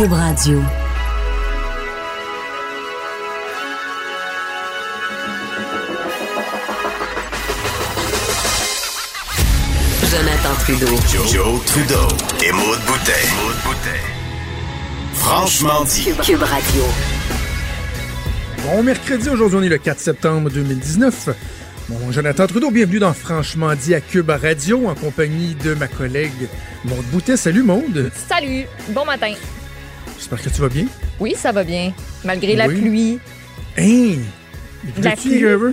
Cube Radio. Jonathan Trudeau. Joe, Trudeau et Maude Boutet. Franchement dit. Cube Radio. Bon mercredi, aujourd'hui on est le 4 septembre 2019. Bon, Jonathan Trudeau, bienvenue dans Franchement dit à Cube Radio en compagnie de ma collègue Maude Boutet. Salut Maude. Salut, bon matin. J'espère que tu vas bien. Oui, ça va bien, malgré la pluie. Hein? Il La pluie. Trevor?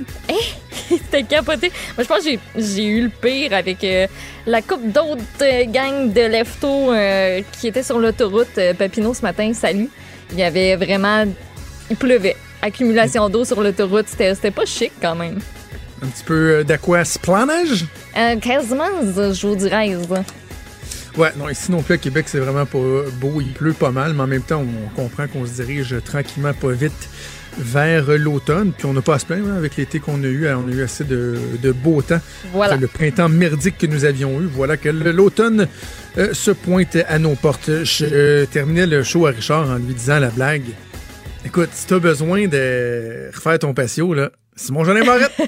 C'était capoté. Moi, je pense que j'ai- eu le pire avec euh, la coupe d'autres euh, gangs de leftos euh, qui étaient sur l'autoroute Papineau ce matin. Salut. Il y avait vraiment... Il pleuvait. Accumulation d'eau sur l'autoroute. C'était pas chic quand même. Un petit peu d'aquasplanage? Quasiment, je vous dirais. Ouais, non, ici non plus à Québec, c'est vraiment pas beau. Il pleut pas mal, mais en même temps, on comprend qu'on se dirige tranquillement, pas vite, vers l'automne. Puis on n'a pas à se plaindre hein, avec l'été qu'on a eu. On a eu assez de, de beau temps. Voilà. Après le printemps merdique que nous avions eu. Voilà que l'automne euh, se pointe à nos portes. Je euh, terminais le show à Richard en lui disant la blague. Écoute, si t'as besoin de refaire ton patio, là, Simon Jolin Barrette.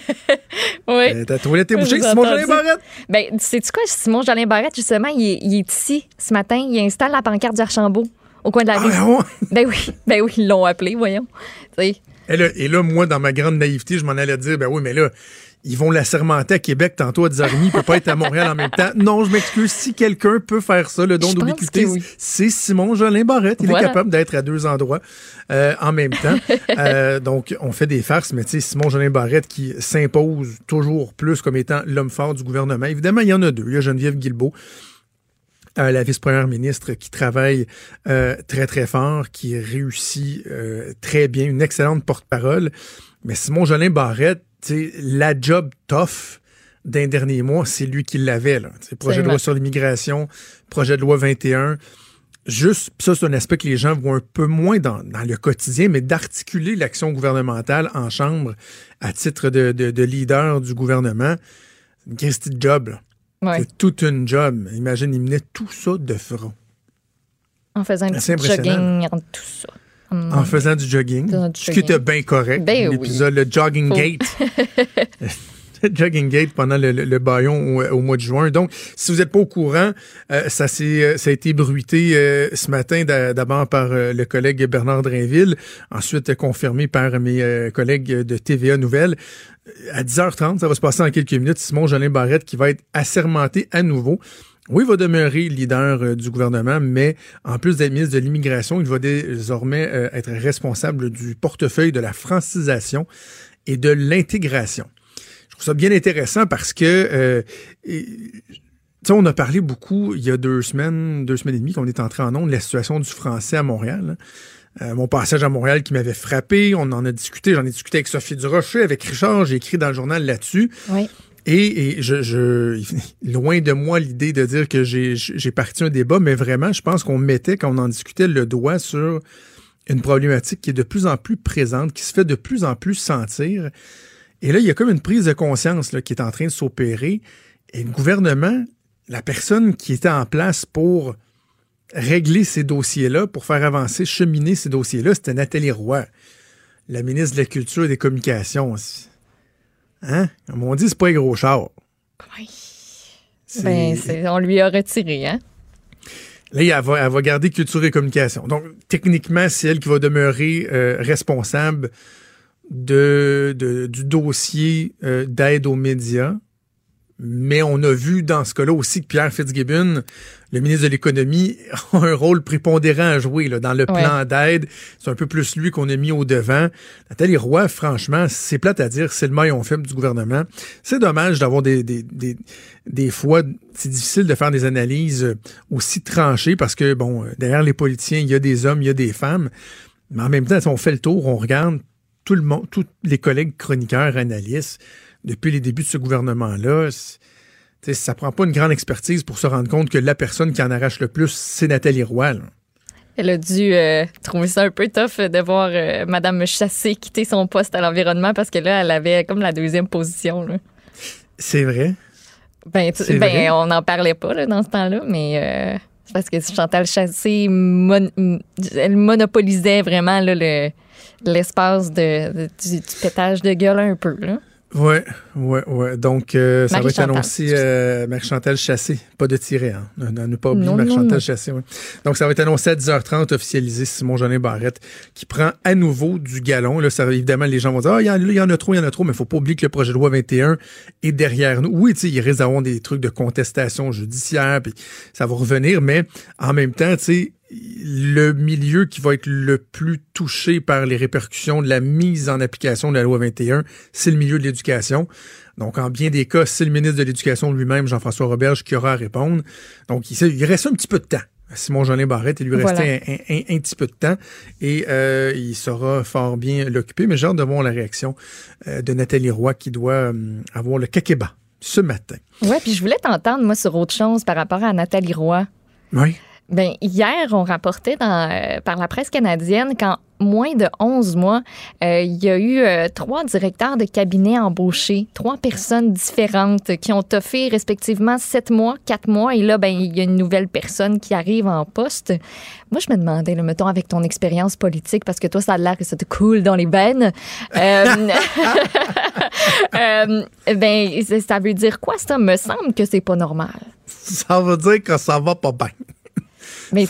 Oui. Euh, Ta toilette est Oui, bouchée, j'ai Simon. Jolin Barrette? Ben, sais-tu quoi, Simon Jolin Barrette, justement, il est, il est ici ce matin. Il installe la pancarte du Archambault au coin de la Ah, rue. ben ouais. Ben oui, ben oui, ils l'ont appelé, voyons. Et là, et là, moi, dans ma grande naïveté, je m'en allais dire, ben oui, mais là, ils vont l'assermenter à Québec tantôt à 10h30, il peut pas être à Montréal en même temps. Non, je m'excuse. Si quelqu'un peut faire ça, le don d'ubiquité, oui. c'est Simon Jolin Barrette. Il Voilà. est capable d'être à deux endroits euh, en même temps. Euh, donc, on fait des farces, mais tu sais, Simon Jolin Barrette qui s'impose toujours plus comme étant l'homme fort du gouvernement. Évidemment, il y en a deux. Il y a Geneviève Guilbeault, euh, la vice-première ministre qui travaille euh, très, très fort, qui réussit euh, très bien, une excellente porte-parole. Mais Simon Jolin Barrette, la job tough d'un dernier mois, c'est lui qui l'avait. Projet de loi sur l'immigration, projet de loi 21. Juste, ça, c'est un aspect que les gens voient un peu moins dans, dans le quotidien, mais d'articuler l'action gouvernementale en chambre à titre de, de- de leader du gouvernement. C'est une job. ouais, C'est toute une job. Imagine, il menait tout ça de front. en faisant un C'est petit impressionnant. jogging tout ça. Hum. En faisant du jogging. Faisant du ce qui jogging. était bien correct. Ben oui. L'épisode, le jogging gate. jogging gate pendant le, le- le baillon au, au mois de juin. Donc, si vous n'êtes pas au courant, euh, ça, euh, ça a été bruité euh, ce matin d'a- d'abord par euh, le collègue Bernard Drainville, ensuite confirmé par mes collègues de TVA Nouvelles. À 10h30, ça va se passer en quelques minutes. Simon Jolin Barrette qui va être assermenté à nouveau. Oui, il va demeurer leader euh, du gouvernement, mais en plus d'être ministre de l'Immigration, il va désormais euh, être responsable du portefeuille de la francisation et de l'intégration. Je trouve ça bien intéressant parce que euh, et- tu sais, on a parlé beaucoup il y a deux semaines, deux semaines et demie qu'on est entré en ondes de la situation du français à Montréal. Euh, mon passage à Montréal qui m'avait frappé, on en a discuté, j'en ai discuté avec Sophie Durocher, avec Richard, j'ai écrit dans le journal là-dessus. Oui. Et, je, loin de moi l'idée de dire que j'ai parti un débat, mais vraiment, je pense qu'on mettait, quand on en discutait, le doigt sur une problématique qui est de plus en plus présente, qui se fait de plus en plus sentir. Et là, il y a comme une prise de conscience qui est en train de s'opérer. Et le gouvernement, la personne qui était en place pour régler ces dossiers-là, pour faire avancer, cheminer ces dossiers-là, c'était Nathalie Roy, la ministre de la Culture et des Communications. Hein? Comme on dit, c'est pas un gros char. Oui. Ben, on lui a retiré, hein? Là, elle va, elle va garder culture et communication. Donc, techniquement, c'est elle qui va demeurer euh, responsable de, de- du dossier euh, d'aide aux médias. Mais on a vu dans ce cas-là aussi que Pierre Fitzgibbon le ministre de l'Économie a un rôle prépondérant à jouer là, dans le plan d'aide. C'est un peu plus lui qu'on a mis au devant. Nathalie Roy, franchement, c'est plate à dire, c'est le maillon faible du gouvernement. C'est dommage d'avoir des, des, des, des fois, c'est difficile de faire des analyses aussi tranchées parce que, bon, derrière les politiciens, il y a des hommes, il y a des femmes. Mais en même temps, si on fait le tour, on regarde tout le monde, tous les collègues chroniqueurs, analystes, depuis les débuts de ce gouvernement-là, ça ça prend pas une grande expertise pour se rendre compte que la personne qui en arrache le plus, c'est Nathalie Roy. Elle a dû euh, trouver ça un peu tough de voir euh, Madame Chassé quitter son poste à l'environnement parce que là, elle avait comme la deuxième position. C'est vrai? Ben, ben on n'en parlait pas là, dans ce temps-là, mais euh, parce que Chantal Chassé, elle monopolisait vraiment l'espace de, du, pétage de gueule un peu. Là. Oui, oui, oui. Donc, euh, ça va être annoncé euh, Marie-Chantal Chassé, pas de tirer, hein. Ne, ne pas oublier Marie-Chantal Chassé. Donc, ça va être annoncé à 10h30, officialisé Simon Jeanin Barrette, qui prend à nouveau du galon. Là, ça, évidemment, les gens vont dire, ah, il y, en a trop, il y en a trop, mais il faut pas oublier que le projet de loi 21 est derrière nous. Oui, tu sais, il risque d'avoir des trucs de contestation judiciaire, puis ça va revenir, mais en même temps, tu sais, le milieu qui va être le plus touché par les répercussions de la mise en application de la loi 21, c'est le milieu de l'éducation. Donc, en bien des cas, c'est le ministre de l'Éducation lui-même, Jean-François Roberge, qui aura à répondre. Donc, il, reste un petit peu de temps. Simon Jeanin Barrette, il lui restait un, petit peu de temps et euh, il saura fort bien l'occuper. Mais j'ai hâte de voir la réaction euh, de Nathalie Roy qui doit euh, avoir le kakeba ce matin. Oui, puis je voulais t'entendre, moi, sur autre chose par rapport à Nathalie Roy. Oui. Ben, hier, on rapportait euh, par la presse canadienne qu'en moins de 11 mois, euh, il y a eu euh, trois directeurs de cabinet embauchés, trois personnes différentes qui ont offert respectivement sept mois, quatre mois, et là, ben, il y a une nouvelle personne qui arrive en poste. Moi, je me demandais, le mettons, avec ton expérience politique, parce que toi, ça a l'air que ça te coule dans les veines. ben, ça veut dire quoi, ça? Me semble que c'est pas normal. Ça veut dire que ça va pas bien. Mais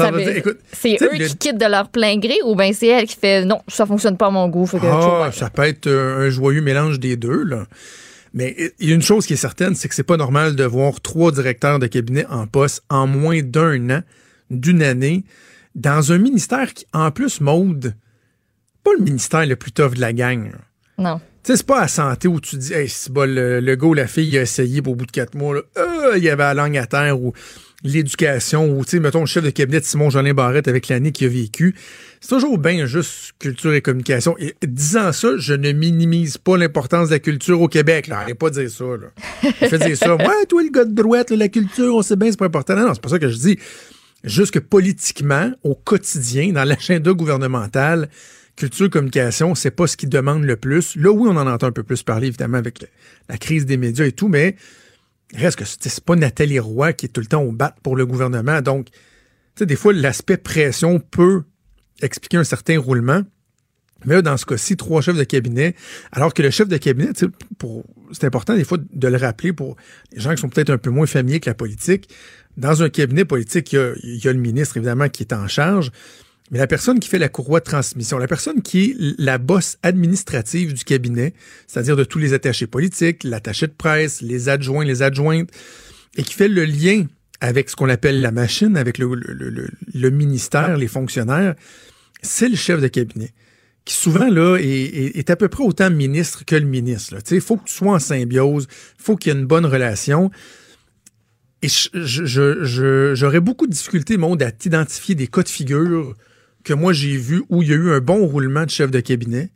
c'est eux qui quittent de leur plein gré ou bien c'est elle qui fait non, ça fonctionne pas à mon goût. ah, ça peut être un joyeux mélange des deux. Là. Mais il y a une chose qui est certaine, c'est que c'est pas normal de voir trois directeurs de cabinet en poste en moins d'un an, d'une année, dans un ministère qui, en plus, mode, pas le ministère le plus tough de la gang. Non. Tu sais, c'est pas à santé où tu dis, hey, c'est le, le gars ou la fille il a essayé, pour au bout de quatre mois, là, euh, il y avait la langue à terre ou l'éducation ou, tu sais, mettons, le chef de cabinet de Simon Jolin Barrette avec l'année qu'il a vécu. C'est toujours bien juste culture et communication. Et disant ça, je ne minimise pas l'importance de la culture au Québec. Là. Arrête pas dire ça. Là. Il fait dire ça. Ouais, toi, le gars de droite, la culture, on sait bien, c'est pas important. Non, non, c'est pas ça que je dis. Juste que politiquement, au quotidien, dans l'agenda gouvernemental, culture, communication, c'est pas ce qui demande le plus. Là, oui, on en entend un peu plus parler, évidemment, avec la crise des médias et tout, mais reste que c'est pas Nathalie Roy qui est tout le temps au bat pour le gouvernement. Donc, tu sais, des fois, l'aspect pression peut expliquer un certain roulement. Mais là, dans ce cas-ci, trois chefs de cabinet, alors que le chef de cabinet, c'est important des fois de le rappeler pour les gens qui sont peut-être un peu moins familiers que la politique. Dans un cabinet politique, il y, il y a le ministre, évidemment, qui est en charge. Mais la personne qui fait la courroie de transmission, la personne qui est la bosse administrative du cabinet, c'est-à-dire de tous les attachés politiques, l'attaché de presse, les adjoints, les adjointes, et qui fait le lien avec ce qu'on appelle la machine, avec le, ministère, les fonctionnaires, c'est le chef de cabinet qui souvent là est, à peu près autant ministre que le ministre. Il faut que tu sois en symbiose, il faut qu'il y ait une bonne relation. Et j'aurais beaucoup de difficultés, monde, à t'identifier des cas de figure que moi j'ai vu où il y a eu un bon roulement de chef de cabinet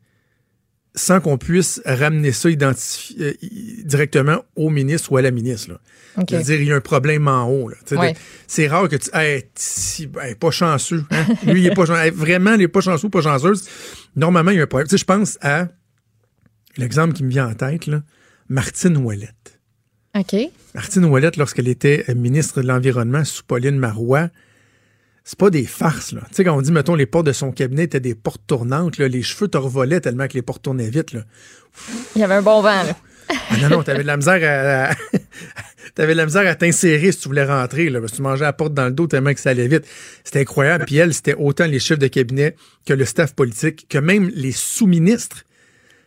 sans qu'on puisse ramener ça euh, directement au ministre ou à la ministre. Là. dire il y a un problème en haut. C'est rare que tu. Hey, si, pas chanceux. Hein? Lui, il est pas chanceux. vraiment, il n'est pas chanceux ou pas chanceuse. Normalement, il y a un problème. je pense à l'exemple qui me vient en tête, là, Martine Ouellette. OK. Martine Ouellette, lorsqu'elle était ministre de l'Environnement sous Pauline Marois, c'est pas des farces, là. Tu sais, quand on dit, mettons, les portes de son cabinet étaient des portes tournantes, là, les cheveux te revolaient tellement que les portes tournaient vite, là. Il y avait un bon vent, là. Ah non, non, t'avais de la misère à, t'avais de la misère à t'insérer si tu voulais rentrer, là, parce que tu mangeais la porte dans le dos tellement que ça allait vite. C'était incroyable. Puis elle, c'était autant les chefs de cabinet que le staff politique, que même les sous-ministres.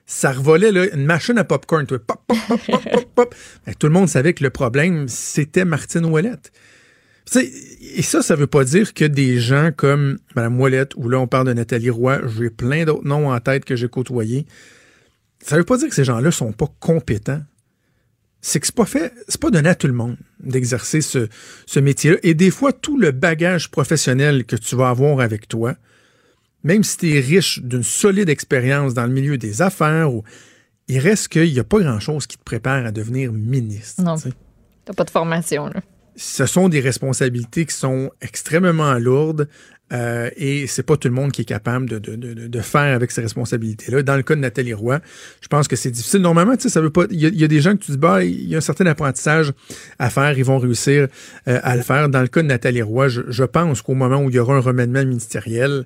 Ça revolait, là, une machine à popcorn, Pop, pop, pop, pop, pop, Tout le monde savait que le problème, c'était Martine Ouellette. Et ça, ça veut pas dire que des gens comme Mme Moellette, ou là on parle de Nathalie Roy, j'ai plein d'autres noms en tête que j'ai côtoyés. Ça veut pas dire que ces gens-là sont pas compétents. C'est que c'est pas fait, c'est pas donné à tout le monde d'exercer ce, ce métier-là. Et des fois, tout le bagage professionnel que tu vas avoir avec toi, même si tu es riche d'une solide expérience dans le milieu des affaires, ou, il reste qu'il n'y a pas grand-chose qui te prépare à devenir ministre. Non. T'as pas de formation, là. Ce sont des responsabilités qui sont extrêmement lourdes euh, et c'est pas tout le monde qui est capable de, faire avec ces responsabilités-là. Dans le cas de Nathalie Roy, je pense que c'est difficile. Normalement, tu sais, ça veut pas. Il y, a- des gens que tu dis, bah, il y a un certain apprentissage à faire, ils vont réussir euh, à le faire. Dans le cas de Nathalie Roy, je, pense qu'au moment où il y aura un remaniement ministériel,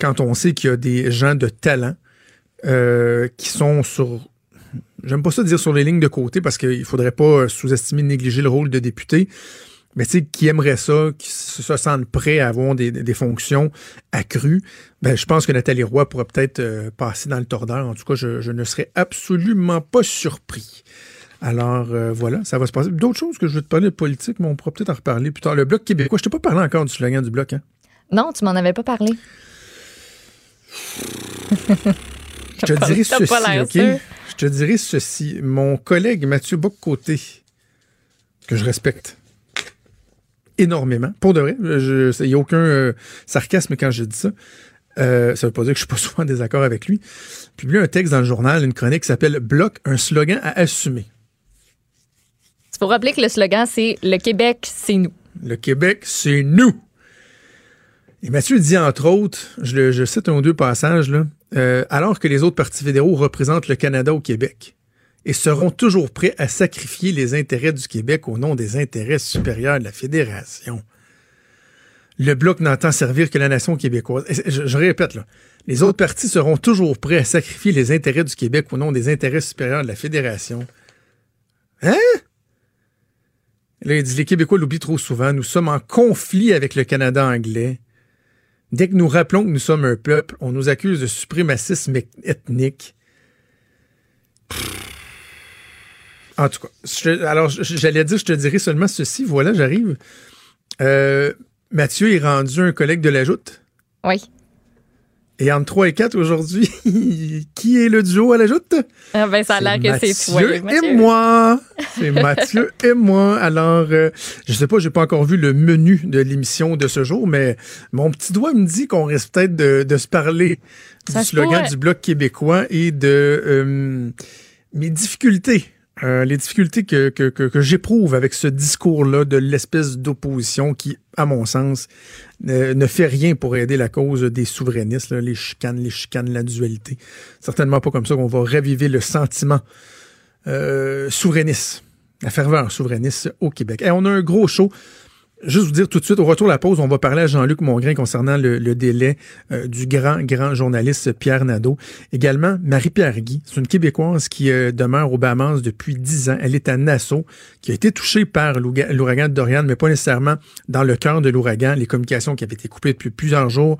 quand on sait qu'il y a des gens de talent euh, qui sont sur j'aime pas ça dire sur les lignes de côté parce qu'il faudrait pas sous-estimer, négliger le rôle de député, mais tu sais, qui aimerait ça, qui se se sentent prêts à avoir des, des fonctions accrues, ben, je pense que Nathalie Roy pourrait peut-être euh, passer dans le tordeur. En tout cas, je, je ne serais absolument pas surpris. Alors euh, voilà, ça va se passer. D'autres choses que je veux te parler de politique, mais on pourra peut-être en reparler plus tard. Le Bloc québécois, je t'ai pas parlé encore du slogan du Bloc, hein? Non, tu m'en avais pas parlé. Je te dirais ceci, OK? Je dirais ceci. Mon collègue Mathieu Bock-Côté, que je respecte énormément, pour de vrai, il n'y a aucun euh, sarcasme quand je dis ça. Euh, ça veut pas dire que je suis pas souvent en désaccord avec lui. Publie un texte dans le journal, une chronique qui s'appelle Bloc, un slogan à assumer. Il faut rappeler que le slogan, c'est Le Québec, c'est nous. Le Québec, c'est nous. Et Mathieu dit, entre autres, je, le, je cite un ou deux passages, là, euh, alors que les autres partis fédéraux représentent le Canada au Québec et seront toujours prêts à sacrifier les intérêts du Québec au nom des intérêts supérieurs de la Fédération. Le Bloc n'entend servir que la nation québécoise. Je, je répète, là, les autres partis seront toujours prêts à sacrifier les intérêts du Québec au nom des intérêts supérieurs de la Fédération. Hein? Il dit les Québécois l'oublient trop souvent. Nous sommes en conflit avec le Canada anglais. Dès que nous rappelons que nous sommes un peuple, on nous accuse de suprémacisme ethnique. En tout cas, alors j'allais dire, je te dirai seulement ceci. Voilà, j'arrive. Euh, Mathieu est rendu un collègue de la joute. Oui. Et entre 3 et 4 aujourd'hui, qui est le duo à la joute? Ah, ben, ça a l'air que c'est toi. Mathieu Mathieu. et moi. C'est Mathieu et moi. Alors, euh, je sais pas, j'ai pas encore vu le menu de l'émission de ce jour, mais mon petit doigt me dit qu'on risque peut-être de, de se parler Ça du slogan pourrait. du Bloc québécois et de euh, mes difficultés. Euh, les difficultés que, j'éprouve avec ce discours-là de l'espèce d'opposition qui, à mon sens, ne, fait rien pour aider la cause des souverainistes, les chicanes, les chicanes, la dualité. Certainement pas comme ça qu'on va raviver le sentiment euh, souverainiste, la ferveur souverainiste au Québec. Et on a un gros show. Juste vous dire tout de suite, au retour de la pause, on va parler à Jean-Luc Mongrain concernant le, délai euh, du grand, grand journaliste Pierre Nadeau. Également, Marie-Pierre Guy, c'est une Québécoise qui euh, demeure au Bahamas depuis dix ans. Elle est à Nassau, qui a été touchée par l'ouragan de Dorian, mais pas nécessairement dans le cœur de l'ouragan. Les communications qui avaient été coupées depuis plusieurs jours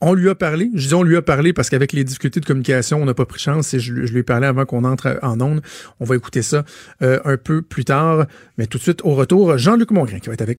on lui a parlé. Je dis on lui a parlé parce qu'avec les difficultés de communication, on n'a pas pris chance je, lui ai parlé avant qu'on entre en onde. On va écouter ça euh, un peu plus tard. Mais tout de suite, au retour, Jean-Luc Mongrain qui va être avec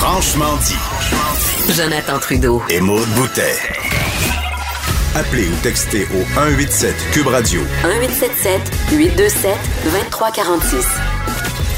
Franchement dit. Jonathan Trudeau. Et Maude Boutet. Appelez ou textez au 187 Cube Radio 1877 827 2346.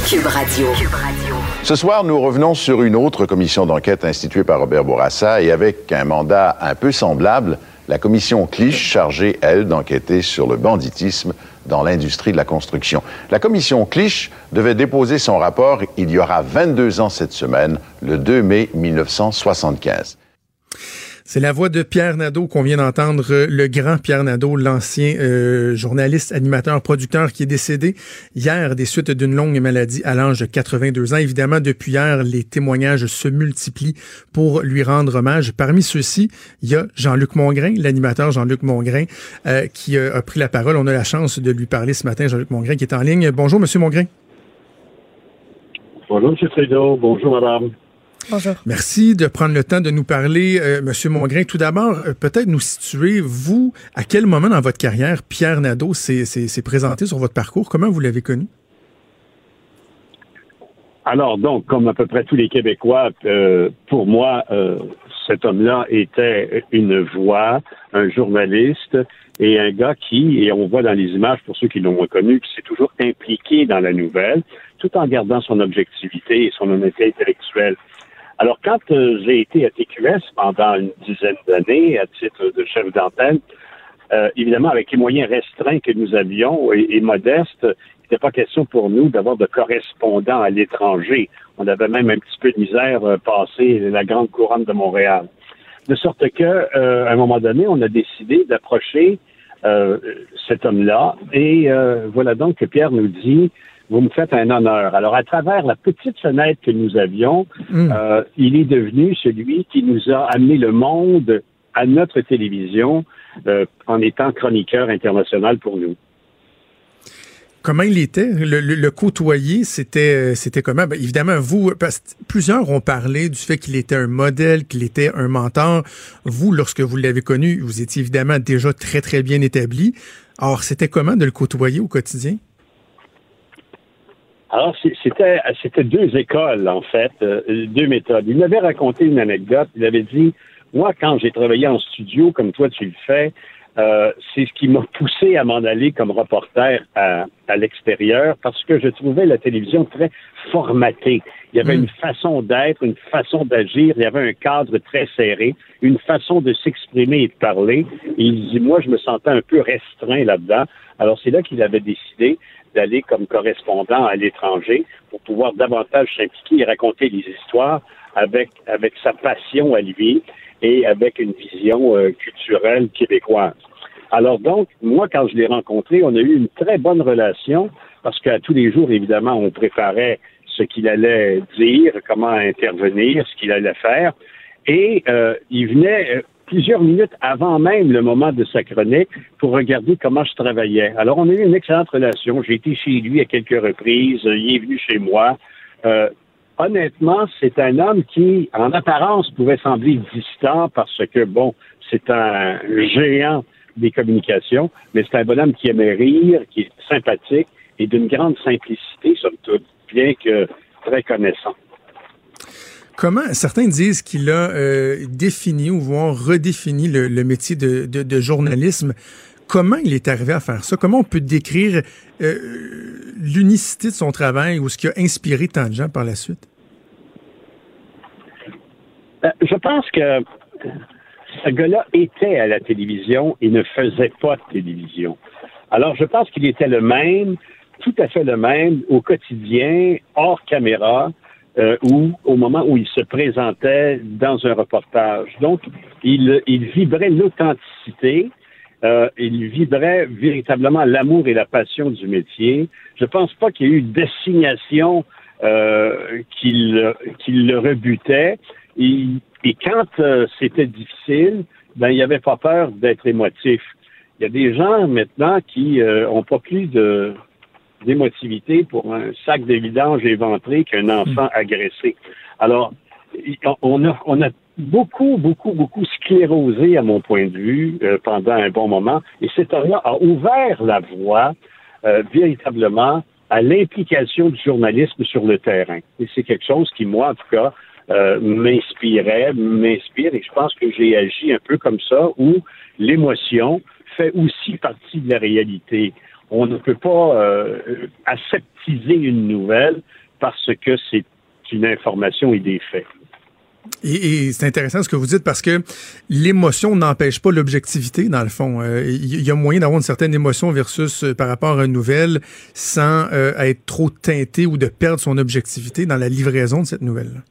Cube Radio. Cube Radio. Ce soir, nous revenons sur une autre commission d'enquête instituée par Robert Bourassa et avec un mandat un peu semblable, la commission Clich, chargée, elle, d'enquêter sur le banditisme dans l'industrie de la construction. La commission Clich devait déposer son rapport il y aura 22 ans cette semaine, le 2 mai 1975. C'est la voix de Pierre Nadeau qu'on vient d'entendre, euh, le grand Pierre Nadeau, l'ancien euh, journaliste, animateur, producteur qui est décédé hier des suites d'une longue maladie à l'âge de 82 ans. Évidemment, depuis hier, les témoignages se multiplient pour lui rendre hommage. Parmi ceux-ci, il y a Jean-Luc Mongrain, l'animateur Jean-Luc Mongrain, euh, qui a pris la parole. On a la chance de lui parler ce matin, Jean-Luc Mongrain, qui est en ligne. Bonjour, Monsieur Mongrain. Bonjour, M. Trudeau. Bonjour, Madame. Bonjour. Merci de prendre le temps de nous parler, euh, Monsieur Mongrain. Tout d'abord, euh, peut-être nous situer, vous, à quel moment dans votre carrière Pierre Nadeau s'est présenté sur votre parcours? Comment vous l'avez connu? Alors, donc, comme à peu près tous les Québécois, euh, pour moi, euh, cet homme-là était une voix, un journaliste et un gars qui, et on voit dans les images pour ceux qui l'ont reconnu, qui s'est toujours impliqué dans la nouvelle, tout en gardant son objectivité et son honnêteté intellectuelle. Alors, quand euh, j'ai été à TQS pendant une dizaine d'années à titre de chef d'antenne, euh, évidemment, avec les moyens restreints que nous avions et, modestes, il n'était pas question pour nous d'avoir de correspondants à l'étranger. On avait même un petit peu de misère euh, passer la grande couronne de Montréal. De sorte que, euh, à un moment donné, on a décidé d'approcher cet homme-là. Et voilà donc que Pierre nous dit vous me faites un honneur. Alors, à travers la petite fenêtre que nous avions, hmm. euh, il est devenu celui qui nous a amené le monde à notre télévision euh, en étant chroniqueur international pour nous. Comment il était? Le, côtoyer, c'était c'était comment? Ben, évidemment, vous, parce plusieurs ont parlé du fait qu'il était un modèle, qu'il était un mentor. Vous, lorsque vous l'avez connu, vous étiez évidemment déjà très, très bien établi. Alors, c'était comment de le côtoyer au quotidien? Alors, c'était, c'était deux écoles, en fait, euh, deux méthodes. Il m'avait raconté une anecdote. Il avait dit, moi, quand j'ai travaillé en studio, comme toi tu le fais, euh, c'est ce qui m'a poussé à m'en aller comme reporter à, à l'extérieur parce que je trouvais la télévision très formatée. Il y avait hmm. une façon d'être, une façon d'agir, il y avait un cadre très serré, une façon de s'exprimer et de parler. Et il dit, moi, je me sentais un peu restreint là-dedans. Alors, c'est là qu'il avait décidé d'aller comme correspondant à l'étranger pour pouvoir davantage s'impliquer et raconter des histoires avec, avec sa passion à lui et avec une vision euh, culturelle québécoise. Alors donc, moi, quand je l'ai rencontré, on a eu une très bonne relation parce qu'à tous les jours, évidemment, on préparait ce qu'il allait dire, comment intervenir, ce qu'il allait faire. Et euh, il venait euh, plusieurs minutes avant même le moment de sa chronique pour regarder comment je travaillais. Alors, on a eu une excellente relation. J'ai été chez lui à quelques reprises. Il est venu chez moi. Euh, honnêtement, c'est un homme qui, en apparence, pouvait sembler distant parce que, bon, c'est un géant des communications, mais c'est un bonhomme qui aimait rire, qui est sympathique et d'une grande simplicité, somme toute, bien que très connaissant. Comment certains disent qu'il a euh, défini ou voire redéfini le, métier de, journalisme. Comment il est arrivé à faire ça? Comment on peut décrire euh, l'unicité de son travail ou ce qui a inspiré tant de gens par la suite? Euh, je pense que ce gars-là était à la télévision et ne faisait pas de télévision. Alors, je pense qu'il était le même, tout à fait le même, au quotidien, hors caméra, euh, ou au moment où il se présentait dans un reportage. Donc, il, il vibrait l'authenticité, euh, il vibrait véritablement l'amour et la passion du métier. Je pense pas qu'il y ait eu d'assignation euh, qui, le, rebutait. Et, et quand euh, c'était difficile, ben il avait pas peur d'être émotif. Il y a des gens maintenant qui ont euh, pas plus de d'émotivité pour un sac de vidange éventré qu'un enfant hmm. agressé. Alors, on a, on a beaucoup, beaucoup, beaucoup sclérosé, à mon point de vue, euh, pendant un bon moment. Et cet homme-là a ouvert la voie euh, véritablement à l'implication du journalisme sur le terrain. Et c'est quelque chose qui, moi, en tout cas, euh, m'inspirait, m'inspire, et je pense que j'ai agi un peu comme ça, où l'émotion fait aussi partie de la réalité on ne peut pas euh, aseptiser une nouvelle parce que c'est une information et des faits. Et, c'est intéressant ce que vous dites parce que l'émotion n'empêche pas l'objectivité, dans le fond. Euh, il y a moyen d'avoir une certaine émotion versus euh, par rapport à une nouvelle sans être trop teinté ou de perdre son objectivité dans la livraison de cette nouvelle.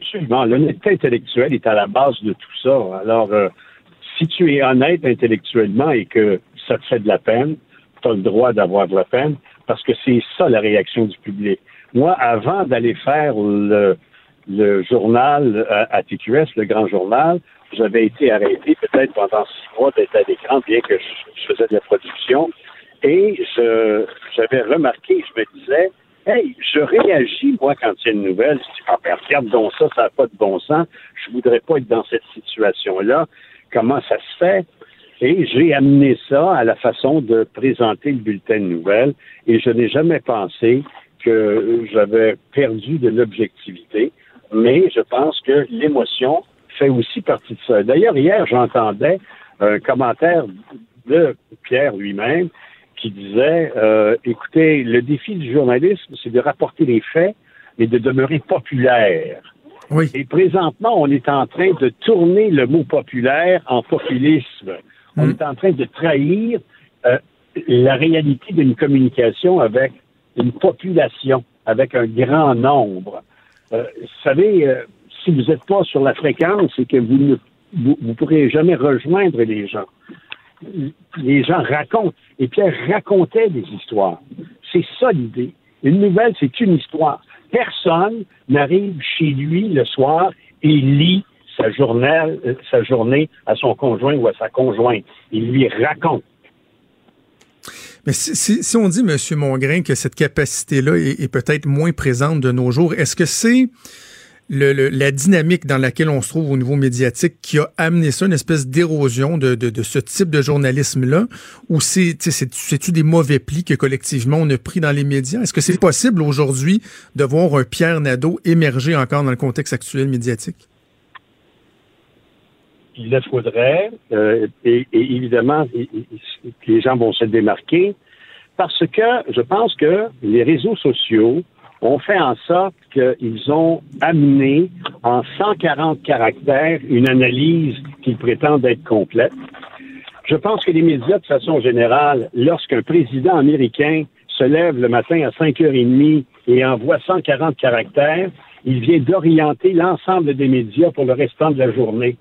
Absolument. L'honnêteté intellectuelle est à la base de tout ça. Alors, euh, si tu es honnête intellectuellement et que ça te fait de la peine, tu as le droit d'avoir de la peine parce que c'est ça la réaction du public. Moi, avant d'aller faire le, journal à, à TQS, le grand journal, j'avais été arrêté peut-être pendant six mois d'être à l'écran, bien que je, faisais de la production. Et j'avais remarqué, je me disais, Hey, je réagis, moi, quand il y a une nouvelle. Je dis, ah, ben, regarde donc ça, ça n'a pas de bon sens. Je voudrais pas être dans cette situation-là. Comment ça se fait? Et j'ai amené ça à la façon de présenter le bulletin de nouvelles. Et je n'ai jamais pensé que j'avais perdu de l'objectivité. Mais je pense que l'émotion fait aussi partie de ça. D'ailleurs, hier, j'entendais un commentaire de Pierre lui-même qui disait euh, écoutez, le défi du journalisme, c'est de rapporter les faits, mais de demeurer populaire. Oui. Et présentement, on est en train de tourner le mot populaire en populisme. On Mm. est en train de trahir euh, la réalité d'une communication avec une population, avec un grand nombre. Euh, vous savez, euh, si vous n'êtes pas sur la fréquence et que vous ne vous, vous pourrez jamais rejoindre les gens. Les gens racontent. Et Pierre racontait des histoires. C'est ça l'idée. Une nouvelle, c'est une histoire. Personne n'arrive chez lui le soir et lit euh, sa journée à son conjoint ou à sa conjointe. Il lui raconte. Mais si, on dit, M. Mongrain, que cette capacité-là est, peut-être moins présente de nos jours, est-ce que c'est la dynamique dans laquelle on se trouve au niveau médiatique qui a amené ça, une espèce d'érosion de, de- ce type de journalisme-là? Ou c'est-tu des mauvais plis que collectivement on a pris dans les médias? Est-ce que c'est possible aujourd'hui de voir un Pierre Nadeau émerger encore dans le contexte actuel médiatique? Il le faudrait, euh, et, évidemment, les gens vont se démarquer, parce que je pense que les réseaux sociaux ont fait en sorte qu'ils ont amené en 140 caractères une analyse qu'ils prétendent être complète. Je pense que les médias, de façon générale, lorsqu'un président américain se lève le matin à 5h30 et envoie 140 caractères, il vient d'orienter l'ensemble des médias pour le restant de la journée.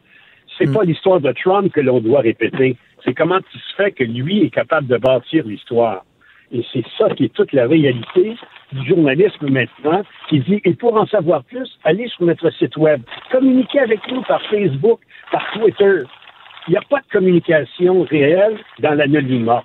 C'est pas l'histoire de Trump que l'on doit répéter. C'est comment il se fait que lui est capable de bâtir l'histoire. Et c'est ça qui est toute la réalité du journalisme maintenant, qui dit, et pour en savoir plus, allez sur notre site web. Communiquez avec nous par Facebook, par Twitter. Il n'y a pas de communication réelle dans l'anonymat.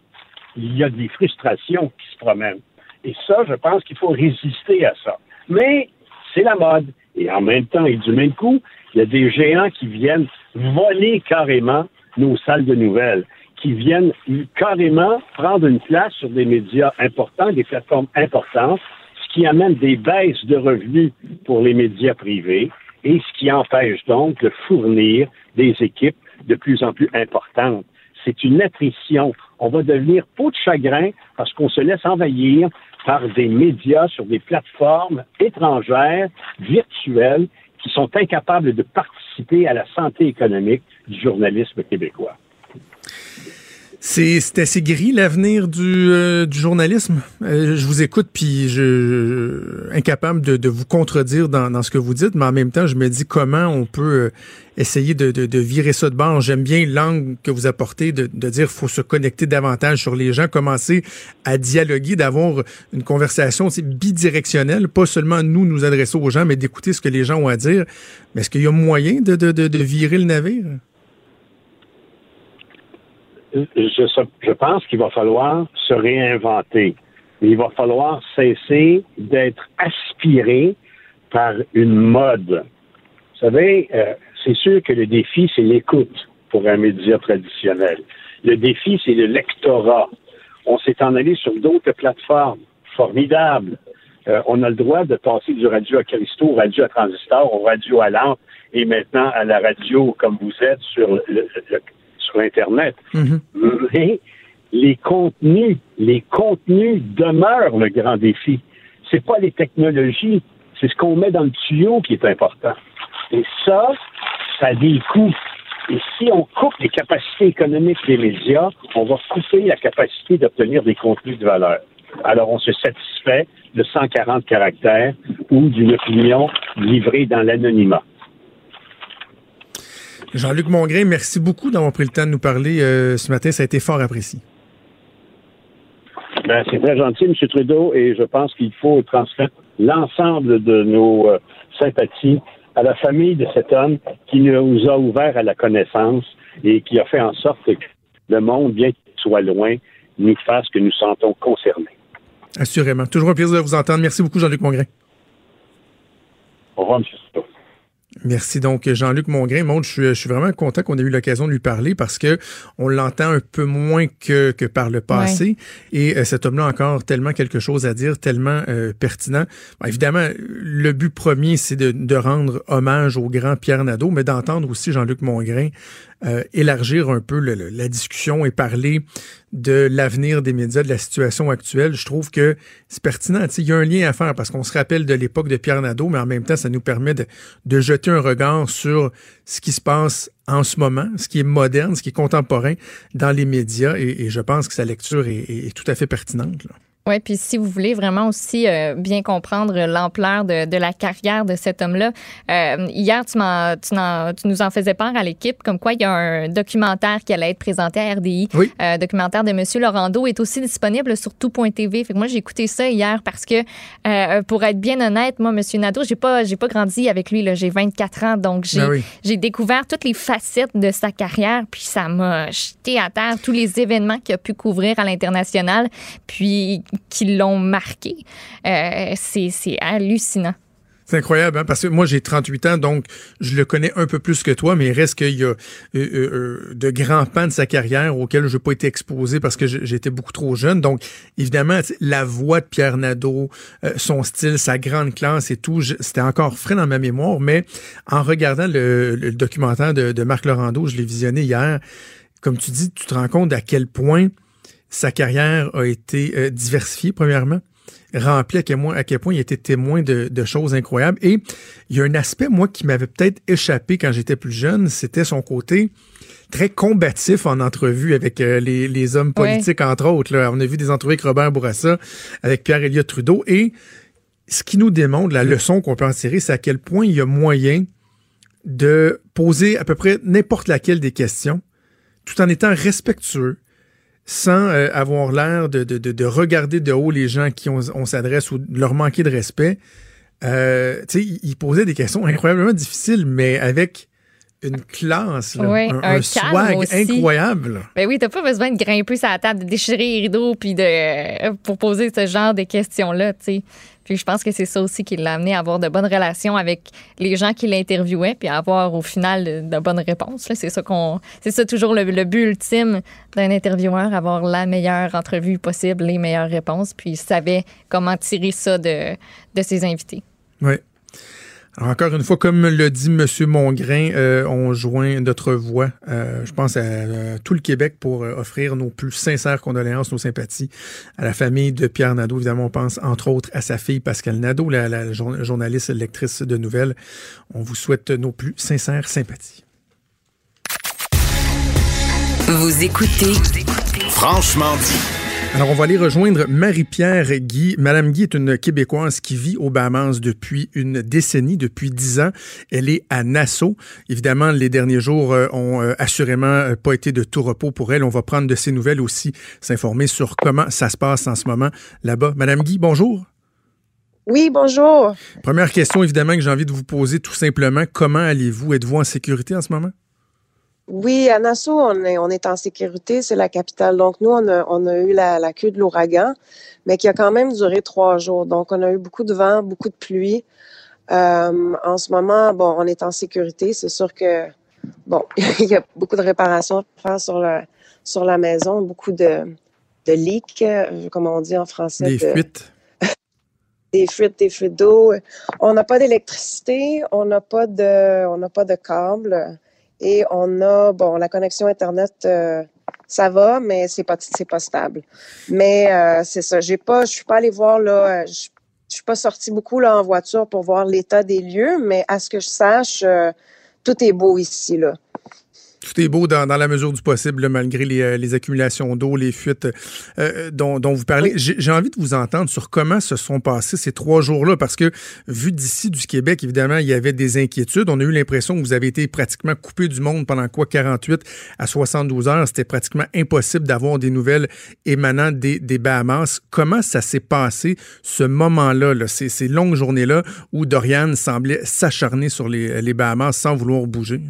Il y a des frustrations qui se promènent. Et ça, je pense qu'il faut résister à ça. Mais c'est la mode. Et en même temps, et du même coup, il y a des géants qui viennent voler carrément nos salles de nouvelles, qui viennent carrément prendre une place sur des médias importants, des plateformes importantes, ce qui amène des baisses de revenus pour les médias privés et ce qui empêche donc de fournir des équipes de plus en plus importantes. C'est une attrition. On va devenir peau de chagrin parce qu'on se laisse envahir par des médias sur des plateformes étrangères, virtuelles, qui sont incapables de participer à la santé économique du journalisme québécois. C'est assez gris l'avenir du, euh, journalisme. Euh, je vous écoute puis je, incapable de, vous contredire dans, ce que vous dites, mais en même temps je me dis comment on peut euh, essayer de, virer ça de bord. J'aime bien l'angle que vous apportez de, de dire faut se connecter davantage sur les gens, commencer à dialoguer, d'avoir une conversation bidirectionnelle, pas seulement nous nous adresser aux gens, mais d'écouter ce que les gens ont à dire. Mais est-ce qu'il y a moyen de virer le navire? Je, pense qu'il va falloir se réinventer. Il va falloir cesser d'être aspiré par une mode. Vous savez, euh, c'est sûr que le défi, c'est l'écoute pour un média traditionnel. Le défi, c'est le lectorat. On s'est en allé sur d'autres plateformes formidables. Euh, on a le droit de passer du radio à au radio à transistor, au radio à lampe et maintenant à la radio comme vous êtes sur le- le- sur Internet. Mais les contenus, les contenus demeurent le grand défi. C'est pas les technologies, c'est ce qu'on met dans le tuyau qui est important. Et ça, ça a des coûts. Et si on coupe les capacités économiques des médias, on va couper la capacité d'obtenir des contenus de valeur. Alors, on se satisfait de 140 caractères ou d'une opinion livrée dans l'anonymat. Jean-Luc Mongrain, merci beaucoup d'avoir pris le temps de nous parler euh, ce matin. Ça a été fort apprécié. Ben, c'est très gentil, M. Trudeau, et je pense qu'il faut transmettre l'ensemble de nos euh, sympathies à la famille de cet homme qui nous a ouvert à la connaissance et qui a fait en sorte que le monde, bien qu'il soit loin, nous fasse que nous sentons concernés. Assurément. Toujours un plaisir de vous entendre. Merci beaucoup, Jean-Luc Mongrain. Au revoir, M. Trudeau. Merci donc Jean-Luc Mongrain. Monde, je suis, je suis vraiment content qu'on ait eu l'occasion de lui parler parce que on l'entend un peu moins que, que par le passé. Et euh, cet homme-là a encore tellement quelque chose à dire, tellement euh, pertinent. Bon, évidemment, le but premier, c'est de, de rendre hommage au grand Pierre Nadeau, mais d'entendre aussi Jean-Luc Mongrain euh, élargir un peu le- la discussion et parler de l'avenir des médias, de la situation actuelle. Je trouve que c'est pertinent. Il y a un lien à faire parce qu'on se rappelle de l'époque de Pierre Nadeau, mais en même temps, ça nous permet de, de jeter un regard sur ce qui se passe en ce moment, ce qui est moderne, ce qui est contemporain dans les médias. Et, je pense que sa lecture est, tout à fait pertinente. Oui, puis si vous voulez vraiment aussi euh, bien comprendre l'ampleur de, de la carrière de cet homme-là, euh, hier, tu, tu, nous en faisais part à l'équipe, comme quoi il y a un documentaire qui allait être présenté à RDI. Oui. Euh, documentaire de Monsieur Laurando est aussi disponible sur tout.tv. Fait que moi, j'ai écouté ça hier parce que, pour être bien honnête, moi, Monsieur Nadeau, j'ai pas, j'ai pas grandi avec lui. là. J'ai 24 ans, donc j'ai, oui. j'ai découvert toutes les facettes de sa carrière, puis ça m'a jeté à terre tous les événements qu'il a pu couvrir à l'international, puis qui l'ont marqué. Euh, c'est, hallucinant. C'est incroyable, hein, parce que moi, j'ai 38 ans, donc je le connais un peu plus que toi, mais il reste qu'il y a euh, euh, euh, de grands pans de sa carrière auxquels je n'ai pas été exposé parce que j'étais beaucoup trop jeune. Donc, évidemment, la voix de Pierre Nadeau, son style, sa grande classe et tout, c'était encore frais dans ma mémoire, mais en regardant le, le documentaire de, de Marc Laurando, je l'ai visionné hier, comme tu dis, tu te rends compte à quel point sa carrière a été euh, diversifiée, premièrement rempli à quel, point, à quel point il était témoin de, de choses incroyables. Et il y a un aspect, moi, qui m'avait peut-être échappé quand j'étais plus jeune, c'était son côté très combatif en entrevue avec euh, les, les hommes Ouais. politiques, entre autres. Là. On a vu des entrevues avec Robert Bourassa, avec Pierre-Éliott Trudeau. Et ce qui nous démontre, la leçon qu'on peut en tirer, c'est à quel point il y a moyen de poser à peu près n'importe laquelle des questions, tout en étant respectueux, sans euh, avoir l'air de, de, de, de regarder de haut les gens à qui on, on s'adresse ou de leur manquer de respect. Euh, tu sais, il, il posait des questions incroyablement difficiles, mais avec une classe, là, Oui, un, un swag aussi. incroyable. là. Ben oui, t'as pas besoin de grimper sur la table, de déchirer les rideaux, puis de pour poser ce genre de questions-là, tu sais. Puis je pense que c'est ça aussi qui l'a amené à avoir de bonnes relations avec les gens qui l'interviewaient, puis à avoir au final de, bonnes réponses. C'est ça ça toujours le, le but ultime d'un intervieweur, avoir la meilleure entrevue possible, les meilleures réponses, puis il savait comment tirer ça de, de ses invités. Oui. Encore une fois, comme le dit M. Mongrain, euh, on joint notre voix, euh, je pense, à euh, tout le Québec pour euh, offrir nos plus sincères condoléances, nos sympathies à la famille de Pierre Nadeau. Évidemment, on pense entre autres à sa fille Pascal Nadeau, la, la jour- journaliste lectrice de nouvelles. On vous souhaite nos plus sincères sympathies. Vous écoutez Franchement dit. Alors, on va aller rejoindre Marie-Pierre Guy. Madame Guy est une Québécoise qui vit aux Bahamas depuis une décennie, depuis dix ans. Elle est à Nassau. Évidemment, les derniers jours euh, ont euh, assurément euh, pas été de tout repos pour elle. On va prendre de ses nouvelles aussi, s'informer sur comment ça se passe en ce moment là-bas. Madame Guy, bonjour. Oui, bonjour. Première question, évidemment, que j'ai envie de vous poser tout simplement. Comment allez-vous? Êtes-vous en sécurité en ce moment? Oui, à Nassau, on est, on est en sécurité, c'est la capitale. Donc, nous, on a, on a eu la, la queue de l'ouragan, mais qui a quand même duré trois jours. Donc, on a eu beaucoup de vent, beaucoup de pluie. Euh, en ce moment, bon, on est en sécurité. C'est sûr que, bon, il y a beaucoup de réparations à faire sur la, sur la maison, beaucoup de, de leaks, euh, comme on dit en français. Des de- fuites? des fuites, des fuites d'eau. On n'a pas d'électricité, on n'a pas de, on n'a pas de câble et on a, bon, la connexion internet, euh, ça va, mais c'est pas, c'est pas stable. Mais euh, c'est ça. J'ai pas, je suis pas allée voir là. euh, Je, suis pas sortie beaucoup là en voiture pour voir l'état des lieux, mais à ce que je sache, euh, tout est beau ici là. Tout est beau dans, dans la mesure du possible, malgré les, euh, les accumulations d'eau, les fuites euh, dont, dont, vous parlez. J'ai envie de vous entendre sur comment se sont passés ces trois jours-là, parce que vu d'ici du Québec, évidemment, il y avait des inquiétudes. On a eu l'impression que vous avez été pratiquement coupé du monde pendant quoi 48 à 72 heures. C'était pratiquement impossible d'avoir des nouvelles émanant des, des Bahamas. Comment ça s'est passé, ce moment-là, là, ces, ces longues journées-là où Dorian semblait s'acharner sur les, les Bahamas sans vouloir bouger?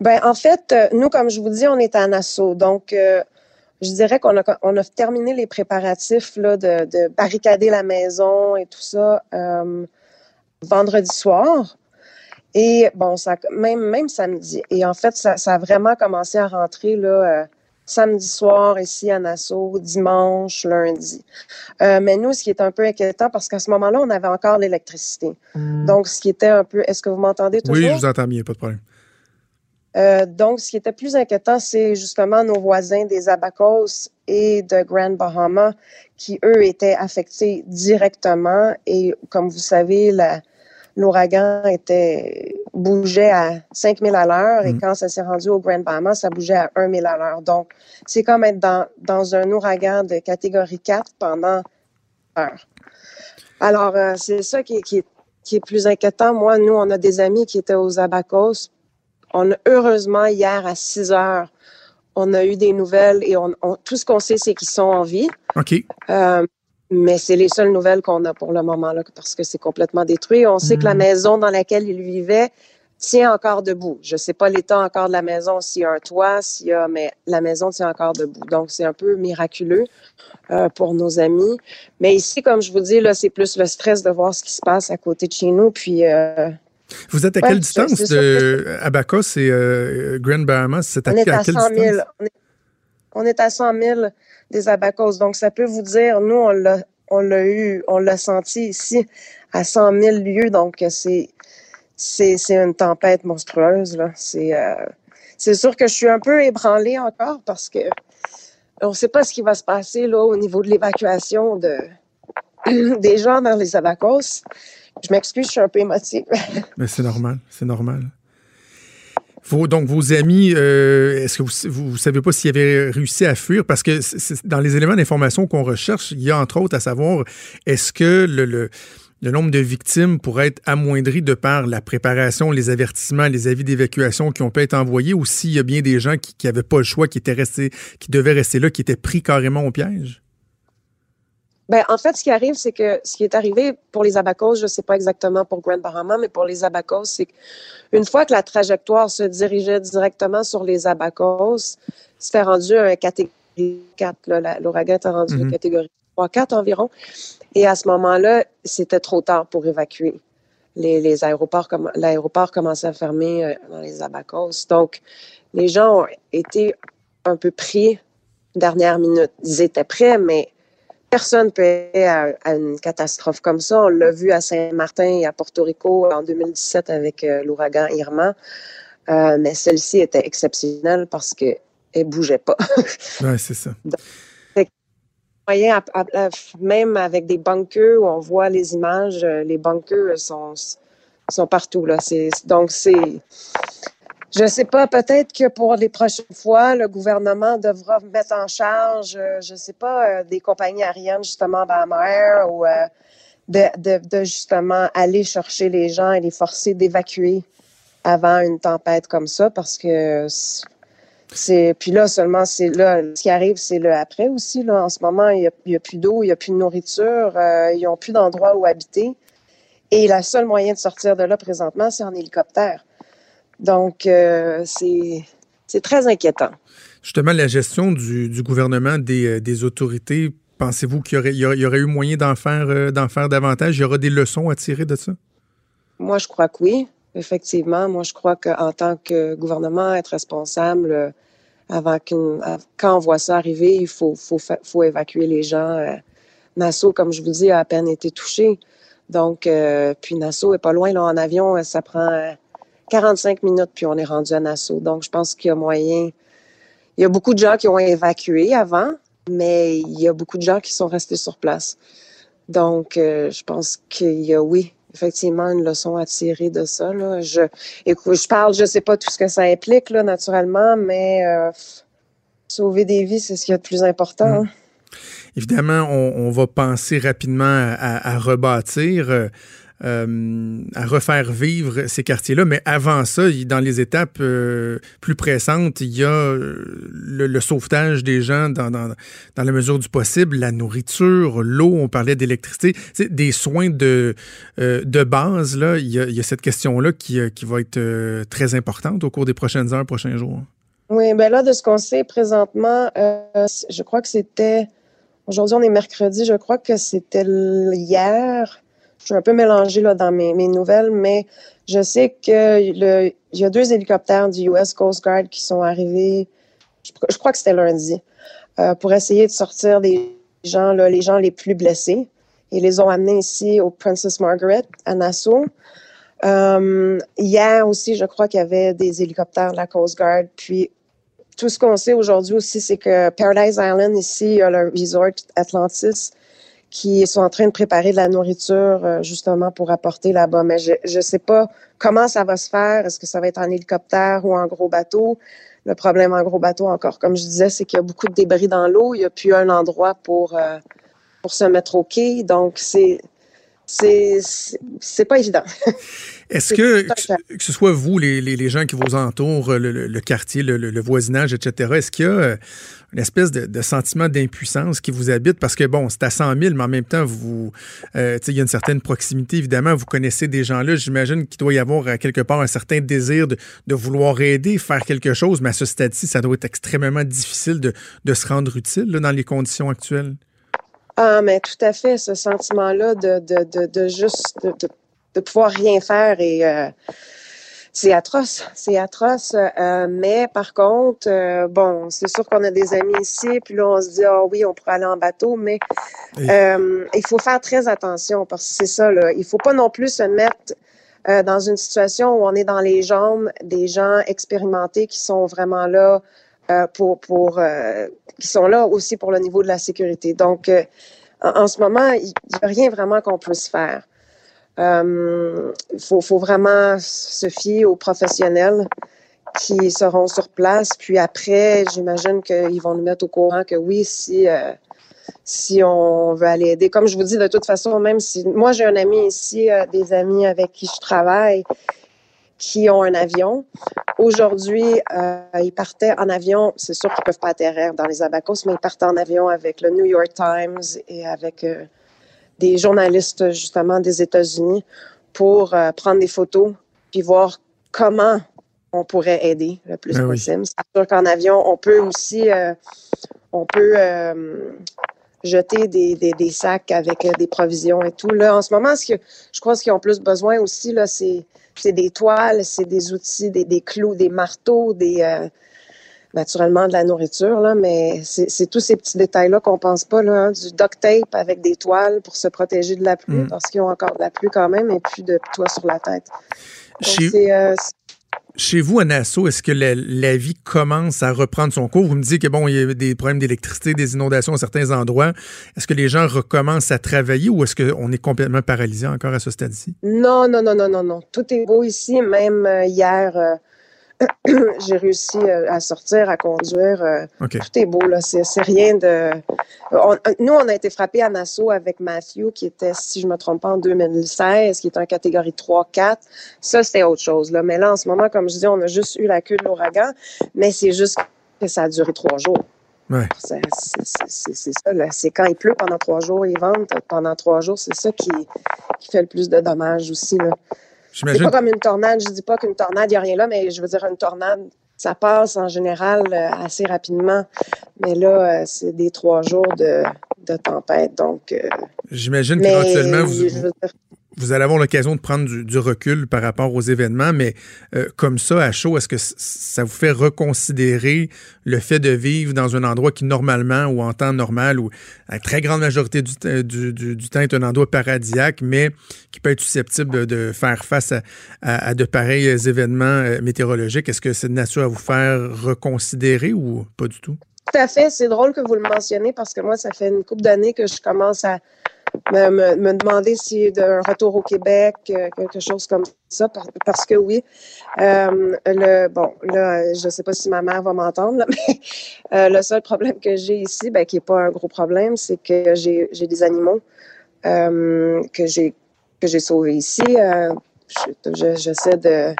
Ben, en fait, euh, nous, comme je vous dis, on est en assaut. Donc, euh, je dirais qu'on a, on a terminé les préparatifs là, de, de, barricader la maison et tout ça euh, vendredi soir. Et bon, ça, même, même samedi. Et en fait, ça, ça a vraiment commencé à rentrer là, euh, samedi soir ici à Nassau, dimanche, lundi. Euh, mais nous, ce qui est un peu inquiétant, parce qu'à ce moment-là, on avait encore l'électricité. Mmh. Donc, ce qui était un peu... Est-ce que vous m'entendez toujours? Oui, je vous entends bien, pas de problème. Euh, donc, ce qui était plus inquiétant, c'est justement nos voisins des Abacos et de Grand Bahama qui, eux, étaient affectés directement. Et comme vous savez, l'ouragan était bougeait à 5000 à l'heure et mmh. quand ça s'est rendu au Grand Bahama, ça bougeait à 1000 à l'heure. Donc, c'est comme être dans, dans un ouragan de catégorie 4 pendant heure. Alors, euh, c'est ça qui, qui, qui est plus inquiétant. Moi, nous, on a des amis qui étaient aux Abacos on a, heureusement, hier à 6 heures, on a eu des nouvelles et on, on tout ce qu'on sait, c'est qu'ils sont en vie. OK. Euh, mais c'est les seules nouvelles qu'on a pour le moment, là, parce que c'est complètement détruit. On sait que la maison dans laquelle il vivait tient encore debout. Je ne sais pas l'état encore de la maison, s'il y a un toit, s'il y a, mais la maison tient encore debout. Donc, c'est un peu miraculeux euh, pour nos amis. Mais ici, comme je vous dis, là, c'est plus le stress de voir ce qui se passe à côté de chez nous. Puis, euh, vous êtes à quelle distance de Abacos et euh, Grand Bahamas? C'est à, on est à, à 100 000. On est, on est, à 100 000 des Abacos. Donc, ça peut vous dire, nous, on l'a, on l'a eu, on l'a senti ici à 100 000 lieues. Donc, c'est, c'est, c'est une tempête monstrueuse. Là. C'est, euh, c'est sûr que je suis un peu ébranlée encore parce que on ne sait pas ce qui va se passer là au niveau de l'évacuation de, des gens dans les Abacos. Je m'excuse, je suis un peu émotive. Mais c'est normal, c'est normal. Vos, donc, vos amis, euh, est-ce que vous ne savez pas s'ils avaient réussi à fuir? Parce que dans les éléments d'information qu'on recherche, il y a entre autres à savoir, est-ce que le, le, le, nombre de victimes pourrait être amoindri de par la préparation, les avertissements, les avis d'évacuation qui ont pu être envoyés ou s'il y a bien des gens qui n'avaient pas le choix, qui étaient restés, qui devaient rester là, qui étaient pris carrément au piège? Ben, en fait, ce qui arrive, c'est que ce qui est arrivé pour les Abacos, je ne sais pas exactement pour Grand Bahama, mais pour les Abacos, c'est qu'une fois que la trajectoire se dirigeait directement sur les Abacos, c'était rendu un catégorie 4. L'ouragan était rendu mm -hmm. une catégorie 3-4 environ. Et à ce moment-là, c'était trop tard pour évacuer. Les, les aéroports, l'aéroport commençait à fermer euh, dans les Abacos. Donc, les gens ont été un peu pris dernière minute. Ils étaient prêts, mais Personne peut être à, à, une catastrophe comme ça. On l'a vu à Saint-Martin et à Porto Rico en 2017 avec euh, l'ouragan Irma. Euh, mais celle-ci était exceptionnelle parce qu'elle ne bougeait pas. oui, c'est ça. Donc, moyen, même avec des bunkers où on voit les images, euh, les bunkers sont, sont partout. Là. Donc, c'est je ne sais pas, peut-être que pour les prochaines fois, le gouvernement devra mettre en charge, euh, je ne sais pas, euh, des compagnies aériennes, justement, Bahama ou euh, de, de, de, justement aller chercher les gens et les forcer d'évacuer avant une tempête comme ça, parce que c'est. Puis là, seulement, c'est là, ce qui arrive, c'est le après aussi. Là. En ce moment, il n'y a, a, plus d'eau, il n'y a plus de nourriture, euh, ils n'ont plus d'endroit où habiter. Et la seule moyen de sortir de là présentement, c'est en hélicoptère. Donc, euh, c'est très inquiétant. Justement, la gestion du, du gouvernement, des, euh, des autorités, pensez-vous qu'il y aurait, y aurait eu moyen d'en faire, euh, faire davantage? Il y aura des leçons à tirer de ça? Moi, je crois que oui, effectivement. Moi, je crois qu'en tant que gouvernement, être responsable, euh, avant qu'une, quand on voit ça arriver, il faut, faut, faut évacuer les gens. Euh, Nassau, comme je vous dis, a à peine été touché. Donc, euh, puis Nassau est pas loin, là, en avion, ça prend 45 minutes, puis on est rendu à Nassau. Donc, je pense qu'il y a moyen. Il y a beaucoup de gens qui ont évacué avant, mais il y a beaucoup de gens qui sont restés sur place. Donc, euh, je pense qu'il y a, oui, effectivement une leçon à tirer de ça. Là. Je, écoute, je parle, je sais pas tout ce que ça implique, là, naturellement, mais euh, sauver des vies, c'est ce qui est le plus important. Mm. Évidemment, on, va penser rapidement à, à rebâtir. Euh, à refaire vivre ces quartiers-là. Mais avant ça, dans les étapes euh, plus pressantes, il y a euh, le, sauvetage des gens dans, dans, la mesure du possible, la nourriture, l'eau, on parlait d'électricité, des soins de, de base. Là, il, y a, il y a cette question-là qui, qui va être très importante au cours des prochaines heures, prochains jours. Oui, ben là, de ce qu'on sait présentement, je crois que c'était... Aujourd'hui, on est mercredi, je crois que c'était hier je suis un peu mélangée là, dans mes, mes nouvelles, mais je sais qu'il y a deux hélicoptères du US Coast Guard qui sont arrivés, je, je crois que c'était lundi, euh, pour essayer de sortir des gens, là, les gens les plus blessés. Ils les ont amenés ici au Princess Margaret à Nassau. Euh, hier aussi, je crois qu'il y avait des hélicoptères de la Coast Guard. Puis tout ce qu'on sait aujourd'hui aussi, c'est que Paradise Island, ici, il y a le resort Atlantis qui sont en train de préparer de la nourriture euh, justement pour apporter là-bas. Mais je ne sais pas comment ça va se faire. Est-ce que ça va être en hélicoptère ou en gros bateau? Le problème en gros bateau, encore, comme je disais, c'est qu'il y a beaucoup de débris dans l'eau. Il n'y a plus un endroit pour, euh, pour se mettre au quai. Donc, c'est c'est pas évident. Est-ce que, que, ce soit vous, les, les, les, gens qui vous entourent, le, le, le quartier, le, le, voisinage, etc., est-ce qu'il y a euh, une espèce de, de sentiment d'impuissance qui vous habite? Parce que, bon, c'est à 100 000, mais en même temps, vous, euh, il y a une certaine proximité, évidemment. Vous connaissez des gens-là. J'imagine qu'il doit y avoir à quelque part un certain désir de, de vouloir aider, faire quelque chose, mais à ce stade-ci, ça doit être extrêmement difficile de, de se rendre utile là, dans les conditions actuelles. Ah, mais tout à fait, ce sentiment-là de, de, de, de, juste de, de, de, pouvoir rien faire et euh, c'est atroce, c'est atroce. Euh, mais par contre, euh, bon, c'est sûr qu'on a des amis ici, puis là on se dit ah oui, on pourrait aller en bateau, mais euh, il faut faire très attention parce que c'est ça là, il faut pas non plus se mettre euh, dans une situation où on est dans les jambes des gens expérimentés qui sont vraiment là euh, pour, pour euh, qui sont là aussi pour le niveau de la sécurité. Donc, euh, en, ce moment, il n'y a rien vraiment qu'on puisse faire. Il faut, faut, vraiment se fier aux professionnels qui seront sur place. Puis après, j'imagine qu'ils vont nous mettre au courant que oui, si si on veut aller aider. Comme je vous dis, de toute façon, même si moi j'ai un ami ici, des amis avec qui je travaille, qui ont un avion. Aujourd'hui, euh, ils partaient en avion. C'est sûr qu'ils peuvent pas atterrir dans les abacos, mais ils partaient en avion avec le New York Times et avec euh, des journalistes justement des États-Unis pour euh, prendre des photos puis voir comment on pourrait aider le plus ben possible. Oui. C'est sûr qu'en avion, on peut aussi, on peut jeter des, des, des, sacs avec des provisions et tout. Là, en ce moment, ce que je crois qu'ils ont plus besoin aussi, là, c'est c'est des toiles, c'est des outils, des, des, clous, des marteaux, des euh, naturellement de la nourriture, là, mais c'est tous ces petits détails-là qu'on pense pas, là, hein, du duct tape avec des toiles pour se protéger de la pluie, mm. parce qu'ils ont encore de la pluie quand même, et plus de toit sur la tête. C'est euh, chez vous, à Nassau, est-ce que la, vie commence à reprendre son cours? Vous me dites que bon, il y a des problèmes d'électricité, des inondations à certains endroits. Est-ce que les gens recommencent à travailler ou est-ce qu'on est complètement paralysé encore à ce stade-ci? Non, non, non, non, non, non. Tout est beau ici. Même euh, hier, euh, j'ai réussi euh, à sortir, à conduire. Euh, okay. Tout est beau, là. C'est rien de. On, nous, on a été frappés à Nassau avec Matthew, qui était, si je me trompe pas, en 2016, qui est en catégorie 3-4. Ça, c'était autre chose, là. Mais là, en ce moment, comme je dis, on a juste eu la queue de l'ouragan, mais c'est juste que ça a duré trois jours. Ouais. C'est ça, là. C'est quand il pleut pendant trois jours, ils vendent pendant trois jours. C'est ça qui, qui fait le plus de dommages aussi, là. C'est pas comme une tornade. Je dis pas qu'une tornade, il n'y a rien là, mais je veux dire, une tornade, ça passe en général euh, assez rapidement. Mais là, euh, c'est des trois jours de, de tempête. Donc. Euh, J'imagine qu'éventuellement, vous, vous, allez avoir l'occasion de prendre du, recul par rapport aux événements, mais euh, comme ça, à chaud, est-ce que ça vous fait reconsidérer le fait de vivre dans un endroit qui, normalement, ou en temps normal, ou à la très grande majorité du, du, du temps, est un endroit paradisiaque, mais qui peut être susceptible de, faire face à, à, à, de pareils événements euh, météorologiques? Est-ce que c'est de nature à vous faire reconsidérer ou pas du tout? Tout à fait. C'est drôle que vous le mentionnez parce que moi, ça fait une couple d'années que je commence à me, me, demander si d'un retour au Québec, euh, quelque chose comme ça, par- parce que oui. Euh, le bon, là, je sais pas si ma mère va m'entendre, mais euh, le seul problème que j'ai ici, ben, qui est pas un gros problème, c'est que j'ai des animaux euh, que j'ai que j'ai sauvés ici. Je- je- J'essaie de,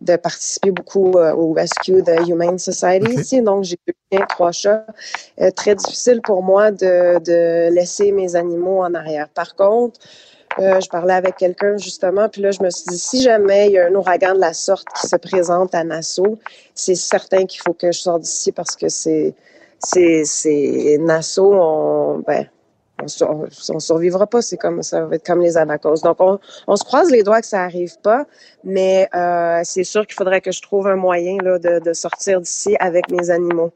de participer beaucoup euh, au Rescue de Humane Society ici. Donc, j'ai deux chiens, trois chats. Euh, très difficile pour moi de, de laisser mes animaux en arrière. Par contre, euh, je parlais avec quelqu'un justement, puis là, je me suis dit, si jamais il y a un ouragan de la sorte qui se présente à Nassau, c'est certain qu'il faut que je sorte d'ici parce que c'est, c'est, c'est Nassau, on, ben, on, sur- on, on survivra pas. C'est comme ça va être comme les abacos. Donc, on, on se croise les doigts que ça arrive pas, mais euh, c'est sûr qu'il faudrait que je trouve un moyen là, de, de sortir d'ici avec mes animaux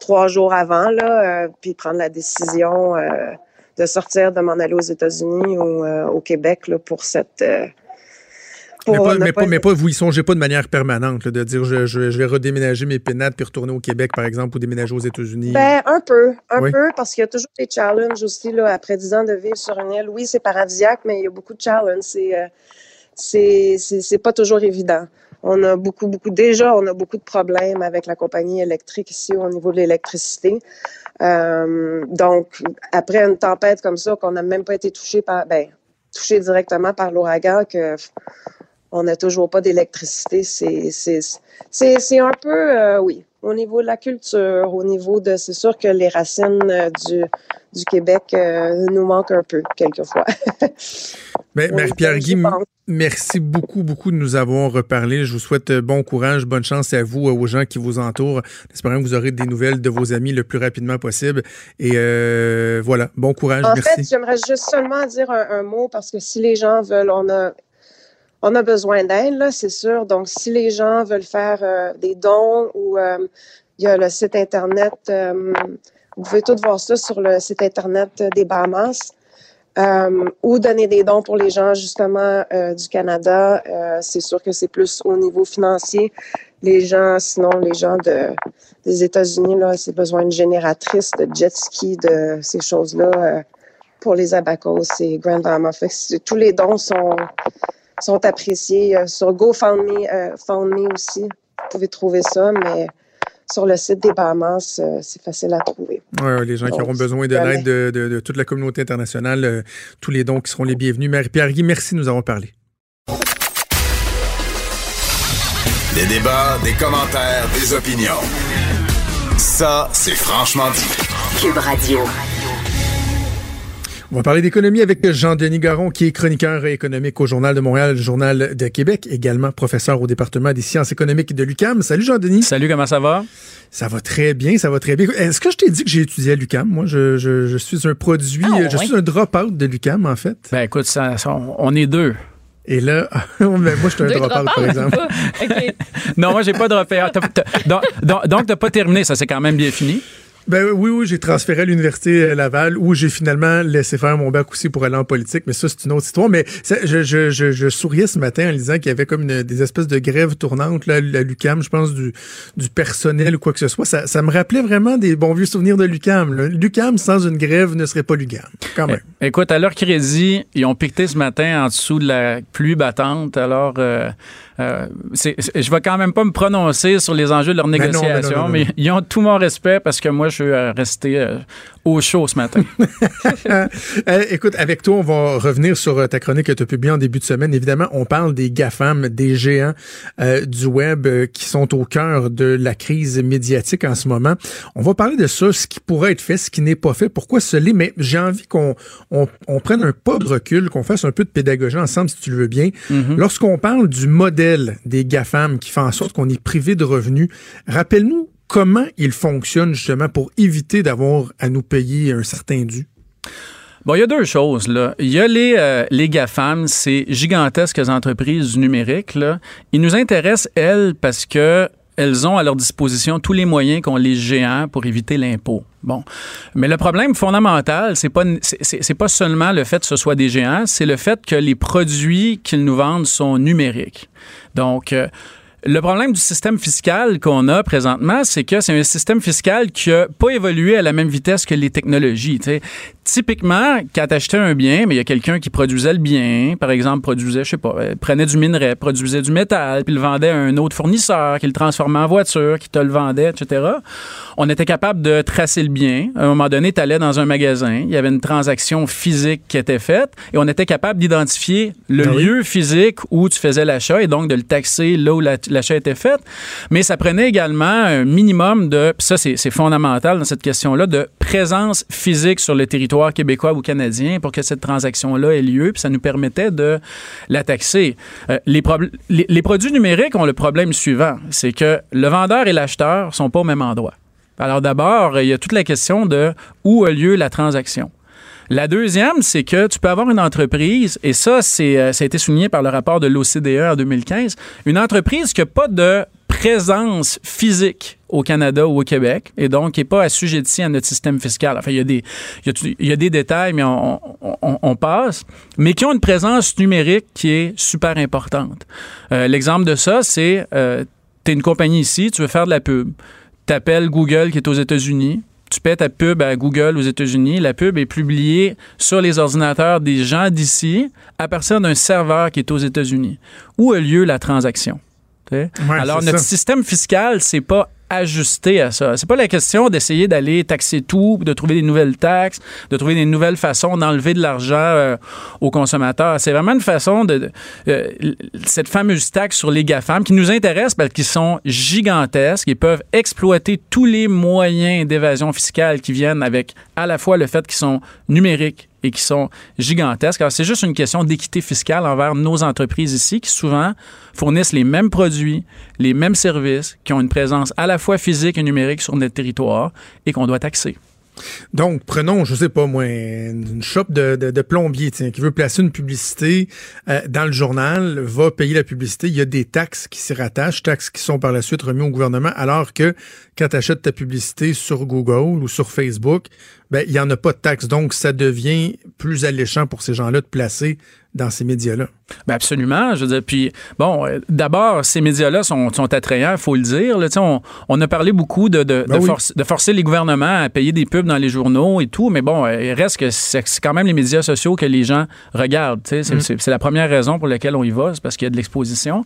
trois jours avant, là, euh, puis prendre la décision euh, de sortir, de m'en aller aux États-Unis ou euh, au Québec là, pour cette. Pour Mais pas, mais, pas, mais pas, vous y songez pas de manière permanente, là, de dire je, je, je vais redéménager mes pénates puis retourner au Québec, par exemple, ou déménager aux États-Unis. Ben, un peu, un Oui. peu, parce qu'il y a toujours des challenges aussi, là, après dix ans de vivre sur une île. Oui, c'est paradisiaque, mais il y a beaucoup de challenges. C'est, euh, c'est, pas toujours évident. On a beaucoup, beaucoup, déjà, on a beaucoup de problèmes avec la compagnie électrique ici au niveau de l'électricité. Euh, donc, après une tempête comme ça, qu'on n'a même pas été touché par, ben, touché directement par l'ouragan, que on n'a toujours pas d'électricité, c'est, un peu, euh, oui, au niveau de la culture, au niveau de, c'est sûr que les racines euh, du, du Québec euh, nous manquent un peu, quelquefois. Mais Marie-Pierre Guy, merci beaucoup, beaucoup de nous avoir reparlé. Je vous souhaite bon courage, bonne chance à vous, aux gens qui vous entourent. Espérons que vous aurez des nouvelles de vos amis le plus rapidement possible. Et euh, voilà, bon courage, En merci. fait, j'aimerais juste seulement dire un, un mot parce que si les gens veulent, on a, on a besoin d'aide, c'est sûr. Donc, si les gens veulent faire euh, des dons ou euh, il y a le site Internet, euh, vous pouvez tout voir ça sur le site Internet des Bahamas. Euh, ou donner des dons pour les gens justement euh, du Canada. C'est sûr que c'est plus au niveau financier. Les gens, sinon les gens de, des États-Unis, là, c'est besoin d'une génératrice de jet ski, de ces choses-là pour les abacos et Grand Bahama. C'est- tous les dons sont, sont appréciés. Euh, sur GoFundMe euh, aussi, vous pouvez trouver ça, mais sur le site des Bahamas, euh, c'est facile à trouver. Ouais, les gens qui Donc, auront besoin de l'aide de, de- de toute la communauté internationale, euh, tous les dons qui seront les bienvenus. Marie-Pierre Guy, merci de nous avoir parlé. Des débats, des commentaires, des opinions. Ça, c'est franchement dit. Cube Radio. On va parler d'économie avec Jean-Denis Garon, qui est chroniqueur économique au Journal de Montréal, le Journal de Québec, également professeur au département des sciences économiques de l'UCAM. Salut Jean-Denis. Salut, comment ça va? Ça va très bien, ça va très bien. Est-ce que je t'ai dit que j'ai étudié à l'UCAM? Moi, je, je- je suis un produit, Ah, je suis un drop-out de l'UCAM, en fait. Ben écoute, ça- ça- on est deux. Et là, ben, moi, je suis un drop-out, par exemple. Non, moi, j'ai pas de repère. Donc, donc, t'as pas terminé, ça c'est quand même bien fini. Ben oui, oui, j'ai transféré à l'université Laval où j'ai finalement laissé faire mon bac aussi pour aller en politique, mais ça c'est une autre histoire. Mais ça, je, je, je, je souriais ce matin en lisant qu'il y avait comme une- des espèces de grèves tournantes là, à l'UCAM, je pense du, du personnel ou quoi que ce soit. Ça, ça me rappelait vraiment des bons vieux souvenirs de l'UCAM. L'UCAM sans une grève ne serait pas l'UCAM, quand même. Écoute, à leur crédit, ils ont piqueté ce matin en dessous de la pluie battante. Alors, euh, euh, je vais quand même pas me prononcer sur les enjeux de leur Ben non, ben non, négociation, non, mais ils ont tout mon respect parce que moi, je suis euh, resté euh, au chaud ce matin. Écoute, avec toi, on va revenir sur euh, ta chronique que tu as publiée en début de semaine. Évidemment, on parle des GAFAM, des géants euh, du web euh, qui sont au cœur de la crise médiatique en ce moment. On va parler de ça, ce qui pourrait être fait, ce qui n'est pas fait, pourquoi ce l'est, mais j'ai envie qu'on on, on prenne un pas de recul, qu'on fasse un peu de pédagogie ensemble, si tu le veux bien. Lorsqu'on parle du modèle des GAFAM qui fait en sorte qu'on est privé de revenus, rappelle-nous comment il fonctionne justement pour éviter d'avoir à nous payer un certain dû? Bon, il y a deux choses. Là. Il y a les, euh, les GAFAM, ces gigantesques entreprises du numérique. Là. Ils nous intéressent, elles, parce que elles ont à leur disposition tous les moyens qu'ont les géants pour éviter l'impôt. Bon. Mais le problème fondamental, c'est pas, c'est pas seulement le fait que ce soit des géants, c'est le fait que les produits qu'ils nous vendent sont numériques. Donc, euh, le problème du système fiscal qu'on a présentement, c'est que c'est un système fiscal qui n'a pas évolué à la même vitesse que les technologies. Typiquement, quand tu achetais un bien, mais il y a quelqu'un qui produisait le bien, par exemple, produisait, je sais pas, euh, prenait du minerai, produisait du métal, puis le vendait à un autre fournisseur qui le transformait en voiture, qui te le vendait, etc. On était capable de tracer le bien. À un moment donné, tu allais dans un magasin, il y avait une transaction physique qui était faite, et on était capable d'identifier le Ah oui. lieu physique où tu faisais l'achat et donc de le taxer là où la- l'achat était fait. Mais ça prenait également un minimum de, ça c'est fondamental dans cette question-là, de présence physique sur le territoire québécois ou canadien pour que cette transaction-là ait lieu, puis ça nous permettait de la taxer. Euh, les, produits numériques ont le problème suivant, c'est que le vendeur et l'acheteur sont pas au même endroit. Alors d'abord, il y a toute la question de où a lieu la transaction. La deuxième, c'est que tu peux avoir une entreprise, et ça, euh, ça a été souligné par le rapport de l'OCDE en 2015, une entreprise qui n'a pas de présence physique au Canada ou au Québec, et donc qui n'est pas assujettie à notre système fiscal. Enfin, il y a des, il y a, il y a des détails, mais on, on- on passe, mais qui ont une présence numérique qui est super importante. Euh, l'exemple de ça, c'est, euh, tu es une compagnie ici, tu veux faire de la pub. Tu appelles Google qui est aux États-Unis, tu paies ta pub à Google aux États-Unis, la pub est publiée sur les ordinateurs des gens d'ici à partir d'un serveur qui est aux États-Unis. Où a lieu la transaction? Ouais, Alors, notre ça. système fiscal, c'est pas ajusté à ça. C'est pas la question d'essayer d'aller taxer tout, de trouver des nouvelles taxes, de trouver des nouvelles façons d'enlever de l'argent euh, aux consommateurs. C'est vraiment une façon de, euh, cette fameuse taxe sur les GAFAM qui nous intéresse parce qu'ils sont gigantesques et peuvent exploiter tous les moyens d'évasion fiscale qui viennent avec à la fois le fait qu'ils sont numériques et qui sont gigantesques. Alors, c'est juste une question d'équité fiscale envers nos entreprises ici qui souvent fournissent les mêmes produits, les mêmes services, qui ont une présence à la fois physique et numérique sur notre territoire et qu'on doit taxer. Donc, prenons, je sais pas moi, une shop de, plombier qui veut placer une publicité euh, dans le journal, va payer la publicité. Il y a des taxes qui s'y rattachent, taxes qui sont par la suite remises au gouvernement, alors que quand tu achètes ta publicité sur Google ou sur Facebook, ben, il n'y en a pas de taxes. Donc, ça devient plus alléchant pour ces gens-là de placer dans ces médias-là. Ben absolument. Je veux dire, puis bon, euh, d'abord, ces médias-là sont, sont attrayants, il faut le dire. Là, on, on a parlé beaucoup de, de, Ben de oui. force- de forcer les gouvernements à payer des pubs dans les journaux et tout, mais bon, euh, il reste que c'est quand même les médias sociaux que les gens regardent. C'est Mm. c'est la première raison pour laquelle on y va, c'est parce qu'il y a de l'exposition.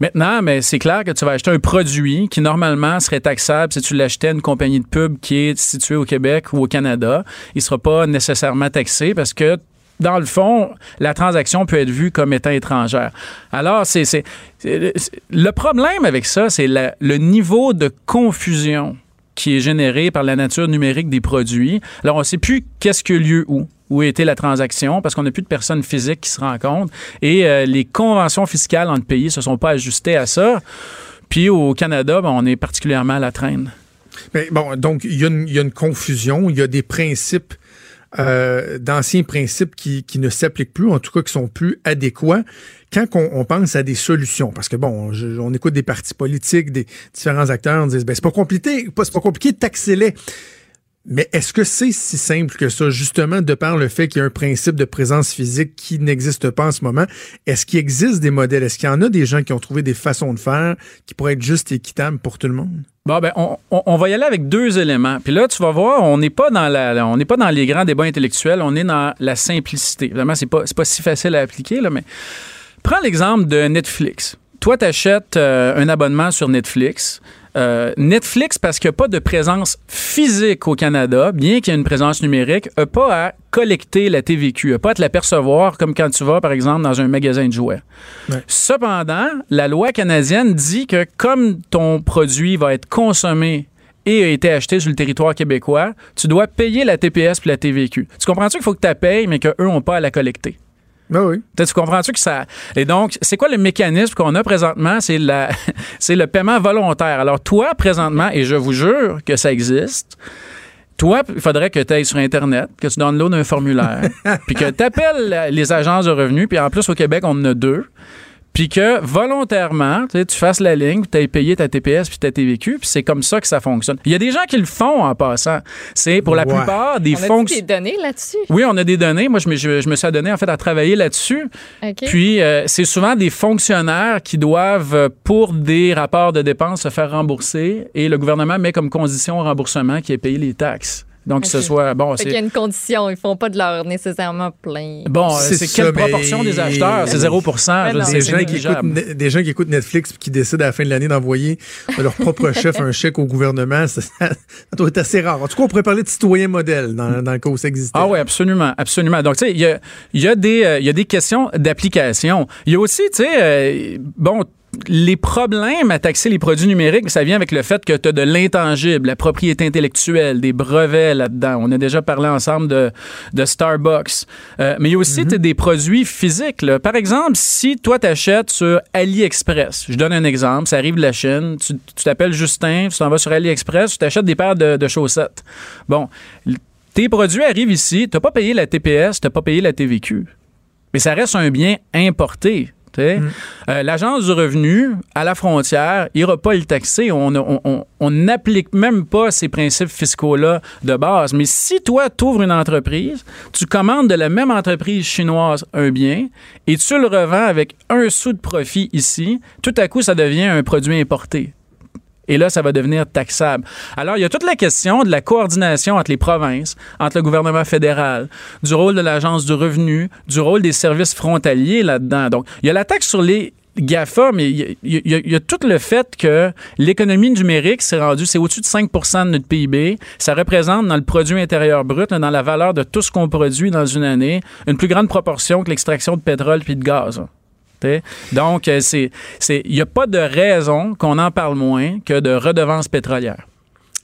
Maintenant, mais c'est clair que tu vas acheter un produit qui normalement serait taxable si tu l'achetais à une compagnie de pub qui est située au Québec ou au Canada. Il ne sera pas nécessairement taxé parce que dans le fond, la transaction peut être vue comme étant étrangère. Alors, c'est le problème avec ça, c'est le niveau de confusion qui est généré par la nature numérique des produits. Alors, on ne sait plus qu'est-ce qui a lieu où où a été la transaction, parce qu'on n'a plus de personnes physiques qui se rencontrent. Et euh, les conventions fiscales entre pays ne se sont pas ajustées à ça. Puis au Canada, ben, on est particulièrement à la traîne. Mais bon, donc il y a une confusion, il y a des principes, euh, d'anciens principes qui, qui ne s'appliquent plus, en tout cas qui sont plus adéquats. Quand on, on pense à des solutions, parce que bon, je- on écoute des partis politiques, des différents acteurs, on dit ben c'est pas compliqué, c'est pas compliqué de taxer les. Mais est-ce que c'est si simple que ça, justement, de par le fait qu'il y a un principe de présence physique qui n'existe pas en ce moment? Est-ce qu'il existe des modèles? Est-ce qu'il y en a des gens qui ont trouvé des façons de faire qui pourraient être juste et équitables pour tout le monde? Bon, ben, on, va y aller avec deux éléments. Puis là, tu vas voir, on n'est pas dans la, on n'est pas dans les grands débats intellectuels, on est dans la simplicité. Évidemment, c'est pas, pas si facile à appliquer, mais prends l'exemple de Netflix. Toi, tu achètes un abonnement sur Netflix. Euh, Netflix, parce qu'il n'y a pas de présence physique au Canada, bien qu'il y ait une présence numérique, n'a pas à collecter la TVQ, n'a pas à te la percevoir comme quand tu vas, par exemple, dans un magasin de jouets. Ouais. Cependant, la loi canadienne dit que comme ton produit va être consommé et a été acheté sur le territoire québécois, tu dois payer la TPS puis la TVQ. Tu comprends-tu qu'il faut que tu la payes, mais qu'eux n'ont pas à la collecter? Ben oui. Tu tu comprends-tu que ça. Et donc, c'est quoi le mécanisme qu'on a présentement? C'est la... c'est le paiement volontaire. Alors, toi, présentement, et je vous jure que ça existe, toi, il faudrait que tu ailles sur Internet, que tu downloads un formulaire, puis que tu appelles les agences de revenus, puis en plus, au Québec, on en a deux. Puis que volontairement, tu sais, tu fasses la ligne, tu ailles payer ta TPS puis ta TVQ, puis c'est comme ça que ça fonctionne. Il y a des gens qui le font en passant. C'est pour la Ouais. plupart des On a des données là-dessus? Oui, on a des données. Moi, je me, je, je me suis adonné en fait à travailler là-dessus. OK. Puis, euh, c'est souvent des fonctionnaires qui doivent, euh, pour des rapports de dépenses, se faire rembourser et le gouvernement met comme condition au remboursement qui est payer les taxes. Donc, que ce soit. Bon, Fait qu'il y a c'est. une condition, ils font pas de leur nécessairement plein. Bon, C'est c'est quelle mais- proportion des acheteurs? C'est 0 Mais je veux non. Des c'est gens, qui écoutent, des gens qui écoutent Netflix puis qui décident à la fin de l'année d'envoyer de leur propre chef un chèque au gouvernement, ça, ça doit être assez rare. En tout cas, on pourrait parler de citoyen modèle dans, dans le cas où ça existait. Ah oui, absolument, absolument. Donc, tu sais, il y a, il y, a des, euh, il y a des questions d'application. Il y a aussi, tu sais, euh, bon, les problèmes à taxer les produits numériques, ça vient avec le fait que tu as de l'intangible, la propriété intellectuelle, des brevets là-dedans. On a déjà parlé ensemble de, de Starbucks. Euh, mais il y a aussi tu sais, des produits physiques. là. Par exemple, si toi t'achètes sur AliExpress, je donne un exemple, ça arrive de la Chine, tu tu t'appelles Justin, tu t'en vas sur AliExpress, tu t'achètes des paires de, de chaussettes. Bon, tes produits arrivent ici, tu n'as pas payé la TPS, tu n'as pas payé la TVQ. Mais ça reste un bien importé. Sais. Euh, L'Agence du revenu, à la frontière, ira pas le taxer. On n'applique même pas ces principes fiscaux-là de base. Mais si toi, tu ouvres une entreprise, tu commandes de la même entreprise chinoise un bien et tu le revends avec un sou de profit ici, tout à coup, ça devient un produit importé. Et là, ça va devenir taxable. Alors, il y a toute la question de la coordination entre les provinces, entre le gouvernement fédéral, du rôle de l'Agence du revenu, du rôle des services frontaliers là-dedans. Donc, il y a la taxe sur les GAFA, mais il y, y y a tout le fait que l'économie numérique s'est rendue, c'est au-dessus de 5 de notre PIB. Ça représente dans le produit intérieur brut, dans la valeur de tout ce qu'on produit dans une année, une plus grande proportion que l'extraction de pétrole puis de gaz. Donc, euh, c'est, il n'y a pas de raison qu'on en parle moins que de redevances pétrolières.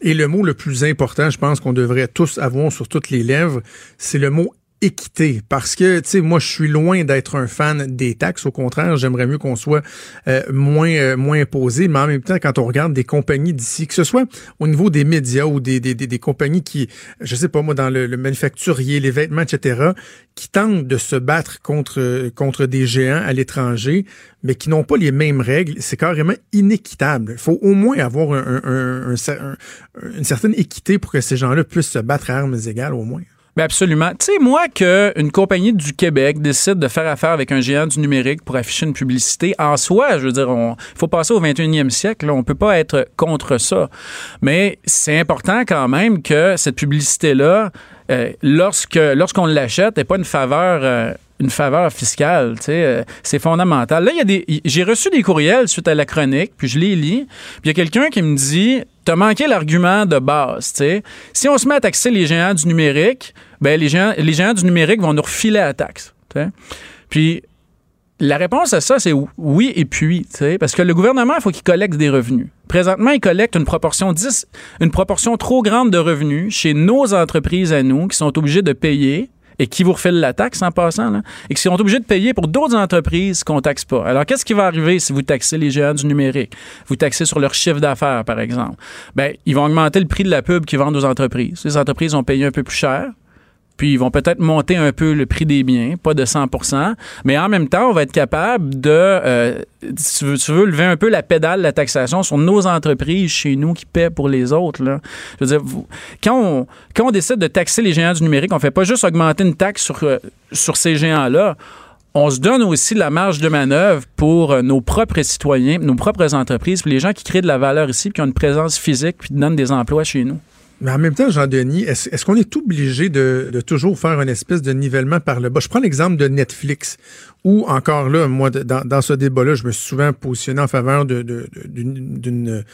Et le mot le plus important, je pense qu'on devrait tous avoir sur toutes les lèvres, c'est le mot équité. Parce que tu sais moi je suis loin d'être un fan des taxes. Au contraire j'aimerais mieux qu'on soit euh, moins euh, moins imposé. Mais en même temps quand on regarde des compagnies d'ici que ce soit au niveau des médias ou des, des, des, compagnies qui je sais pas moi dans le, le manufacturier les vêtements etc qui tentent de se battre contre contre des géants à l'étranger mais qui n'ont pas les mêmes règles c'est carrément inéquitable. Il faut au moins avoir un, un, une certaine équité pour que ces gens-là puissent se battre à armes égales au moins Ben absolument. Tu sais, moi, qu'une compagnie du Québec décide de faire affaire avec un géant du numérique pour afficher une publicité, en soi, je veux dire, il faut passer au 21e siècle. On peut pas être contre ça. Mais c'est important quand même que cette publicité-là, euh, lorsque lorsqu'on l'achète, n'ait pas une faveur. euh, une faveur fiscale, euh, c'est fondamental. Là, il y a des, j'ai reçu des courriels suite à la chronique, puis je les lis, puis il y a quelqu'un qui me dit, t'as manqué l'argument de base. Si on se met à taxer les géants du numérique, ben les géants, les géants du numérique vont nous refiler la taxe. Puis la réponse à ça, c'est oui et puis, parce que le gouvernement, il faut qu'il collecte des revenus. Présentement, il collecte une proportion 10, une proportion trop grande de revenus chez nos entreprises à nous qui sont obligées de payer et qui vous refilent la taxe en passant, et qui sont obligés de payer pour d'autres entreprises qu'on taxe pas. Alors, qu'est-ce qui va arriver si vous taxez les géants du numérique? Vous taxez sur leur chiffre d'affaires, par exemple. Ben, ils vont augmenter le prix de la pub qu'ils vendent aux entreprises. Les entreprises vont payer un peu plus cher. Puis ils vont peut-être monter un peu le prix des biens, pas de 100% mais en même temps, on va être capable de, euh, tu veux, lever un peu la pédale de la taxation sur nos entreprises chez nous qui paient pour les autres. Je veux dire, quand, on, quand on décide de taxer les géants du numérique, on fait pas juste augmenter une taxe sur, euh, sur ces géants-là. On se donne aussi la marge de manœuvre pour euh, nos propres citoyens, nos propres entreprises, puis les gens qui créent de la valeur ici, puis qui ont une présence physique, puis qui donnent des emplois chez nous. Mais en même temps, Jean-Denis, est-ce qu'on est obligé de, de toujours faire une espèce de nivellement par le bas? Je prends l'exemple de Netflix, où encore là, moi, dans, dans ce débat-là, je me suis souvent positionné en faveur d'une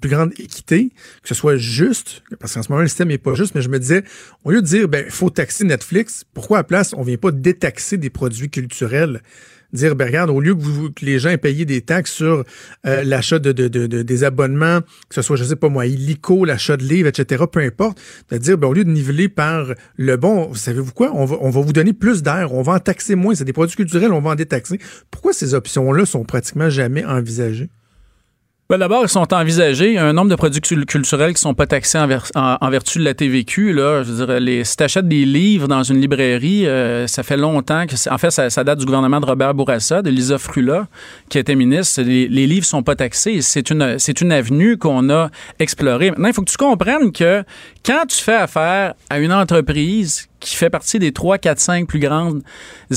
plus grande équité, que ce soit juste, parce qu'en ce moment, le système n'est pas juste, mais je me disais, au lieu de dire, ben, faut taxer Netflix, pourquoi à la place, on vient pas détaxer des produits culturels? Dire, ben regarde, au lieu que, vous, que les gens aient payé des taxes sur euh, l'achat de, de, de, de- des abonnements, que ce soit, je sais pas moi, illico, l'achat de livres, etc., peu importe, de dire, ben, au lieu de niveler par le bon, savez-vous quoi, on va, on va vous donner plus d'air, on va en taxer moins, c'est des produits culturels, on va en détaxer. Pourquoi ces options-là sont pratiquement jamais envisagées? Ben, D'abord, ils sont envisagés. Un nombre de produits cul- culturels qui sont pas taxés en, ver- en- en vertu de la TVQ. Là. Je si tu achètes des livres dans une librairie, euh, ça fait longtemps que. En fait, ça, date du gouvernement de Robert Bourassa, de Lisa Frula, qui était ministre. Les, les livres sont pas taxés. C'est une, une avenue qu'on a explorée. Maintenant, il faut que tu comprennes que quand tu fais affaire à une entreprise qui fait partie des 3, 4, 5 plus grandes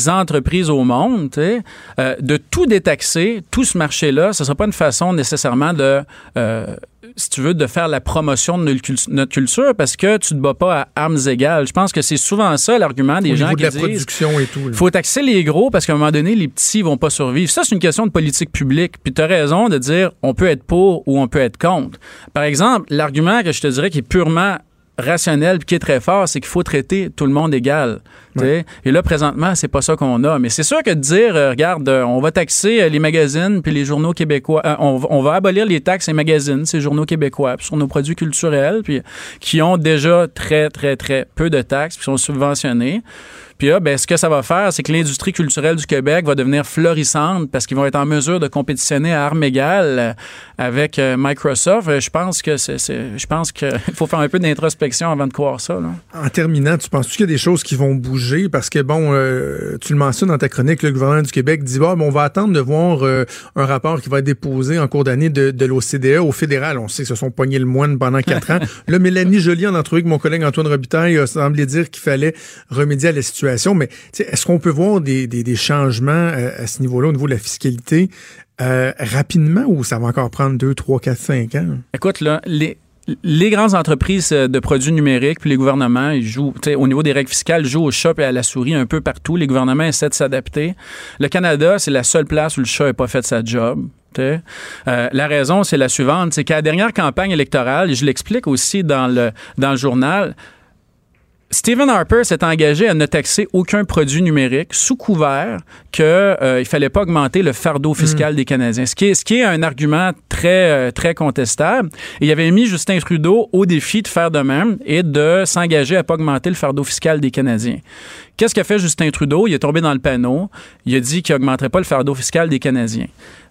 entreprises au monde, euh, de tout détaxer, tout ce marché-là, ce ne sera pas une façon nécessairement de euh, si tu veux, de faire la promotion de notre cul- notre culture parce que tu ne te bats pas à armes égales. Je pense que c'est souvent ça l'argument des Au gens de qui la disent production et tout. là. faut taxer les gros parce qu'à un moment donné, les petits vont pas survivre. Ça, c'est une question de politique publique. Puis tu as raison de dire on peut être pour ou on peut être contre. Par exemple, l'argument que je te dirais qui est purement rationnel qui est très fort, c'est qu'il faut traiter tout le monde égal. Et là, présentement, c'est pas ça qu'on a. Mais c'est sûr que de dire, euh, regarde, euh, on va taxer euh, les magazines puis les journaux québécois, on, va- on va abolir les taxes et magazines, ces journaux québécois, puis sur nos produits culturels, puis qui ont déjà très, très, très peu de taxes, puis sont subventionnés. Puis là, ben, ce que ça va faire, c'est que l'industrie culturelle du Québec va devenir florissante parce qu'ils vont être en mesure de compétitionner à armes égales euh, avec euh, Microsoft. Euh, Je pense que c'est, je pense qu'il faut faire un peu d'introspection avant de croire ça. Là. En terminant, tu penses qu'il y a des choses qui vont bouger? Parce que, bon, euh, tu le mentionnes dans ta chronique, le gouvernement du Québec dit, bon, on va attendre de voir euh, un rapport qui va être déposé en cours d'année de, de l'OCDE au fédéral. On sait qu'ils se sont pognés le moine pendant quatre ans. Là, Mélanie Joly, en entrevue avec mon collègue Antoine Robitaille, a semblé dire qu'il fallait remédier à la situation. Mais est-ce qu'on peut voir des, changements euh, à ce niveau-là, au niveau de la fiscalité, euh, rapidement ou ça va encore prendre deux, trois, quatre, cinq ans? Écoute, là, les, grandes entreprises euh, de produits numériques, puis les gouvernements, ils jouent, au niveau des règles fiscales, jouent au chat et à la souris un peu partout. Les gouvernements essaient de s'adapter. Le Canada, c'est la seule place où le chat n'a pas fait sa job. la raison, c'est la suivante, c'est qu'à la dernière campagne électorale, et je l'explique aussi dans le journal, Stephen Harper s'est engagé à ne taxer aucun produit numérique sous couvert qu'il ne fallait pas augmenter le fardeau fiscal des Canadiens, ce qui, est, ce qui est un argument très, euh, très contestable. Et il avait mis Justin Trudeau au défi de faire de même et de s'engager à ne pas augmenter le fardeau fiscal des Canadiens. Qu'est-ce qu'a fait Justin Trudeau? Il est tombé dans le panneau. Il a dit qu'il n'augmenterait pas le fardeau fiscal des Canadiens.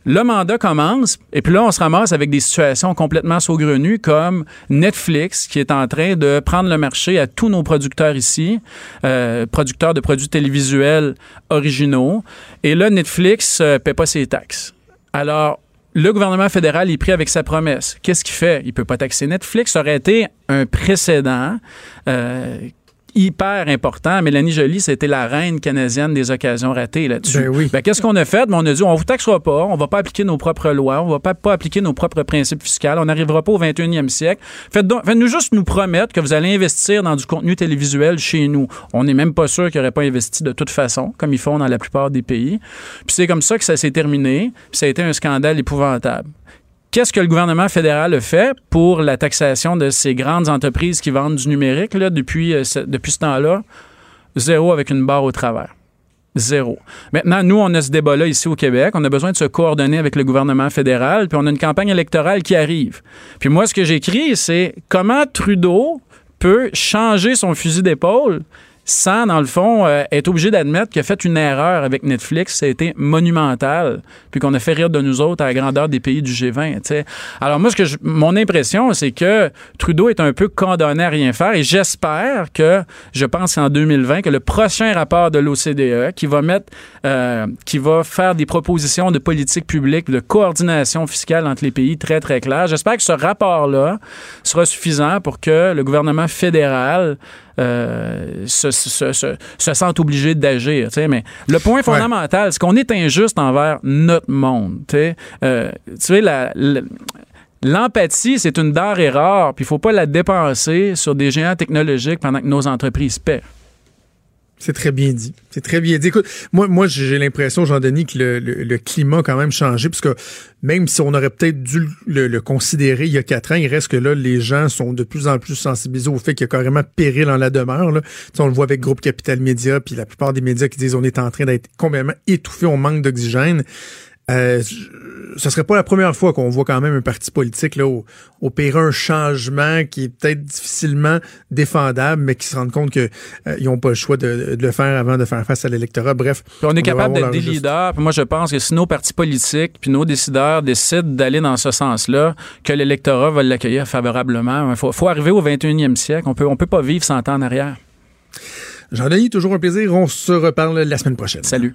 Le mandat commence, et puis là, on se ramasse avec des situations complètement saugrenues comme Netflix, qui est en train de prendre le marché à tous nos producteurs ici, euh, producteurs de produits télévisuels originaux. Et là, Netflix ne paie pas ses taxes. Alors, le gouvernement fédéral est pris avec sa promesse. Qu'est-ce qu'il fait? Il ne peut pas taxer Netflix. Ça aurait été un précédent. Euh, hyper important. Mélanie Joly, c'était la reine canadienne des occasions ratées là-dessus. Ben oui. Ben, qu'est-ce qu'on a fait? Ben, on a dit, on vous taxera pas, on va pas appliquer nos propres lois, on va pas, pas appliquer nos propres principes fiscaux, on n'arrivera pas au 21e siècle. Faites donc- Faites-nous juste nous promettre que vous allez investir dans du contenu télévisuel chez nous. On n'est même pas sûr qu'ils n'auraient pas investi de toute façon, comme ils font dans la plupart des pays. Puis c'est comme ça que ça s'est terminé, puis ça a été un scandale épouvantable. Qu'est-ce que le gouvernement fédéral a fait pour la taxation de ces grandes entreprises qui vendent du numérique depuis, euh, depuis ce temps-là? Zéro avec une barre au travers. Zéro. Maintenant, nous, on a ce débat-là ici au Québec. On a besoin de se coordonner avec le gouvernement fédéral, puis on a une campagne électorale qui arrive. Puis moi, ce que j'écris, c'est comment Trudeau peut changer son fusil d'épaule sans, dans le fond, euh, être obligé d'admettre qu'il a fait une erreur avec Netflix. Ça a été monumental, puis qu'on a fait rire de nous autres à la grandeur des pays du G20. tu sais. Alors moi, ce que je- mon impression, c'est que Trudeau est un peu condamné à rien faire, et j'espère que, je pense qu'en 2020, que le prochain rapport de l'OCDE, qui va mettre, euh, qui va faire des propositions de politique publique, de coordination fiscale entre les pays très, très claires, j'espère que ce rapport-là sera suffisant pour que le gouvernement fédéral euh, se, se, se, se sente obligé d'agir. Mais le point fondamental, c'est qu'on est injuste envers notre monde. tu sais. Euh, tu sais, la- la- L'empathie, c'est une denrée rare, puis il faut pas la dépenser sur des géants technologiques pendant que nos entreprises paient. C'est très bien dit. C'est très bien dit. Écoute, moi, moi j'ai l'impression, Jean-Denis, que le, climat a quand même changé, parce que même si on aurait peut-être dû le, considérer il y a quatre ans, il reste que là, les gens sont de plus en plus sensibilisés au fait qu'il y a carrément péril en la demeure. Là. On le voit avec Groupe Capital Média, puis la plupart des médias qui disent on est en train d'être complètement étouffé, on manque d'oxygène. Euh, ce serait pas la première fois qu'on voit quand même un parti politique là opérer un changement qui est peut-être difficilement défendable, mais qui se rendent compte que euh, ils ont pas le choix de, de le faire avant de faire face à l'électorat. Bref, Puis on est capable d'être des juste- leaders. Puis moi, je pense que si nos partis politiques puis nos décideurs décident d'aller dans ce sens-là, que l'électorat va l'accueillir favorablement. Il faut, faut arriver au 21e siècle. On peut, on peut pas vivre sans temps en arrière. Jean-Denis, toujours un plaisir. On se reparle la semaine prochaine. Salut.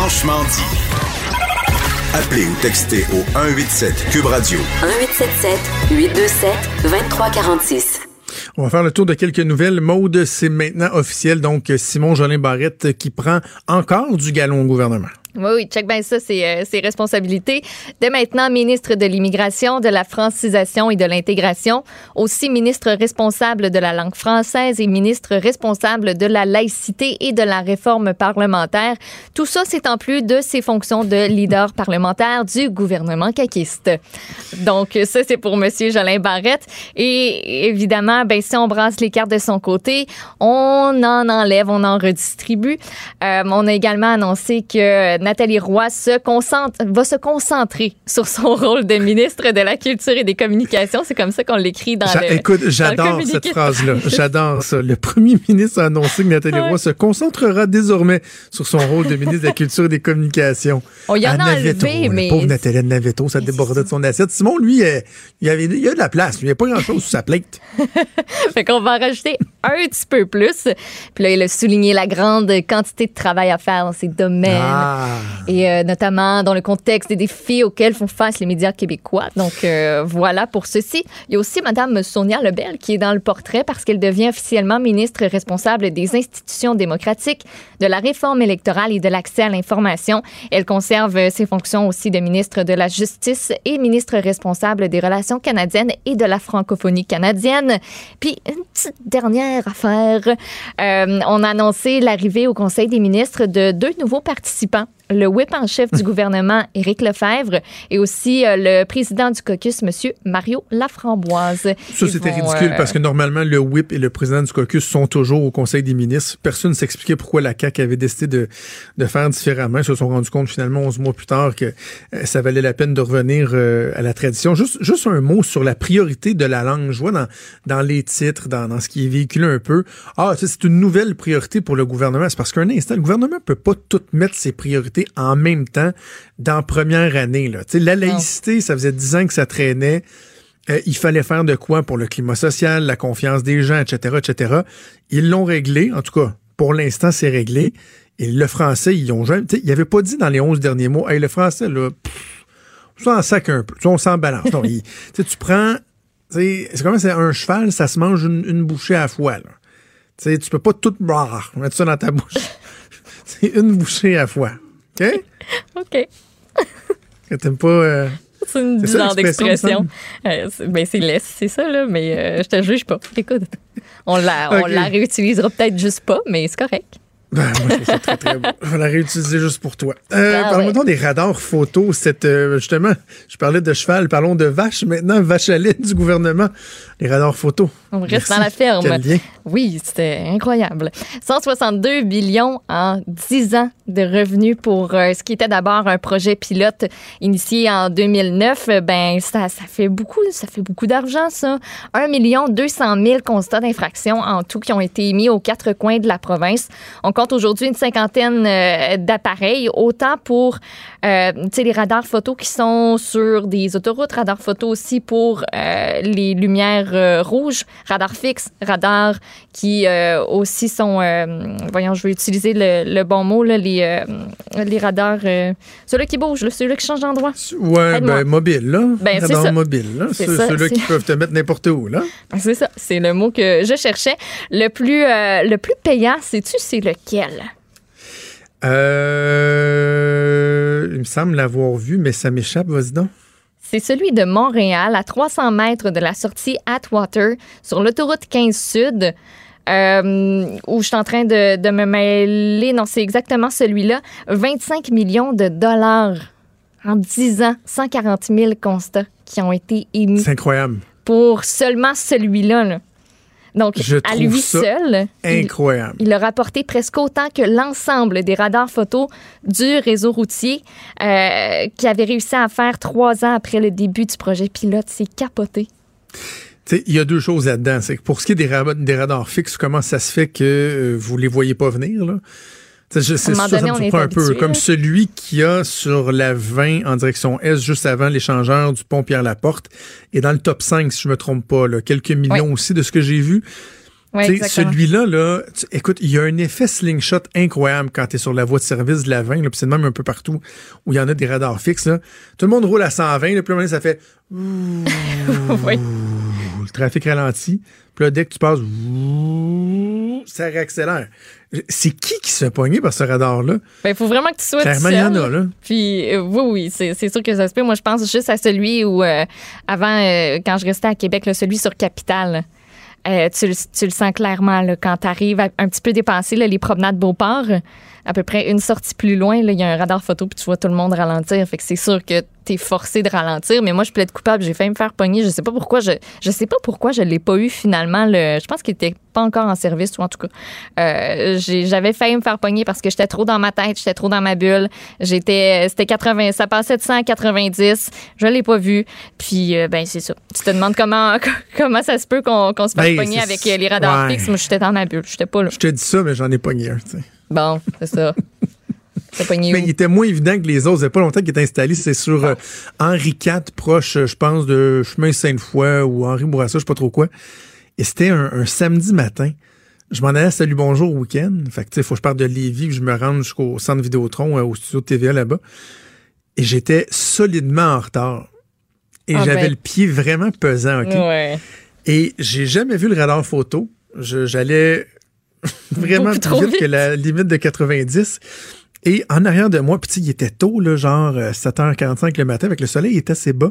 Franchement dit. Appelez ou textez au 187 Cube Radio. 1877 827 2346. On va faire le tour de quelques nouvelles. Maude, c'est maintenant officiel. Donc, Simon Jolin Barrette qui prend encore du galon au gouvernement. Oui, oui, check bien ça, c'est euh, ses responsabilités. Dès maintenant, ministre de l'Immigration, de la francisation et de l'intégration, aussi ministre responsable de la langue française et ministre responsable de la laïcité et de la réforme parlementaire. Tout ça, c'est en plus de ses fonctions de leader parlementaire du gouvernement caquiste. Donc, ça, c'est pour Monsieur Jolin Barrette. Et évidemment, ben, si on brasse les cartes de son côté, on en enlève, on en redistribue. Euh, on a également annoncé que Nathalie Roy se concentre, va se concentrer sur son rôle de ministre de la Culture et des Communications. C'est comme ça qu'on l'écrit dans le. Écoute, j'adore cette phrase-là. J'adore ça. Le premier ministre a annoncé que Nathalie. Roy se concentrera désormais sur son rôle de ministre de la Culture et des Communications. On y en a enlevé, mais- Pauvre Nathalie trop, ça débordait de son assiette. Simon, lui, euh, il, y avait, il y a de la place. Il n'y a pas grand-chose sous sa plate. fait qu'on va en rajouter un petit peu plus. Puis là, il a souligné la grande quantité de travail à faire dans ces domaines. Ah. Et euh, notamment dans le contexte des défis auxquels font face les médias québécois. Donc euh, voilà pour ceci. Il y a aussi Madame Sonia Lebel qui est dans le portrait parce qu'elle devient officiellement ministre responsable des institutions démocratiques, de la réforme électorale et de l'accès à l'information. Elle conserve ses fonctions aussi de ministre de la Justice et ministre responsable des relations canadiennes et de la francophonie canadienne. Puis une petite dernière affaire. Euh, on a annoncé l'arrivée au Conseil des ministres de deux nouveaux participants. Le whip en chef du gouvernement, Éric Lefebvre, et aussi euh, le président du caucus, M. Mario Laframboise. Ça, c'était ridicule euh, parce que normalement, le whip et le président du caucus sont toujours au Conseil des ministres. Personne ne s'expliquait pourquoi la CAQ avait décidé de, de faire différemment. Ils se sont rendus compte finalement 11 mois plus tard que euh, ça valait la peine de revenir euh, à la tradition. Juste, juste un mot sur la priorité de la langue. Je vois dans, dans les titres, dans, dans ce qui est véhiculé un peu. Ah, c'est une nouvelle priorité pour le gouvernement. C'est parce qu'un instant, le gouvernement peut pas tout mettre ses priorités en même temps dans la première année. Là. La laïcité, ça faisait 10 ans que ça traînait. Euh, il fallait faire de quoi pour le climat social, la confiance des gens, etc., etc. Ils l'ont réglé, en tout cas, pour l'instant, c'est réglé. Et le français, ils ont jamais, ils n'avaient pas dit dans les 11 derniers mots, hey, le français, là, pff, on s'en sac un peu, on s'en balance. Non, il- tu prends, c'est comme c'est un cheval, ça se mange une, une bouchée à la fois, là. Tu sais, tu peux pas tout brrr, mettre ça dans ta bouche. c'est une bouchée à la fois. OK? OK. T'aimes pas. euh, C'est une l'expression, d'expression. Euh, c'est- ben, c'est laisse, c'est ça, là, mais euh, je te juge pas. Écoute, on la, on la réutilisera peut-être juste pas, mais c'est correct. Ben, moi, je trouve ça très, très beau. Je vais la réutiliser juste pour toi. Euh, Ah ouais. donc des radars photos. Cette, euh, justement, je parlais de cheval, parlons de vache. Maintenant, vache à lait du gouvernement. Les radars photos. On reste Merci. dans la ferme. Quel lien. Oui, c'était incroyable. 162 millions en 10 ans de revenus pour euh, ce qui était d'abord un projet pilote initié en 2009. Euh, Ben, ça, ça fait beaucoup, ça fait beaucoup d'argent, ça. 1 million 200 000 constats d'infraction en tout qui ont été émis aux quatre coins de la province. On compte aujourd'hui une cinquantaine euh, d'appareils, autant pour euh, les radars photos qui sont sur des autoroutes, radars photos aussi pour euh, les lumières euh, rouges, radars fixes, radars qui aussi sont, voyons, je vais utiliser le, le bon mot, là, les, les radars, ceux-là qui bougent, là, ceux-là qui changent d'endroit. Aide-moi. ben, mobile, là. Ben, c'est radars ça. mobile, là. Ceux-là qui peuvent te mettre n'importe où, là. Ah, C'est ça, c'est le mot que je cherchais. Le plus, le plus payant, sais-tu, c'est lequel? Euh, il me semble l'avoir vu, mais ça m'échappe, vas-y donc. C'est celui de Montréal, à 300 mètres de la sortie Atwater, sur l'autoroute 15 Sud, euh, où je suis en train de, de me mêler. Non, c'est exactement celui-là. 25 millions de dollars en 10 ans, 140 000 constats qui ont été émis C'est incroyable. pour seulement celui-là. là. Donc, Je à lui seul, il- Incroyable. il a rapporté presque autant que l'ensemble des radars photos du réseau routier euh, qui avait réussi à faire trois ans après le début du projet pilote. C'est capoté. Il y a deux choses là-dedans. C'est que pour ce qui est des, ra- des radars fixes, comment ça se fait que euh, vous les voyez pas venir, là? C'est ça, ça me est surprend un peu. Comme celui qu'il y a sur la 20 en direction Est, juste avant l'échangeur du pont Pierre-Laporte, et dans le top 5, si je me trompe pas, là, quelques millions aussi de ce que j'ai vu. Celui-là, là, tu- écoute, il y a un effet slingshot incroyable quand tu es sur la voie de service de la 20, là, puis c'est même un peu partout où il y en a des radars fixes. Là. Tout le monde roule à 120, là, puis à un moment ça fait Oui. le trafic ralentit. Puis là, dès que tu passes, ça réaccélère. C'est qui qui se fait pogner par ce radar-là? Ben, il faut vraiment que tu sois Clairement, il y en a, là. Puis euh, oui, oui, c'est sûr que ça se peut. Moi, je pense juste à celui où, euh, avant, euh, quand je restais à Québec, là, celui sur Capitale. Euh, tu, le- tu le sens clairement là, quand tu arrives un petit peu dépassé là, les promenades Beauport, à peu près une sortie plus loin, là, il y a un radar photo puis tu vois tout le monde ralentir. Fait que c'est sûr que tu es forcé de ralentir. Mais moi, je plaide coupable. J'ai failli me faire pogner. Je sais pas pourquoi. Je, je sais pas pourquoi je l'ai pas eu finalement. Le, je pense qu'il était pas encore en service ou en tout cas. Euh, j'ai- J'avais failli me faire pogner parce que j'étais trop dans ma tête, j'étais trop dans ma bulle. J'étais, c'était 80, ça passait de 100 à 90. Je l'ai pas vu. Puis, euh, ben, c'est ça. Tu te demandes comment, comment ça se peut qu'on se fasse Ben, pogner avec les radars ouais. fixes. Moi, j'étais dans ma bulle. J'étais pas là. Je te dis ça, mais j'en ai pogné un. tu sais. Bon, c'est ça. Mais il était moins évident que les autres. Ça fait pas longtemps qu'il était installé. C'est sur euh, Henri IV, proche, euh, je pense, de Chemin Sainte-Foy ou Henri Bourassa, je sais pas trop quoi. Et c'était un, un samedi matin. Je m'en allais à Salut Bonjour au week-end. Fait que, tu sais, faut que je parte de Lévis, que je me rende jusqu'au centre Vidéotron, euh, au studio de TVA là-bas. Et j'étais solidement en retard. Et Ah j'avais ben. le pied vraiment pesant, OK? Ouais. Et j'ai jamais vu le radar photo. J'allais vraiment plus trop vite, vite. que la limite de 90. Et en arrière de moi, puis tu sais, il était tôt, là, genre euh, 7h45 le matin, avec le soleil était assez bas.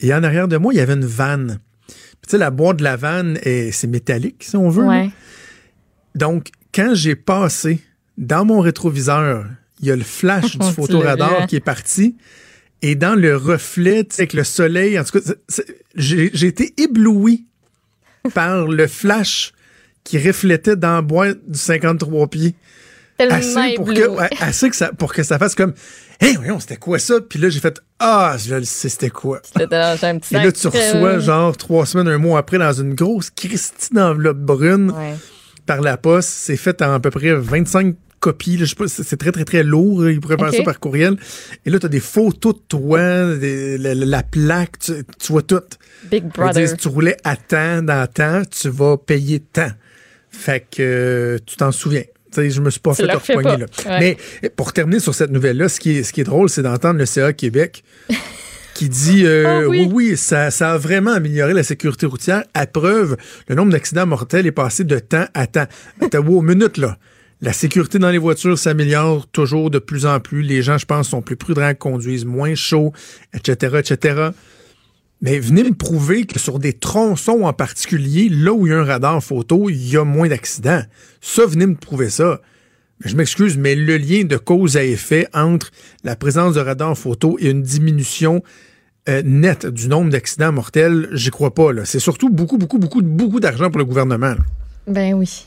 Et en arrière de moi, il y avait une vanne. Puis tu sais, la boîte de la vanne, est- c'est métallique, si on veut. Ouais. Donc, quand j'ai passé dans mon rétroviseur, il y a le flash du photoradar qui est parti. Et dans le reflet, tu sais, avec le soleil, en tout cas, j'ai été ébloui par le flash qui reflétait dans la boîte du 53 pieds. Tellement Assez pour, que, ouais, assez que ça, pour que ça fasse comme Hé, voyons, c'était quoi ça? Puis là, j'ai fait Ah, je le sais, c'était quoi. C'était dans un petit Et là, tu euh, reçois, genre, trois semaines, un mois après, dans une grosse Christine enveloppe brune Ouais. par la poste. C'est fait en à peu près 25 copies. là. Je sais pas, c'est très, très, très lourd. là. Il pourrait faire Ok. ça par courriel. Et là, tu as des photos de toi, des- la, la- la plaque, tu, tu vois tout. Big Ils Brother. disent, tu roulais à temps, dans temps, tu vas payer tant. Fait que euh, tu t'en souviens. Tu sais, je me suis pas fait repogner, là. Ouais. Mais eh, pour terminer sur cette nouvelle-là, ce qui est, ce qui est drôle, c'est d'entendre le CA Québec qui dit euh, Ah oui. oui, oui, ça, ça a vraiment amélioré la sécurité routière. À preuve, le nombre d'accidents mortels est passé de temps à temps. T'as wow, minute là. La sécurité dans les voitures s'améliore toujours de plus en plus. Les gens, je pense, sont plus prudents, conduisent moins chaud, etc., etc. Mais venez me prouver que sur des tronçons en particulier, là où il y a un radar photo, il y a moins d'accidents. Ça, venez me prouver ça. Je m'excuse, mais le lien de cause à effet entre la présence de radar photo et une diminution euh, nette du nombre d'accidents mortels, j'y crois pas. C'est surtout beaucoup, beaucoup, beaucoup, beaucoup d'argent pour le gouvernement. Ben oui.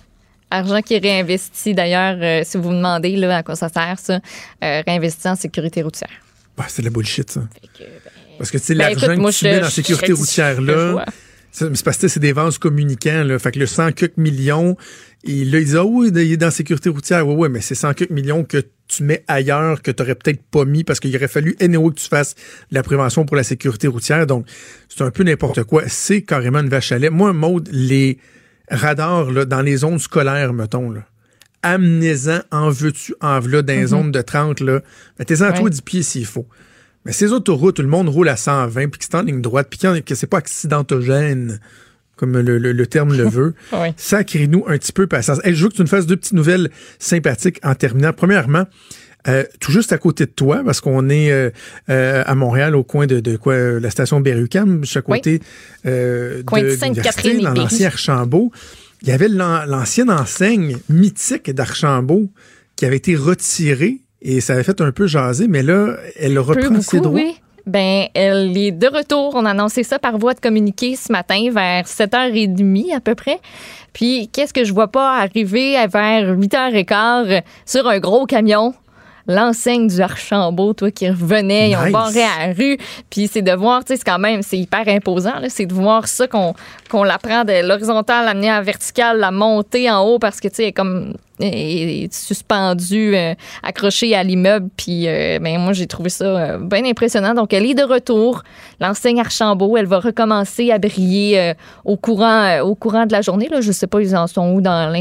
Argent qui est réinvesti, d'ailleurs, euh, si vous me demandez là, à quoi ça sert, ça, euh, réinvesti en sécurité routière. Ouais, c'est de la bullshit, ça. Fait que, ben, Parce que Ben, l'argent moi, que tu mets dans la sécurité je- routière je là, vois. c'est parce que c'est des vases communicants. Là. Fait que le 100 quelques millions, et là, ils disent Ah oui, il est dans la sécurité routière. Oui, oui, mais c'est 100 quelques millions que tu mets ailleurs, que tu n'aurais peut-être pas mis parce qu'il aurait fallu anyway que tu fasses de la prévention pour la sécurité routière. Donc, c'est un peu n'importe quoi. C'est carrément une vache à lait. Moi, Maude, les radars là, dans les zones scolaires, mettons, là, amenez-en, en veux-tu, en v'là, dans les zones de 30, là. Mettez-en toi Ouais. 10 pieds s'il faut. Mais ces autoroutes, tout le monde roule à 120, puis que c'est en ligne droite, puis que c'est pas accidentogène, comme le, le- le terme le veut, Ouais. sacrez-nous un petit peu patience. Hey, je veux que tu nous fasses deux petites nouvelles sympathiques en terminant. Premièrement, euh, tout juste à côté de toi, parce qu'on est euh, euh, à Montréal, au coin de, de quoi, la station Berrucam, juste à côté Coin de Sainte-Catherine dans l'ancien Archambault. Il y avait l'an- l'ancienne enseigne mythique d'Archambault qui avait été retirée et ça avait fait un peu jaser, mais là, elle reprend ses droits. oui. Ben, elle est de retour. On a annoncé ça par voie de communiqué ce matin vers 7h30 à peu près. Puis, qu'est-ce que je vois pas arriver vers 8h15 sur un gros camion? L'enseigne du Archambault, toi, qui revenait, ils ont barré à la rue. Puis c'est de voir, tu sais, c'est quand même, c'est hyper imposant, là, c'est de voir ça qu'on qu'on la prend de l'horizontale, l'amener à la verticale, la monter en haut parce que, tu sais, elle est comme elle est suspendue, euh, accrochée à l'immeuble. Puis, euh, ben, moi, j'ai trouvé ça euh, bien impressionnant. Donc, elle est de retour. L'enseigne Archambault, elle va recommencer à briller au, courant, au courant de la journée. Là. Je sais pas, ils en sont où dans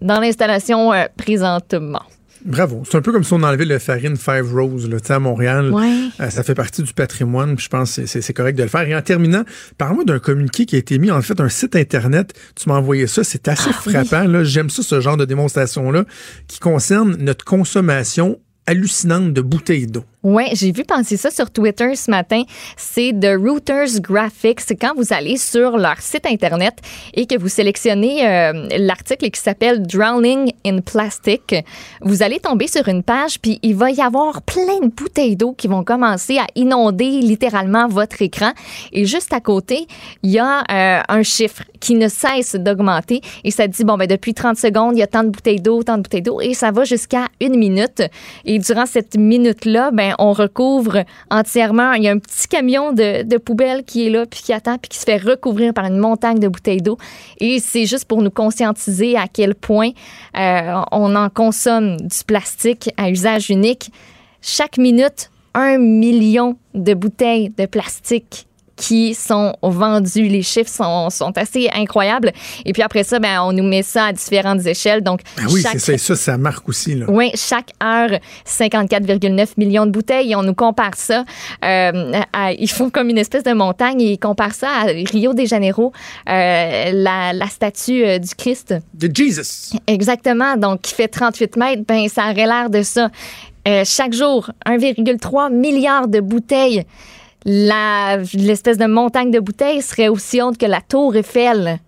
l'installation présentement. Bravo. C'est un peu comme si on enlevait le Farine Five Rose là, tu sais, à Montréal. Ouais. Euh, ça fait partie du patrimoine. Je pense que c'est- correct de le faire. Et en terminant, parle-moi d'un communiqué qui a été mis, en fait, un site Internet. Tu m'as envoyé ça. C'est assez Ah, oui. frappant. là. J'aime ça, ce genre de démonstration-là, qui concerne notre consommation hallucinante de bouteilles d'eau. Oui, j'ai vu penser ça sur Twitter ce matin. C'est de Reuters Graphics. Quand vous allez sur leur site Internet et que vous sélectionnez euh, l'article qui s'appelle Drowning in Plastic. Vous allez tomber sur une page, puis il va y avoir plein de bouteilles d'eau qui vont commencer à inonder littéralement votre écran. Et juste à côté, il y a euh, un chiffre qui ne cesse d'augmenter et ça dit, bon, ben, depuis 30 secondes, il y a tant de bouteilles d'eau, tant de bouteilles d'eau et ça va jusqu'à une minute. Et durant cette minute-là, ben, on recouvre entièrement. Il y a un petit camion de, poubelle qui est là, puis qui attend, puis qui se fait recouvrir par une montagne de bouteilles d'eau. Et c'est juste pour nous conscientiser à quel point euh, on en consomme du plastique à usage unique. Chaque minute, un million de bouteilles de plastique qui sont vendus. Les chiffres sont, sont assez incroyables. Et puis après ça, ben, on nous met ça à différentes échelles. Donc, Ben oui, chaque- c'est ça, ça, marque aussi. Là. oui, chaque heure, 54,9 millions de bouteilles. Et on nous compare ça. euh, à- ils font comme une espèce de montagne et ils comparent ça à Rio de Janeiro, euh, la, la statue euh, du Christ. De Jesus. Exactement. Donc, qui fait 38 mètres, ben, ça aurait l'air de ça. Chaque jour, 1,3 milliard de bouteilles. La- L'espèce de montagne de bouteilles serait aussi haute que la Tour Eiffel.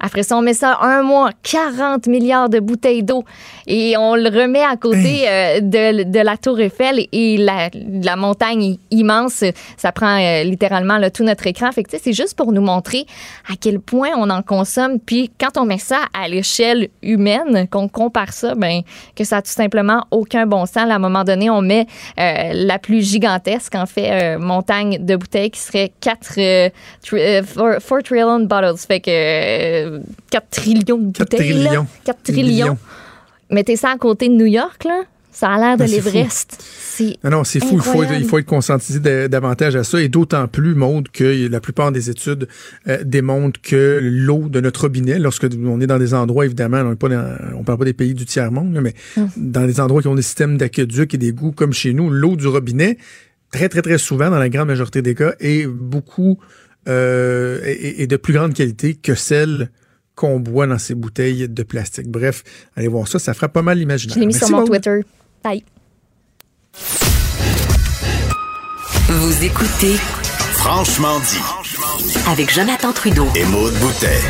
Après ça, on met ça un mois, 40 milliards de bouteilles d'eau. Et on le remet à côté euh, de, de la Tour Eiffel et la, la montagne immense. Ça prend euh, littéralement là, tout notre écran. Fait que, c'est juste pour nous montrer à quel point on en consomme. Puis quand on met ça à l'échelle humaine, qu'on compare ça, ben, que ça a tout simplement aucun bon sens. À un moment donné, on met euh, la plus gigantesque, en fait, montagne de bouteilles qui serait 4 trillion bottles. Fait que euh, 4 trillions de bouteilles. là. trillions. 4 trillions. Mettez ça à côté de New York, là. Ça a l'air de Ben, l'Everest. Non, non, c'est fou. Il faut, être, Incroyable. il faut être conscientisé de- davantage à ça. Et d'autant plus, Maude, que la plupart des études euh, démontrent que l'eau de notre robinet, lorsque on est dans des endroits, évidemment, on ne parle pas des pays du tiers-monde, mais dans des endroits qui ont des systèmes d'aqueduc et des goûts comme chez nous, l'eau du robinet, très, très, très souvent, dans la grande majorité des cas, est beaucoup euh, et, et de plus grande qualité que celle qu'on boit dans ces bouteilles de plastique. Bref, allez voir ça, ça fera pas mal l'imaginaire. Je l'ai mis Merci, sur mon. Twitter. Bye. Vous écoutez Franchement dit. avec Jonathan Trudeau. Et Maude Boutet.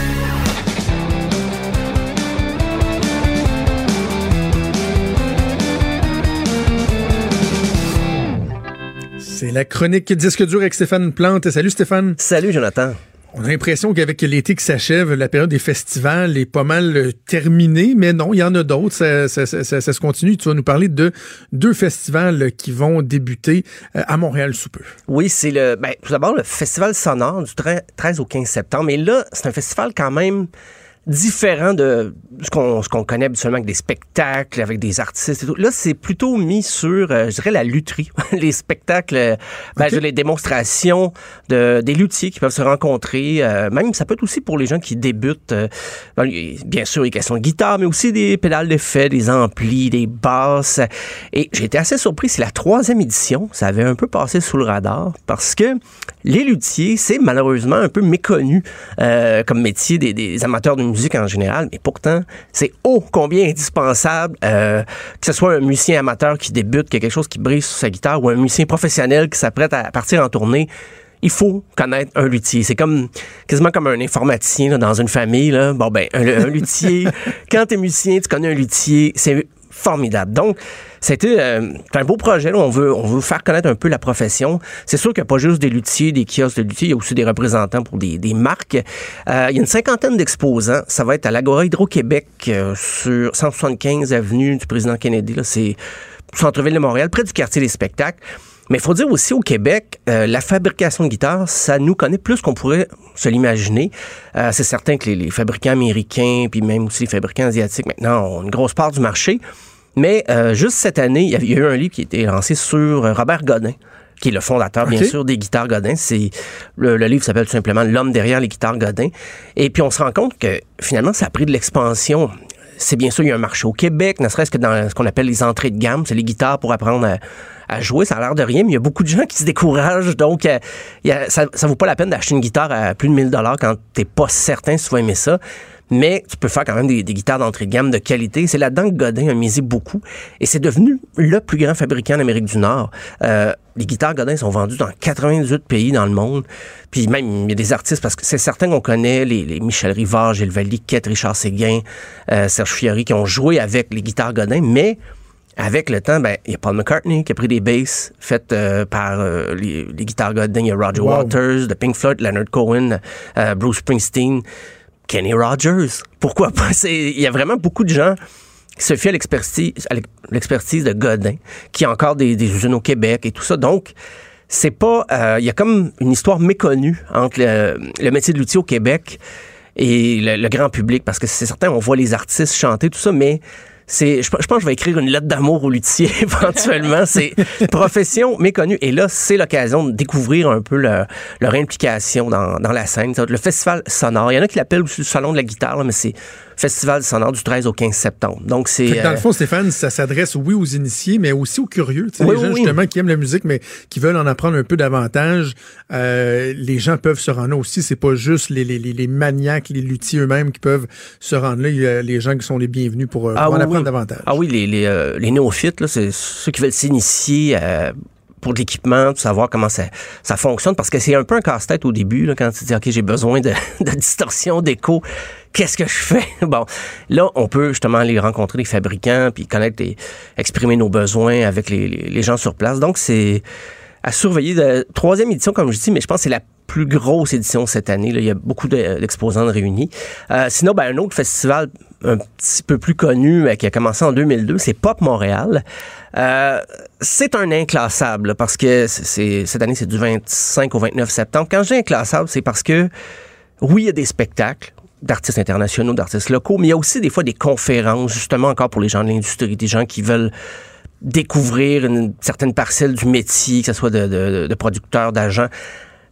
C'est la chronique disque dur avec Stéphane Plante. Salut Stéphane. Salut, Jonathan. On a l'impression qu'avec l'été qui s'achève, la période des festivals est pas mal euh, terminée, mais non, il y en a d'autres. Ça, se continue. Tu vas nous parler de deux festivals qui vont débuter euh, à Montréal sous peu. Oui, c'est le. Ben, tout d'abord, le Festival sonore du 13 au 15 septembre. Mais là, c'est un festival quand même différent de ce qu'on qu'on connaît habituellement avec des spectacles, avec des artistes et tout. Là, c'est plutôt mis sur, euh, je dirais, la lutherie. les spectacles, euh, ben, dire, les démonstrations de, des luthiers qui peuvent se rencontrer. euh, même, ça peut être aussi pour les gens qui débutent. euh, ben, il y a bien sûr, les questions de guitare, mais aussi des pédales d'effet, des amplis, des basses. Et j'ai été assez surpris. C'est la troisième édition. Ça avait un peu passé sous le radar parce que les luthiers, c'est malheureusement un peu méconnu comme métier des, des amateurs de musique en général, mais pourtant, c'est ô combien indispensable euh, que ce soit un musicien amateur qui débute, qui a quelque chose qui brise sur sa guitare, ou un musicien professionnel qui s'apprête à partir en tournée. Il faut connaître un luthier. C'est comme quasiment comme un informaticien là, dans une famille. Là. Bon ben, un, un luthier. quand t'es musicien, tu connais un luthier. C'est formidable. Donc, c'était euh, un beau projet. là. On veut, on veut faire connaître un peu la profession. C'est sûr qu'il n'y a pas juste des luthiers, des kiosques de luthiers, il y a aussi des représentants pour des, des marques. Euh, il y a une cinquantaine d'exposants. Ça va être à l'Agora Hydro-Québec euh, sur 175 avenue du président Kennedy. C'est centre-ville de Montréal, près du quartier des spectacles. Mais il faut dire aussi au Québec, euh, la fabrication de guitares, ça nous connaît plus qu'on pourrait se l'imaginer. Euh, c'est certain que les, les fabricants américains, puis même aussi les fabricants asiatiques maintenant ont une grosse part du marché. Mais euh, juste cette année, il y a- il y a eu un livre qui a été lancé sur euh, Robert Godin qui est le fondateur, bien sûr, des guitares Godin. C'est le, le livre s'appelle tout simplement L'homme derrière les guitares Godin. Et puis on se rend compte que finalement, ça a pris de l'expansion. C'est bien sûr, il y a un marché au Québec, ne serait-ce que dans ce qu'on appelle les entrées de gamme, c'est les guitares pour apprendre à, à jouer. Ça a l'air de rien, mais il y a beaucoup de gens qui se découragent. Donc, euh, ça, vaut pas la peine d'acheter une guitare à plus de 1000 dollars quand t'es pas certain si tu vas aimer ça. Mais tu peux faire quand même des, des guitares d'entrée de gamme de qualité. C'est là-dedans que Godin a misé beaucoup. Et c'est devenu le plus grand fabricant en Amérique du Nord. Euh, les guitares Godin sont vendues dans 98 pays dans le monde. Puis même, il y a des artistes, parce que c'est certain qu'on connaît les, les Michel Rivard, Gilles Valiquette, Richard Séguin, euh, Serge Fiori, qui ont joué avec les guitares Godin, mais avec le temps, ben, il y a Paul McCartney qui a pris des basses faites euh, par euh, les, les guitares Godin. Il y a Roger Wow. Waters, de Pink Floyd, Leonard Cohen, euh, Bruce Springsteen, Kenny Rogers. Pourquoi pas? C'est- Il y a vraiment beaucoup de gens qui se fient à l'expertise, de Godin, qui a encore des, des usines au Québec et tout ça. Donc, c'est pas. Il y a comme une histoire méconnue entre le, le métier de l'outil au Québec et le, le grand public, parce que c'est certain, on voit les artistes chanter, tout ça, mais c'est, je, pense que je vais écrire une lettre d'amour au luthier éventuellement. C'est profession méconnue. Et là, c'est l'occasion de découvrir un peu leur, implication dans, dans la scène. Le festival sonore. Il y en a qui l'appellent le salon de la guitare, là, mais c'est festival sonore du 13 au 15 septembre. Donc, c'est. Dans euh, le fond, Stéphane, ça s'adresse, oui, aux initiés, mais aussi aux curieux. Oui, les gens, oui, justement, qui aiment la musique, mais qui veulent en apprendre un peu davantage. Euh, les gens peuvent se rendre là aussi. C'est pas juste les, les, les, les maniaques, les luthiers eux-mêmes qui peuvent se rendre là. Il y a les gens qui sont les bienvenus pour, euh, pour en apprendre davantage. Ah oui, les, les, euh, les néophytes, là, c'est ceux qui veulent s'initier euh, pour l'équipement, de savoir comment ça, ça fonctionne, parce que c'est un peu un casse-tête au début, là, quand tu dis, OK, j'ai besoin de, de distorsion, d'écho, qu'est-ce que je fais? Bon, là, on peut justement aller rencontrer les fabricants, puis connaître et exprimer nos besoins avec les, les, les gens sur place. Donc, c'est à surveiller. De, troisième édition, comme je dis, mais je pense que c'est la plus grosse édition cette année. Là. Il y a beaucoup de- d'exposants de réunis. Euh, sinon, ben, un autre festival un petit peu plus connu, mais qui a commencé en 2002, c'est Pop Montréal. Euh, c'est un inclassable, parce que c'est cette année, c'est du 25 au 29 septembre. Quand je dis inclassable, c'est parce que, oui, il y a des spectacles d'artistes internationaux, d'artistes locaux, mais il y a aussi des fois des conférences, justement encore pour les gens de l'industrie, des gens qui veulent découvrir une certaine parcelle du métier, que ce soit de, de, de producteur, d'agent.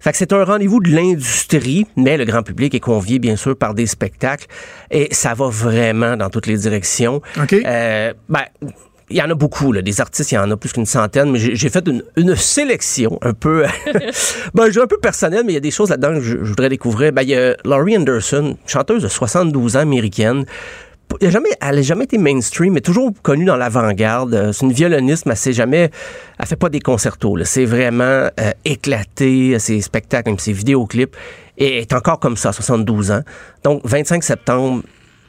Fait que c'est un rendez-vous de l'industrie, mais le grand public est convié, bien sûr, par des spectacles. Et ça va vraiment dans toutes les directions. OK. Euh, ben, il y en a beaucoup, là. Des artistes, il y en a plus qu'une centaine, mais j'ai fait une, une sélection un peu, ben, un peu personnelle, mais il y a des choses là-dedans que je, je voudrais découvrir. Ben, il y a Laurie Anderson, chanteuse de 72 ans américaine. Elle n'a jamais, elle a jamais été mainstream, mais toujours connue dans l'avant-garde. Euh, C'est une violoniste, mais elle jamais, elle fait pas des concertos. là. C'est vraiment euh, éclaté, euh, ses spectacles, même ses vidéoclips, et elle est encore comme ça, à 72 ans. Donc, 25 septembre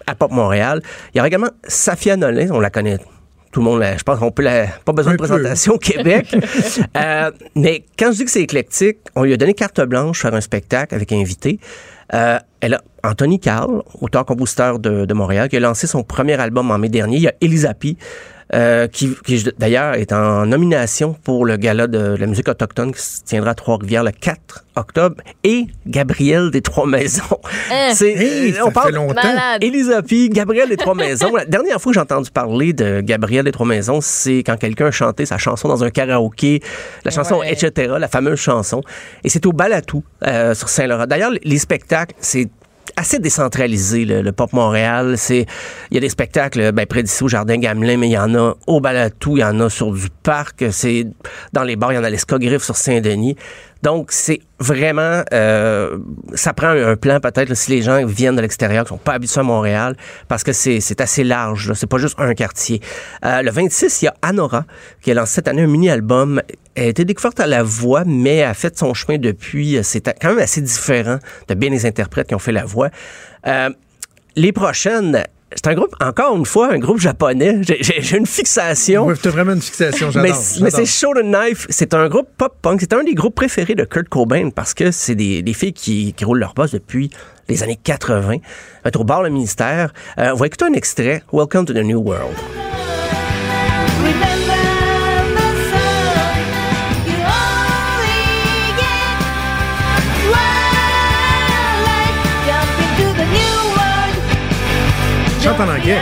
à Pop Montréal. Il y aura également Safia Nolin, on la connaît tout le monde, la- je pense qu'on peut la, pas besoin Un de peu. présentation au Québec. Euh, mais quand je dis que c'est éclectique, on lui a donné carte blanche faire un spectacle avec invité. Euh, elle a Anthony Carl, auteur-compositeur de, de Montréal, qui a lancé son premier album en mai dernier. Il y a Elisa P, euh, qui, qui, d'ailleurs est en nomination pour le gala de la musique autochtone qui se tiendra à Trois-Rivières le 4 octobre. Et Gabriel des Trois-Maisons. Hein? C'est, Hey, ça on parle fait longtemps. Malade. Elisa P, Gabriel des Trois Maisons. La dernière fois que j'ai entendu parler de Gabriel des Trois Maisons, c'est quand quelqu'un a chanté sa chanson dans un karaoké, la chanson Ouais. etc., la fameuse chanson. Et c'est au Balatou, euh, sur Saint-Laurent. D'ailleurs, les spectacles, c'est assez décentralisé, le, le Pop Montréal. C'est, il y a des spectacles ben, près d'ici au Jardin Gamelin, mais il y en a au Balatou, il y en a sur du parc, c'est dans les bars, il y en a l'Escogriffe sur Saint-Denis. Donc, c'est vraiment, euh, ça prend un, plan peut-être si les gens viennent de l'extérieur, qui sont pas habitués à Montréal, parce que c'est, assez large, c'est pas juste un quartier. Euh, le 26, il y a Anora, qui a lancé cette année un mini-album. Elle a été découverte à la voix, mais a fait son chemin depuis. C'est quand même assez différent de bien les interprètes qui ont fait la voix. Euh, les prochaines, c'est un groupe, encore une fois, un groupe japonais. J'ai, une fixation. Ouais, t'as vraiment une fixation, j'adore. Mais, c'est Show the Knife, c'est un groupe pop-punk. C'est un des groupes préférés de Kurt Cobain parce que c'est des, des filles qui, qui roulent leur boss depuis les années 80. Euh, au bar le ministère. Euh, on va écouter un extrait. Welcome to the New World. En anglais.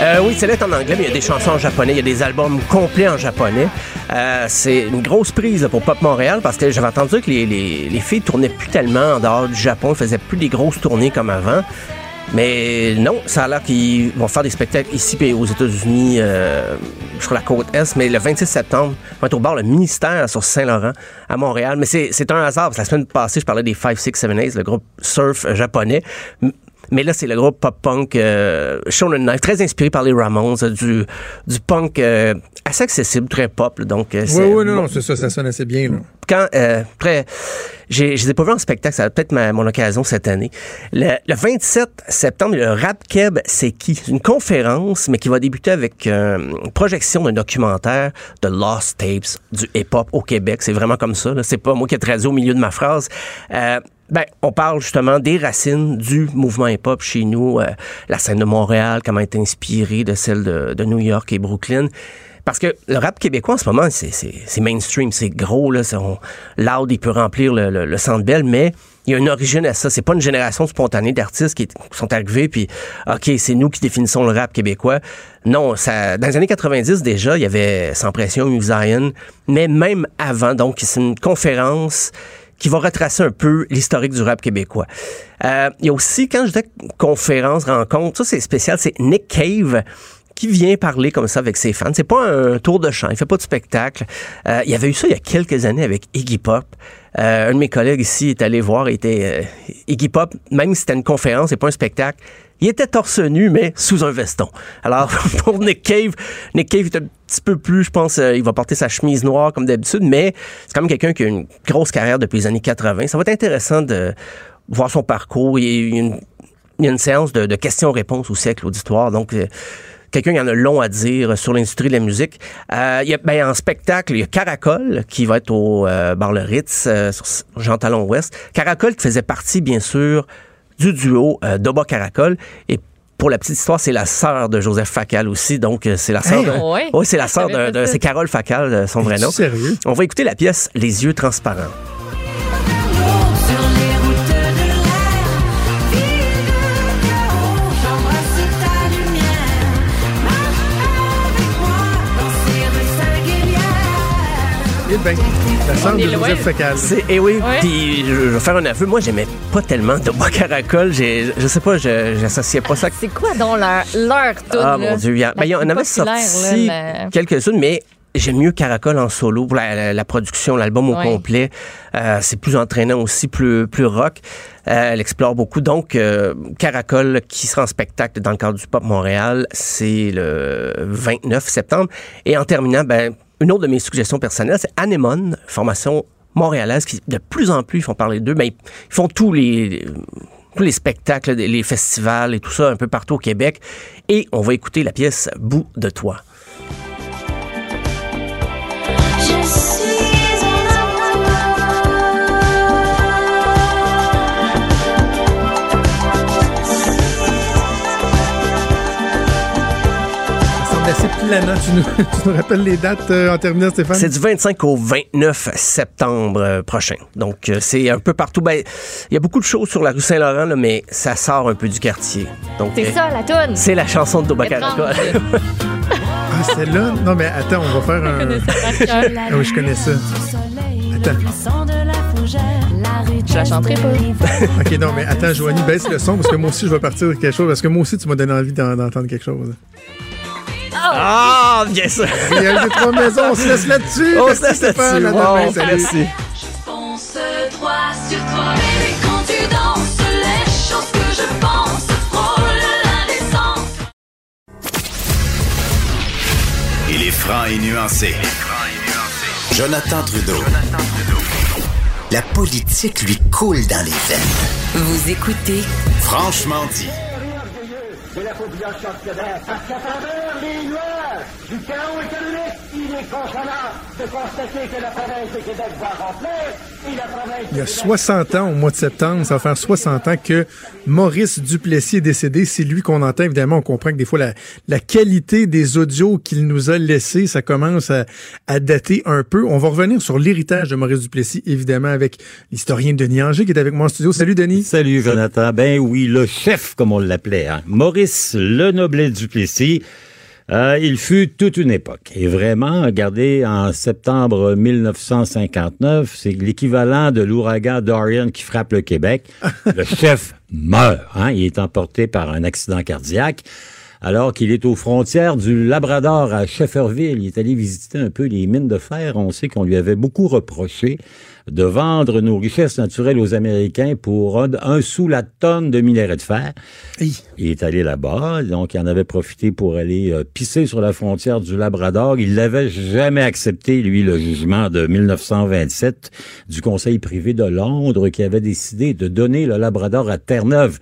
Euh, oui, c'est en anglais, mais il y a des chansons en japonais, il y a des albums complets en japonais. Euh, c'est une grosse prise pour Pop Montréal parce que j'avais entendu que les, les, les filles tournaient plus tellement en dehors du Japon, faisaient plus des grosses tournées comme avant. Mais non, ça a l'air qu'ils vont faire des spectacles ici et aux États-Unis, euh, sur la côte Est. Mais le 26 septembre, vont être au bar le ministère sur Saint-Laurent à Montréal. Mais c'est un hasard. parce que La semaine passée, je parlais des 5, 6, 7, 8, le groupe surf japonais. Mais là, c'est le groupe pop-punk euh, Shonen Knife, très inspiré par les Ramones, euh, du, du punk euh, assez accessible, très pop. là. donc, euh, Oui, oui, non, non, c'est ça, ça sonne assez bien. Là. quand euh, après, j'ai, je les ai pas vus en spectacle, ça va peut-être ma- mon occasion cette année. Le, le 27 septembre, le Rap Keb, c'est qui? C'est une conférence, mais qui va débuter avec euh, une projection d'un documentaire de Lost Tapes du hip-hop au Québec. C'est vraiment comme ça. C'est pas moi qui ai traduit au milieu de ma phrase. Euh, ben, on parle justement des racines du mouvement hip-hop chez nous, euh, la scène de Montréal, comment est inspirée de celle de, de New York et Brooklyn. Parce que le rap québécois en ce moment, c'est, mainstream, c'est gros, là, on- loud, il peut remplir le, le, le Centre Bell, mais il y a une origine à ça. C'est pas une génération spontanée d'artistes qui, sont arrivés, puis OK, c'est nous qui définissons le rap québécois. Non, ça, dans les années 90 déjà, il y avait Sans Pression, Zion, mais même avant, donc c'est une conférence qui va retracer un peu l'historique du rap québécois. Euh, il y a aussi, quand je dis conférence, rencontre, ça c'est spécial, c'est Nick Cave qui vient parler comme ça avec ses fans. C'est pas un tour de chant, il fait pas de spectacle. Euh, il y avait eu ça il y a quelques années avec Iggy Pop. Euh, un de mes collègues ici est allé voir, était Iggy Pop, même si c'était une conférence et pas un spectacle, il était torse nu, mais sous un veston. Alors, pour Nick Cave, Nick Cave est un petit peu plus, je pense, euh, il va porter sa chemise noire comme d'habitude, mais c'est quand même quelqu'un qui a une grosse carrière depuis les années 80. Ça va être intéressant de voir son parcours. Il y a une, une séance de, questions-réponses aussi avec l'auditoire. Donc, euh, quelqu'un qui en a long à dire sur l'industrie de la musique. Euh, il y a, ben, en spectacle, il y a Caracol qui va être au bar Le Ritz, sur Jean Talon Ouest. Caracol faisait partie, bien sûr, du duo euh, Doba Caracol. Et pour la petite histoire, c'est la sœur de Joseph Facal aussi. Donc, euh, c'est la sœur Hey, de. ouais. Oui, c'est la sœur de. c'est Carole Facal, euh, son vrai nom. sérieux? On va écouter la pièce Les yeux transparents. Sur dans. Eh la de. Joseph Facal. Oui, puis je, vais faire un aveu, moi j'aimais pas tellement de bois caracol, j'ai, je sais pas, je, j'associais pas ça. C'est quoi donc leur, leur tune, Ah là? mon dieu, il y, ben, en avait sorti là, la- quelques-unes, mais j'aime mieux Caracol en solo pour la, la- la production, l'album au Ouais. complet. Euh, c'est plus entraînant aussi, plus, plus rock. Euh, elle explore beaucoup. Donc, euh, Caracol qui sera en spectacle dans le cadre du Pop Montréal, c'est le 29 septembre. Et en terminant, ben, une autre de mes suggestions personnelles, c'est Anemone, formation montréalaise qui, de plus en plus, font parler d'eux. Ben, ils font tous les tous les spectacles, les festivals et tout ça un peu partout au Québec. Et on va écouter la pièce Bout de toi. Tu nous, tu nous rappelles les dates euh, en terminant, Stéphane? C'est du 25 au 29 septembre euh, prochain. Donc, euh, c'est un peu partout. Ben, il y a beaucoup de choses sur la rue Saint-Laurent, là, mais ça sort un peu du quartier. Donc, C'est euh, ça, la toune. C'est la chanson de Doba Caracol. Étrange. Ah, c'est là? Non, mais attends, on va faire un. Ah oui, je connais ça. Attends. Je la chanterai pas. OK, non, mais attends, Joanie, baisse le son parce que moi aussi, je vais partir de quelque chose. Parce que moi aussi, tu m'as donné envie d'en- d'entendre quelque chose. Ah, bien sûr! Il y a eu des trois maisons, on se laisse là-dessus. On se laisse là-dessus. À demain, Wow, salut. merci. Fonce droit sur toi, bébé, quand tu danses, les choses que je pense frôlent l'indécence. Il est franc et nuancé. Jonathan Trudeau. La politique lui coule dans les veines. Vous écoutez Franchement dit. De la province de Québec va remplir et la province Il y a 60 ans, au mois de septembre, ça va faire 60 ans que Maurice Duplessis est décédé. C'est lui qu'on entend. Évidemment, on comprend que des fois, la, qualité des audios qu'il nous a laissés, ça commence à, à dater un peu. On va revenir sur l'héritage de Maurice Duplessis, évidemment, avec l'historien Denis Anger qui est avec moi en studio. Salut, Denis. Salut, Jonathan. Ben oui, le chef, comme on l'appelait, hein. Maurice Le Noblet Duplessis. Euh, il fut toute une époque. Et vraiment, regardez, en septembre 1959, c'est l'équivalent de l'ouragan Dorian qui frappe le Québec. le chef meurt. Hein? Il est emporté par un accident cardiaque. Alors qu'il est aux frontières du Labrador à Shefferville, il est allé visiter un peu les mines de fer. On sait qu'on lui avait beaucoup reproché de vendre nos richesses naturelles aux Américains pour un, un sou la tonne de minerai de fer. Il est allé là-bas, donc il en avait profité pour aller euh, pisser sur la frontière du Labrador. Il n'avait jamais accepté, lui, le jugement de 1927 du Conseil privé de Londres qui avait décidé de donner le Labrador à Terre-Neuve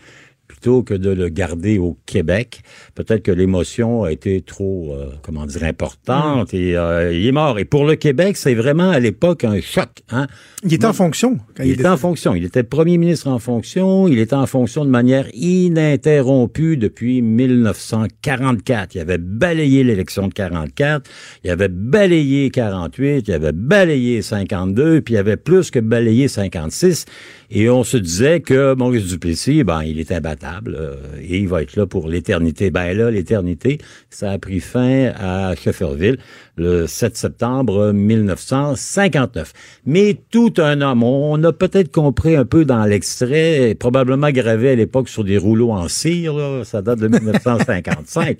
plutôt que de le garder au Québec. Peut-être que l'émotion a été trop, euh, comment dire, importante et euh, il est mort. Et pour le Québec, c'est vraiment à l'époque un choc. Hein? Il était en fonction. Quand il, il était en fonction. Il était premier ministre en fonction. Il était en fonction de manière ininterrompue depuis 1944. Il avait balayé l'élection de 44. Il avait balayé 48. Il avait balayé 52. Puis il avait plus que balayé 56. Et on se disait que Maurice Duplessis, ben, il est imbattable euh, et il va être là pour l'éternité. Ben là, l'éternité, ça a pris fin à Shefferville le 7 septembre 1959. Mais tout un homme, on a peut-être compris un peu dans l'extrait, probablement gravé à l'époque sur des rouleaux en cire, ça date de 1955.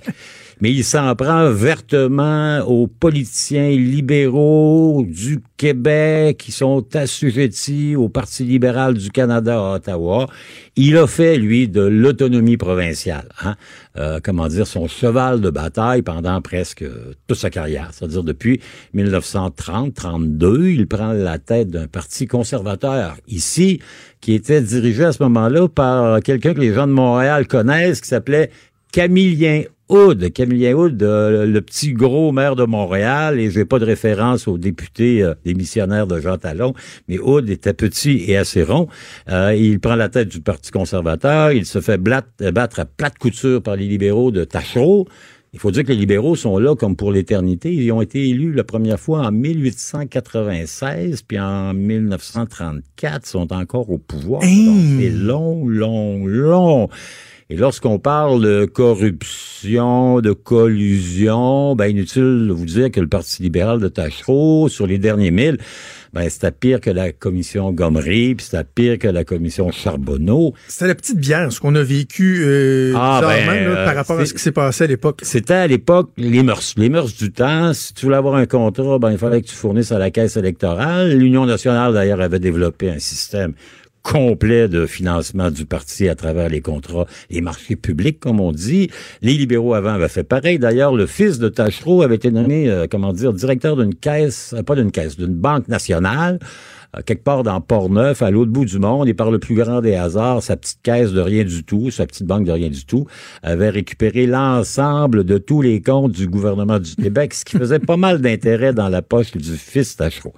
Mais il s'en prend vertement aux politiciens libéraux du Québec qui sont assujettis au Parti libéral du Canada à Ottawa. Il a fait, lui, de l'autonomie provinciale, hein? euh, comment dire, son cheval de bataille pendant presque toute sa carrière. C'est-à-dire depuis 1930-32, il prend la tête d'un parti conservateur ici, qui était dirigé à ce moment-là par quelqu'un que les gens de Montréal connaissent, qui s'appelait Camillien Houd, Camillien Houd, euh, le petit gros maire de Montréal, et j'ai pas de référence au député euh, démissionnaire de Jean Talon, mais Houd était petit et assez rond. Euh, il prend la tête du Parti conservateur, il se fait battre, à plate couture par les libéraux de Tachereau. Il faut dire que les libéraux sont là comme pour l'éternité. Ils ont été élus la première fois en 1896, puis en 1934, sont encore au pouvoir. Donc, c'est long, long, long. Et lorsqu'on parle de corruption, de collusion, ben inutile de vous dire que le Parti libéral de Tachereau, sur les derniers mille, ben c'était pire que la commission Gomery, puis c'était pire que la commission Charbonneau. C'était la petite bière, ce qu'on a vécu euh, Ah, ben, là, par euh, rapport à ce qui s'est passé à l'époque. C'était à l'époque les mœurs. Les mœurs du temps. Si tu voulais avoir un contrat, ben, il fallait que tu fournisses à la caisse électorale. L'Union nationale, d'ailleurs, avait développé un système complet de financement du parti à travers les contrats et marchés publics, comme on dit. Les libéraux avant avaient fait pareil. D'ailleurs, le fils de Tachereau avait été nommé, euh, comment dire, directeur d'une caisse, euh, pas d'une caisse, d'une banque nationale euh, quelque part dans Port-Neuf, à l'autre bout du monde, et par le plus grand des hasards, sa petite caisse de rien du tout, sa petite banque de rien du tout, avait récupéré l'ensemble de tous les comptes du gouvernement du Québec, ce qui faisait pas mal d'intérêt dans la poche du fils Tachereau.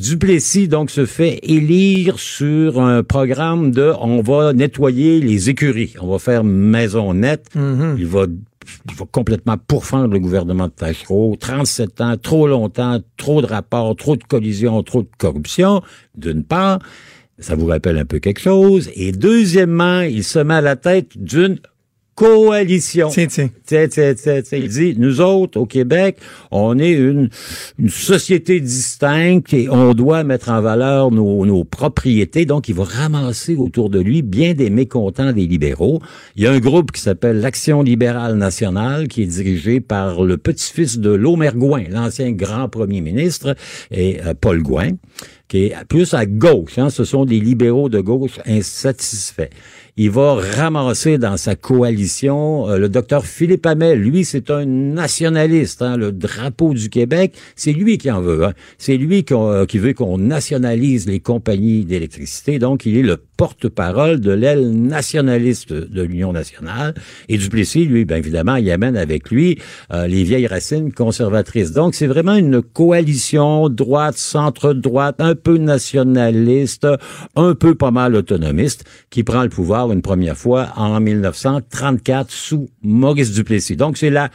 Duplessis, donc, se fait élire sur un programme de on va nettoyer les écuries, on va faire maison nette. Il va il va complètement pourfendre le gouvernement de Tachereau. 37 ans, trop longtemps, trop de rapports, trop de collisions, trop de corruption, d'une part. Ça vous rappelle un peu quelque chose. Et deuxièmement, il se met à la tête d'une coalition. Tiens, tiens. Tiens, tiens, tiens. Il dit, nous autres, au Québec, on est une, une société distincte et on doit mettre en valeur nos, nos propriétés. Donc, il va ramasser autour de lui bien des mécontents des libéraux. Il y a un groupe qui s'appelle l'Action libérale nationale, qui est dirigé par le petit-fils de Lomer Gouin, l'ancien grand premier ministre, et euh, Paul Gouin qui est plus à gauche. Hein, ce sont des libéraux de gauche insatisfaits. Il va ramasser dans sa coalition euh, le docteur Philippe Hamel. Lui, c'est un nationaliste. Hein, le drapeau du Québec, c'est lui qui en veut. Hein. C'est lui euh, qui veut qu'on nationalise les compagnies d'électricité. Donc, il est le porte-parole de l'aile nationaliste de l'Union nationale. Et Duplessis, lui, bien évidemment, il amène avec lui euh, les vieilles racines conservatrices. Donc, c'est vraiment une coalition droite, centre-droite, un peu nationaliste, un peu pas mal autonomiste, qui prend le pouvoir une première fois en 1934 sous Maurice Duplessis. Donc, c'est la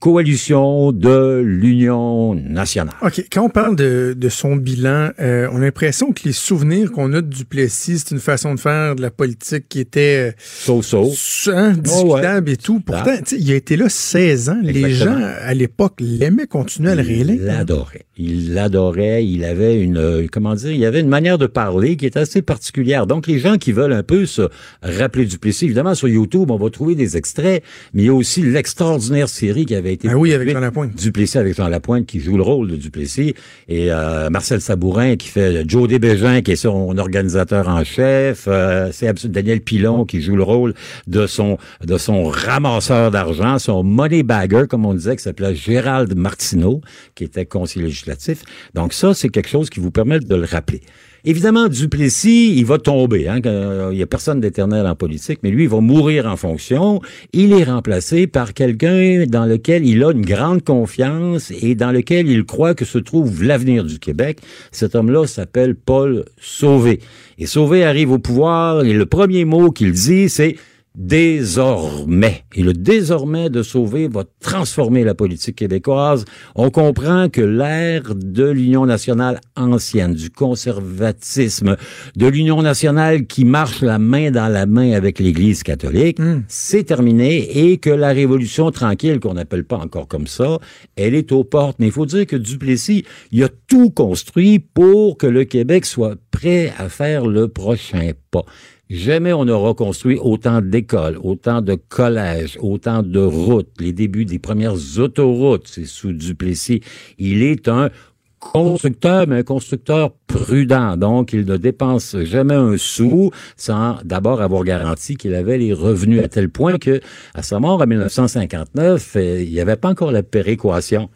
coalition de l'Union nationale. OK. Quand on parle de, de son bilan, euh, on a l'impression que les souvenirs qu'on a de Duplessis, c'est une façon de faire de la politique qui était... So-so. Hein, discutable et tout. Pourtant, il a été là 16 ans. Les gens, à l'époque, l'aimaient continuer à le Il réélire. l'adorait. Il l'adorait. Il avait une, euh, comment dire, il avait une manière de parler qui est assez particulière. Donc, les gens qui veulent un peu se rappeler Duplessis, évidemment, sur YouTube, on va trouver des extraits, mais il y a aussi l'extraordinaire série qui avait été Ah oui, avec Jean Lapointe. Duplessis avec Jean Lapointe qui joue le rôle de Duplessis et euh, Marcel Sabourin qui fait Joe Desbégin qui est son organisateur en chef, euh, c'est Daniel Pilon qui joue le rôle de son de son ramasseur d'argent, son money bagger comme on disait qui s'appelait Gérald Martineau qui était conseiller législatif. Donc ça c'est quelque chose qui vous permet de le rappeler. Évidemment, Duplessis, il va tomber. Hein, il n'y a personne d'éternel en politique, mais lui, il va mourir en fonction. Il est remplacé par quelqu'un dans lequel il a une grande confiance et dans lequel il croit que se trouve l'avenir du Québec. Cet homme-là s'appelle Paul Sauvé. Et Sauvé arrive au pouvoir et le premier mot qu'il dit, c'est désormais. Et le désormais de Sauvé va transformer la politique québécoise. On comprend que l'ère de l'Union nationale ancienne, du conservatisme, de l'Union nationale qui marche la main dans la main avec l'Église catholique, c'est terminé et que la révolution tranquille, qu'on n'appelle pas encore comme ça, elle est aux portes. Mais il faut dire que Duplessis, il a tout construit pour que le Québec soit prêt à faire le prochain pas. Jamais on aura construit autant d'écoles, autant de collèges, autant de routes. Les débuts des premières autoroutes, c'est sous Duplessis. Il est un constructeur, mais un constructeur prudent. Donc, il ne dépense jamais un sou sans d'abord avoir garanti qu'il avait les revenus à tel point que, à sa mort en 1959, euh, il n'y avait pas encore la péréquation.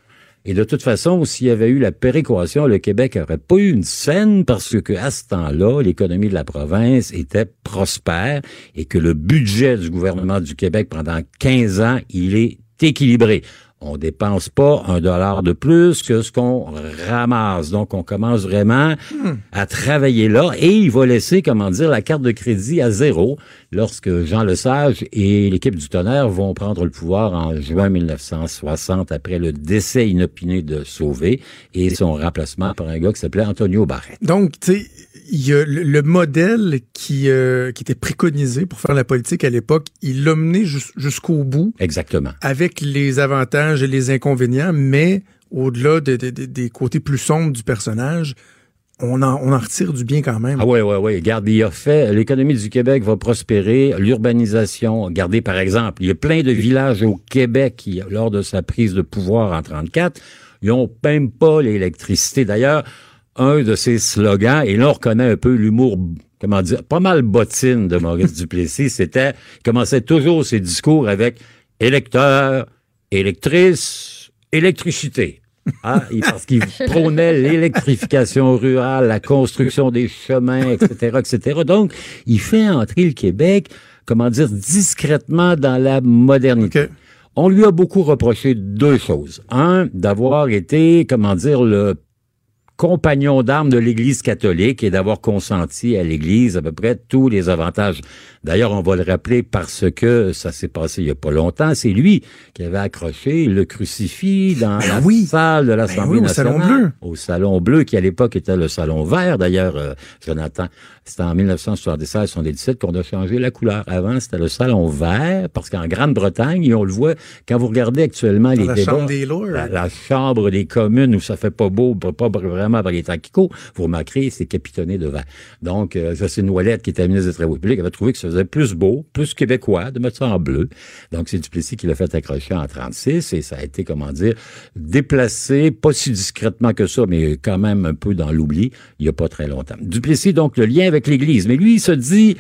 Et de toute façon, s'il y avait eu la péréquation, le Québec n'aurait pas eu une scène parce que à ce temps-là, l'économie de la province était prospère et que le budget du gouvernement du Québec pendant 15 ans, il est équilibré. On dépense pas un dollar de plus que ce qu'on ramasse. Donc, on commence vraiment à travailler là et il va laisser, comment dire, la carte de crédit à zéro lorsque Jean Lesage et l'équipe du tonnerre vont prendre le pouvoir en juin 1960 après le décès inopiné de Sauvé et son remplacement par un gars qui s'appelait Antonio Barrett. Donc, tu sais, il y a le, le modèle qui, euh, qui était préconisé pour faire la politique à l'époque, il l'a mené jus- jusqu'au bout. Exactement. Avec les avantages et les inconvénients, mais au-delà de- de- de- des côtés plus sombres du personnage, on en, on en retire du bien quand même. Ah ouais, ouais, ouais. Regarde, il a fait, l'économie du Québec va prospérer, l'urbanisation. Regardez, par exemple, il y a plein de villages au Québec qui, lors de sa prise de pouvoir en 34, ils ont même pas l'électricité. D'ailleurs, un de ses slogans, et là, on reconnaît un peu l'humour, comment dire, pas mal bottine de Maurice Duplessis, c'était, il commençait toujours ses discours avec électeurs, électrices, électricité. Ah, il- parce qu'il prônait l'électrification rurale, la construction des chemins, etc., etc. Donc, il fait entrer le Québec, comment dire, discrètement dans la modernité. On lui a beaucoup reproché deux choses. Un, d'avoir été, comment dire, le compagnon d'armes de l'Église catholique et d'avoir consenti à l'Église à peu près tous les avantages. D'ailleurs, on va le rappeler parce que ça s'est passé il y a pas longtemps. C'est lui qui avait accroché le crucifix dans la salle de l'Assemblée Ben oui, au Salon nationale. Bleu. Au Salon Bleu, qui à l'époque était le Salon Vert. D'ailleurs, euh, Jonathan, c'était en 1976-77 qu'on a changé la couleur. Avant, c'était le Salon Vert, parce qu'en Grande-Bretagne, et on le voit, quand vous regardez actuellement les la débats... Chambre des Lords. la- la chambre des communes où ça fait pas beau, pas vraiment par les courent, vous remarquerez, c'est capitonné de vert. Donc, euh, Jocelyne Ouellette, qui était ministre des Travaux publics, avait trouvé que ça plus beau, plus québécois de mettre ça en bleu. Donc, c'est Duplessis qui l'a fait accrocher en 36 et ça a été, comment dire, déplacé, pas si discrètement que ça, mais quand même un peu dans l'oubli, il y a pas très longtemps. Duplessis, donc, le lien avec l'Église. Mais lui, il se dit,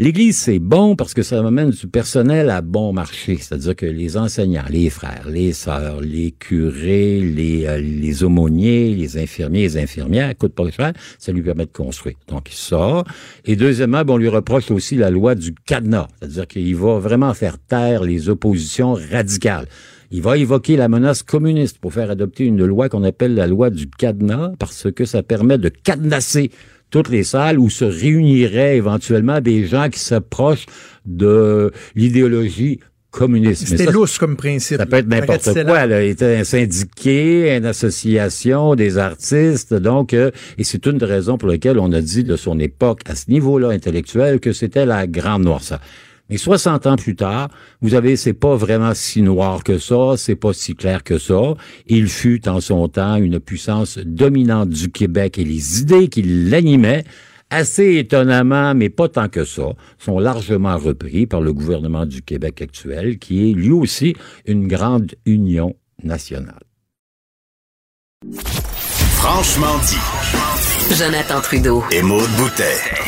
L'Église, c'est bon parce que ça amène du personnel à bon marché. C'est-à-dire que les enseignants, les frères, les sœurs, les curés, les, euh, les aumôniers, les infirmiers, les infirmières, coûtent pas cher, ça lui permet de construire. Donc, il sort. Et deuxièmement, ben, on lui reproche aussi la loi du cadenas. C'est-à-dire qu'il va vraiment faire taire les oppositions radicales. Il va évoquer la menace communiste pour faire adopter une loi qu'on appelle la loi du cadenas parce que ça permet de cadenasser toutes les salles où se réuniraient éventuellement des gens qui s'approchent de l'idéologie communiste. C'était lousse comme principe. ça peut être n'importe quoi. Là. Il était un syndiqué, une association, des artistes. Donc, euh, et c'est une des raisons pour lesquelles on a dit de son époque, à ce niveau-là intellectuel, que c'était la grande noirceur. Mais 60 ans plus tard, vous avez, c'est pas vraiment si noir que ça, c'est pas si clair que ça. Il fut en son temps une puissance dominante du Québec et les idées qui l'animaient, assez étonnamment, mais pas tant que ça, sont largement repris par le gouvernement du Québec actuel, qui est lui aussi une grande union nationale. Franchement dit. Jonathan Trudeau. Et Maude Boutet.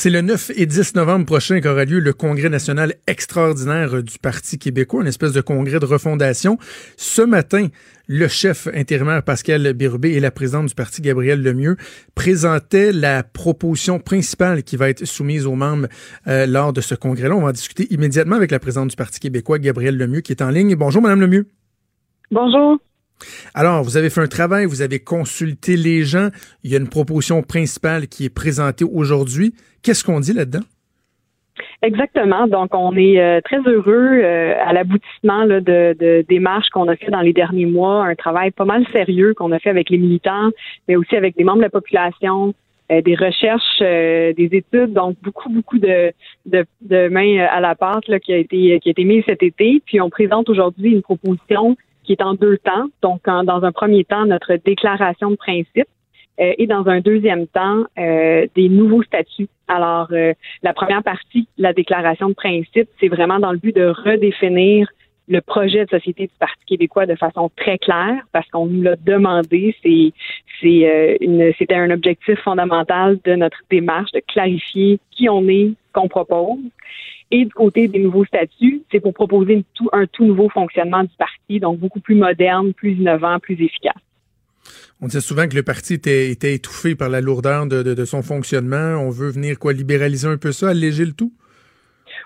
C'est le 9 et 10 novembre prochain qu'aura lieu le congrès national extraordinaire du Parti québécois, une espèce de congrès de refondation. Ce matin, le chef intérimaire Pascal Bérubé et la présidente du parti Gabrielle Lemieux présentaient la proposition principale qui va être soumise aux membres euh, lors de ce congrès-là. On va en discuter immédiatement avec la présidente du Parti québécois, Gabrielle Lemieux, qui est en ligne. Bonjour, Madame Lemieux. Bonjour. Alors, vous avez fait un travail, vous avez consulté les gens. Il y a une proposition principale qui est présentée aujourd'hui. Qu'est-ce qu'on dit là-dedans? Exactement. Donc, on est euh, très heureux euh, à l'aboutissement de, démarches qu'on a fait dans les derniers mois, un travail pas mal sérieux qu'on a fait avec les militants, mais aussi avec des membres de la population, euh, des recherches, des études, donc beaucoup, beaucoup de, mains à la pâte qui a été qui a été mise cet été. Puis on présente aujourd'hui une proposition qui est en deux temps. Donc, dans un premier temps, notre déclaration de principe euh, et dans un deuxième temps, euh, des nouveaux statuts. Alors, euh, la première partie, la déclaration de principe, c'est vraiment dans le but de redéfinir le projet de société du Parti québécois de façon très claire, parce qu'on nous l'a demandé. C'est, c'était un objectif fondamental de notre démarche de clarifier qui on est, ce qu'on propose. Et du côté des nouveaux statuts, c'est pour proposer tout, un tout nouveau fonctionnement du parti, donc beaucoup plus moderne, plus innovant, plus efficace. On disait souvent que le parti était, étouffé par la lourdeur de, de- de son fonctionnement. On veut venir quoi libéraliser un peu ça, alléger le tout?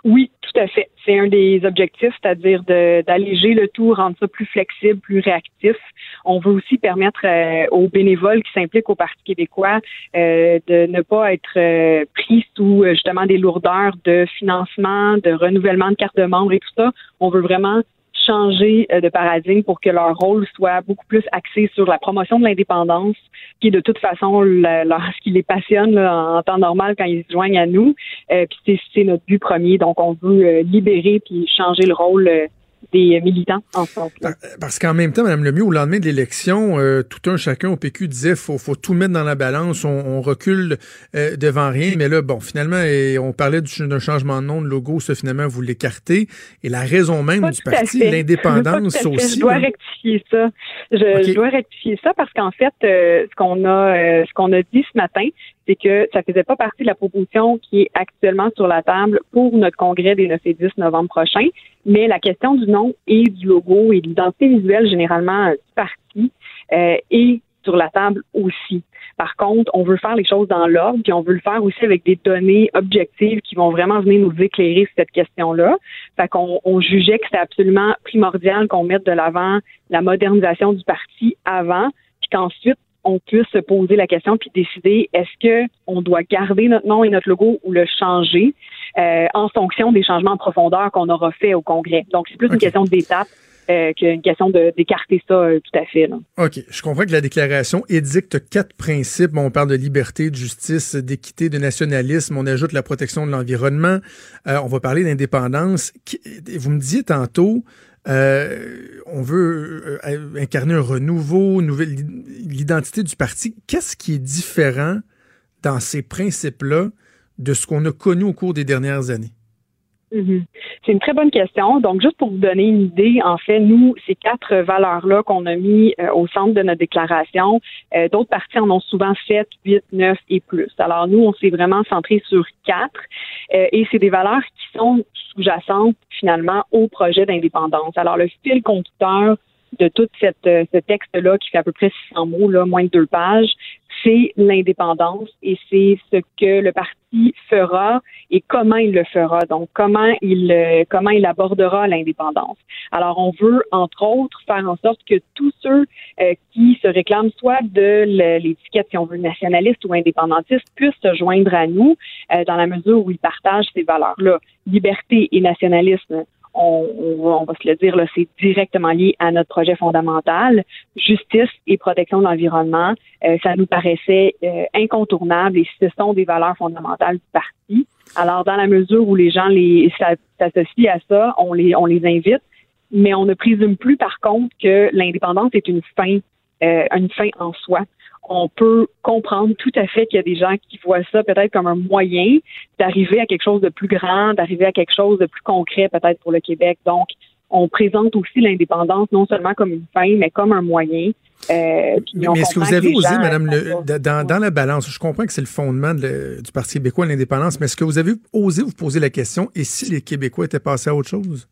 Oui, tout à fait. C'est un des objectifs, c'est-à-dire d'alléger le tout, rendre ça plus flexible, plus réactif. On veut aussi permettre euh, aux bénévoles qui s'impliquent au Parti québécois euh, de ne pas être euh, pris sous euh, justement des lourdeurs de financement, de renouvellement de carte de membre et tout ça. On veut vraiment changer euh, de paradigme pour que leur rôle soit beaucoup plus axé sur la promotion de l'indépendance, qui est de toute façon la- ce qui les passionne là, en, temps normal quand ils se joignent à nous. Euh, puis c'est- c'est notre but premier. Donc on veut euh, libérer puis changer le rôle euh, des militants en ce sens-là. Parce qu'en même temps, Mme Lemieux, au lendemain de l'élection, euh, tout un chacun au PQ disait faut faut tout mettre dans la balance, on, on recule euh, devant rien. Mais là, bon, finalement, et on parlait du- d'un changement de nom de logo, ça finalement vous l'écartez. Et la raison même du parti, l'indépendance aussi. Je dois hein. rectifier ça. Je, dois rectifier ça parce qu'en fait, euh, ce qu'on a, euh, ce qu'on a dit ce matin, c'est que ça faisait pas partie de la proposition qui est actuellement sur la table pour notre congrès des 9 et 10 novembre prochain. Mais la question du nom et du logo et de l'identité visuelle généralement euh, du parti euh, est sur la table aussi. Par contre, on veut faire les choses dans l'ordre, puis on veut le faire aussi avec des données objectives qui vont vraiment venir nous éclairer sur cette question-là. Fait qu'on on jugeait que c'était absolument primordial qu'on mette de l'avant la modernisation du parti avant, puis qu'ensuite on puisse se poser la question puis décider est-ce que on doit garder notre nom et notre logo ou le changer euh, en fonction des changements en profondeur qu'on aura fait au Congrès. Donc c'est plus une question d'étape euh, qu'une question d'écarter ça euh, tout à fait. Là. OK. Je comprends que la déclaration édicte quatre principes. Bon, on parle de liberté, de justice, d'équité, de nationalisme. On ajoute la protection de l'environnement. Euh, on va parler d'indépendance. Vous me disiez tantôt, on veut euh, incarner un renouveau, l'identité du parti. Qu'est-ce qui est différent dans ces principes-là de ce qu'on a connu au cours des dernières années? Mhm. C'est une très bonne question. Donc, juste pour vous donner une idée, en fait, nous, ces quatre valeurs-là qu'on a mis euh, au centre de notre déclaration, euh, d'autres parties en ont souvent sept, huit, neuf et plus. Alors, nous, on s'est vraiment centré sur quatre euh, et c'est des valeurs qui sont sous-jacentes finalement au projet d'indépendance. Alors, le fil conducteur de tout cette, ce texte-là qui fait à peu près 600 mots, là, moins de deux pages, c'est l'indépendance et c'est ce que le parti fera et comment il le fera. Donc, comment il euh, comment il abordera l'indépendance. Alors, on veut entre autres faire en sorte que tous ceux euh, qui se réclament soit de l'étiquette, si on veut, nationaliste ou indépendantiste, puissent se joindre à nous euh, dans la mesure où ils partagent ces valeurs-là. Liberté et nationalisme on, on, va se le dire, c'est directement lié à notre projet fondamental, justice et protection de l'environnement. Euh, ça nous paraissait euh, incontournable et ce sont des valeurs fondamentales du parti. Alors, dans la mesure où les gens les s'associent à ça, on les, on les invite, mais on ne présume plus, par contre, que l'indépendance est une fin, euh, une fin en soi on peut comprendre tout à fait qu'il y a des gens qui voient ça peut-être comme un moyen d'arriver à quelque chose de plus grand, d'arriver à quelque chose de plus concret peut-être pour le Québec. Donc, on présente aussi l'indépendance non seulement comme une fin, mais comme un moyen. Euh, mais, est-ce que vous avez osé, Madame, le, dans, la balance, je comprends que c'est le fondement du Parti québécois, l'indépendance, mais est-ce que vous avez osé vous poser la question, et si les Québécois étaient passés à autre chose?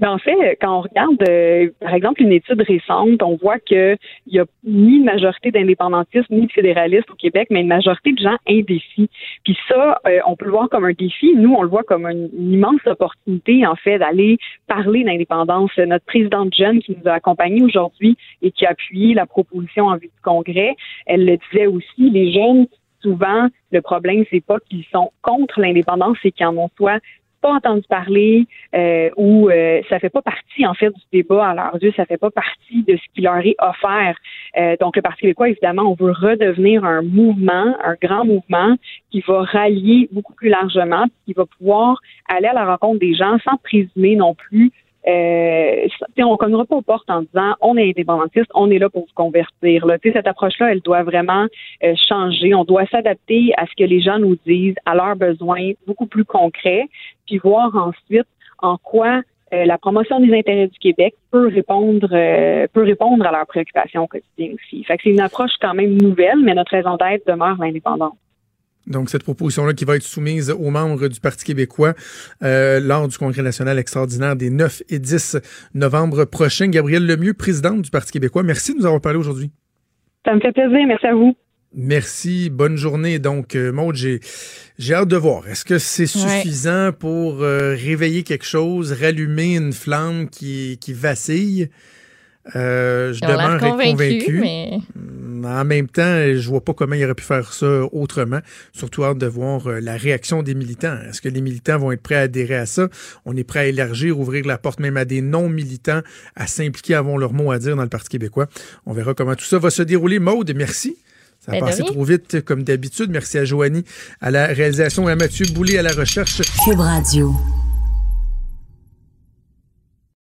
Ben, en fait, quand on regarde, euh, par exemple, une étude récente, on voit qu'il n'y a ni une majorité d'indépendantistes ni de fédéralistes au Québec, mais une majorité de gens indécis. Puis ça, euh, on peut le voir comme un défi. Nous, on le voit comme une, immense opportunité, en fait, d'aller parler d'indépendance. Notre présidente jeune qui nous a accompagnés aujourd'hui et qui a appuyé la proposition en vue du Congrès, elle le disait aussi, les jeunes souvent, le problème, c'est pas qu'ils sont contre l'indépendance, c'est qu'ils en ont soit pas entendu parler euh, ou euh, ça fait pas partie en fait du débat à leurs yeux, ça fait pas partie de ce qui leur est offert. Euh, donc le Parti québécois, évidemment, on veut redevenir un mouvement, un grand mouvement qui va rallier beaucoup plus largement, qui va pouvoir aller à la rencontre des gens sans présumer non plus euh, on ne cognera pas aux portes en disant on est indépendantiste, on est là pour vous convertir. Là. Cette approche-là, elle doit vraiment euh, changer. On doit s'adapter à ce que les gens nous disent, à leurs besoins beaucoup plus concrets, puis voir ensuite en quoi euh, la promotion des intérêts du Québec peut répondre euh, peut répondre à leurs préoccupations quotidiennes aussi. Fait que c'est une approche quand même nouvelle, mais notre raison d'être demeure l'indépendance. Donc, cette proposition-là qui va être soumise aux membres du Parti québécois euh, lors du Congrès national extraordinaire des 9 et 10 novembre prochains. Gabrielle Lemieux, présidente du Parti québécois, merci de nous avoir parlé aujourd'hui. Ça me fait plaisir. Merci à vous. Merci, bonne journée. Donc, euh, Maud, j'ai, j'ai hâte de voir. Est-ce que c'est suffisant pour euh, réveiller quelque chose, rallumer une flamme qui, qui vacille? Euh, je demeure convaincu. Mais... En même temps, je vois pas comment il aurait pu faire ça autrement. Surtout hâte de voir euh, la réaction des militants. Est-ce que les militants vont être prêts à adhérer à ça? On est prêt à élargir, ouvrir la porte même à des non-militants à s'impliquer, avoir leur mot à dire dans le Parti québécois. On verra comment tout ça va se dérouler. Maude, merci. Ça a ben, passé trop vite comme d'habitude. Merci à Joanie à la réalisation et à Mathieu Boulay à la recherche. Cube Radio.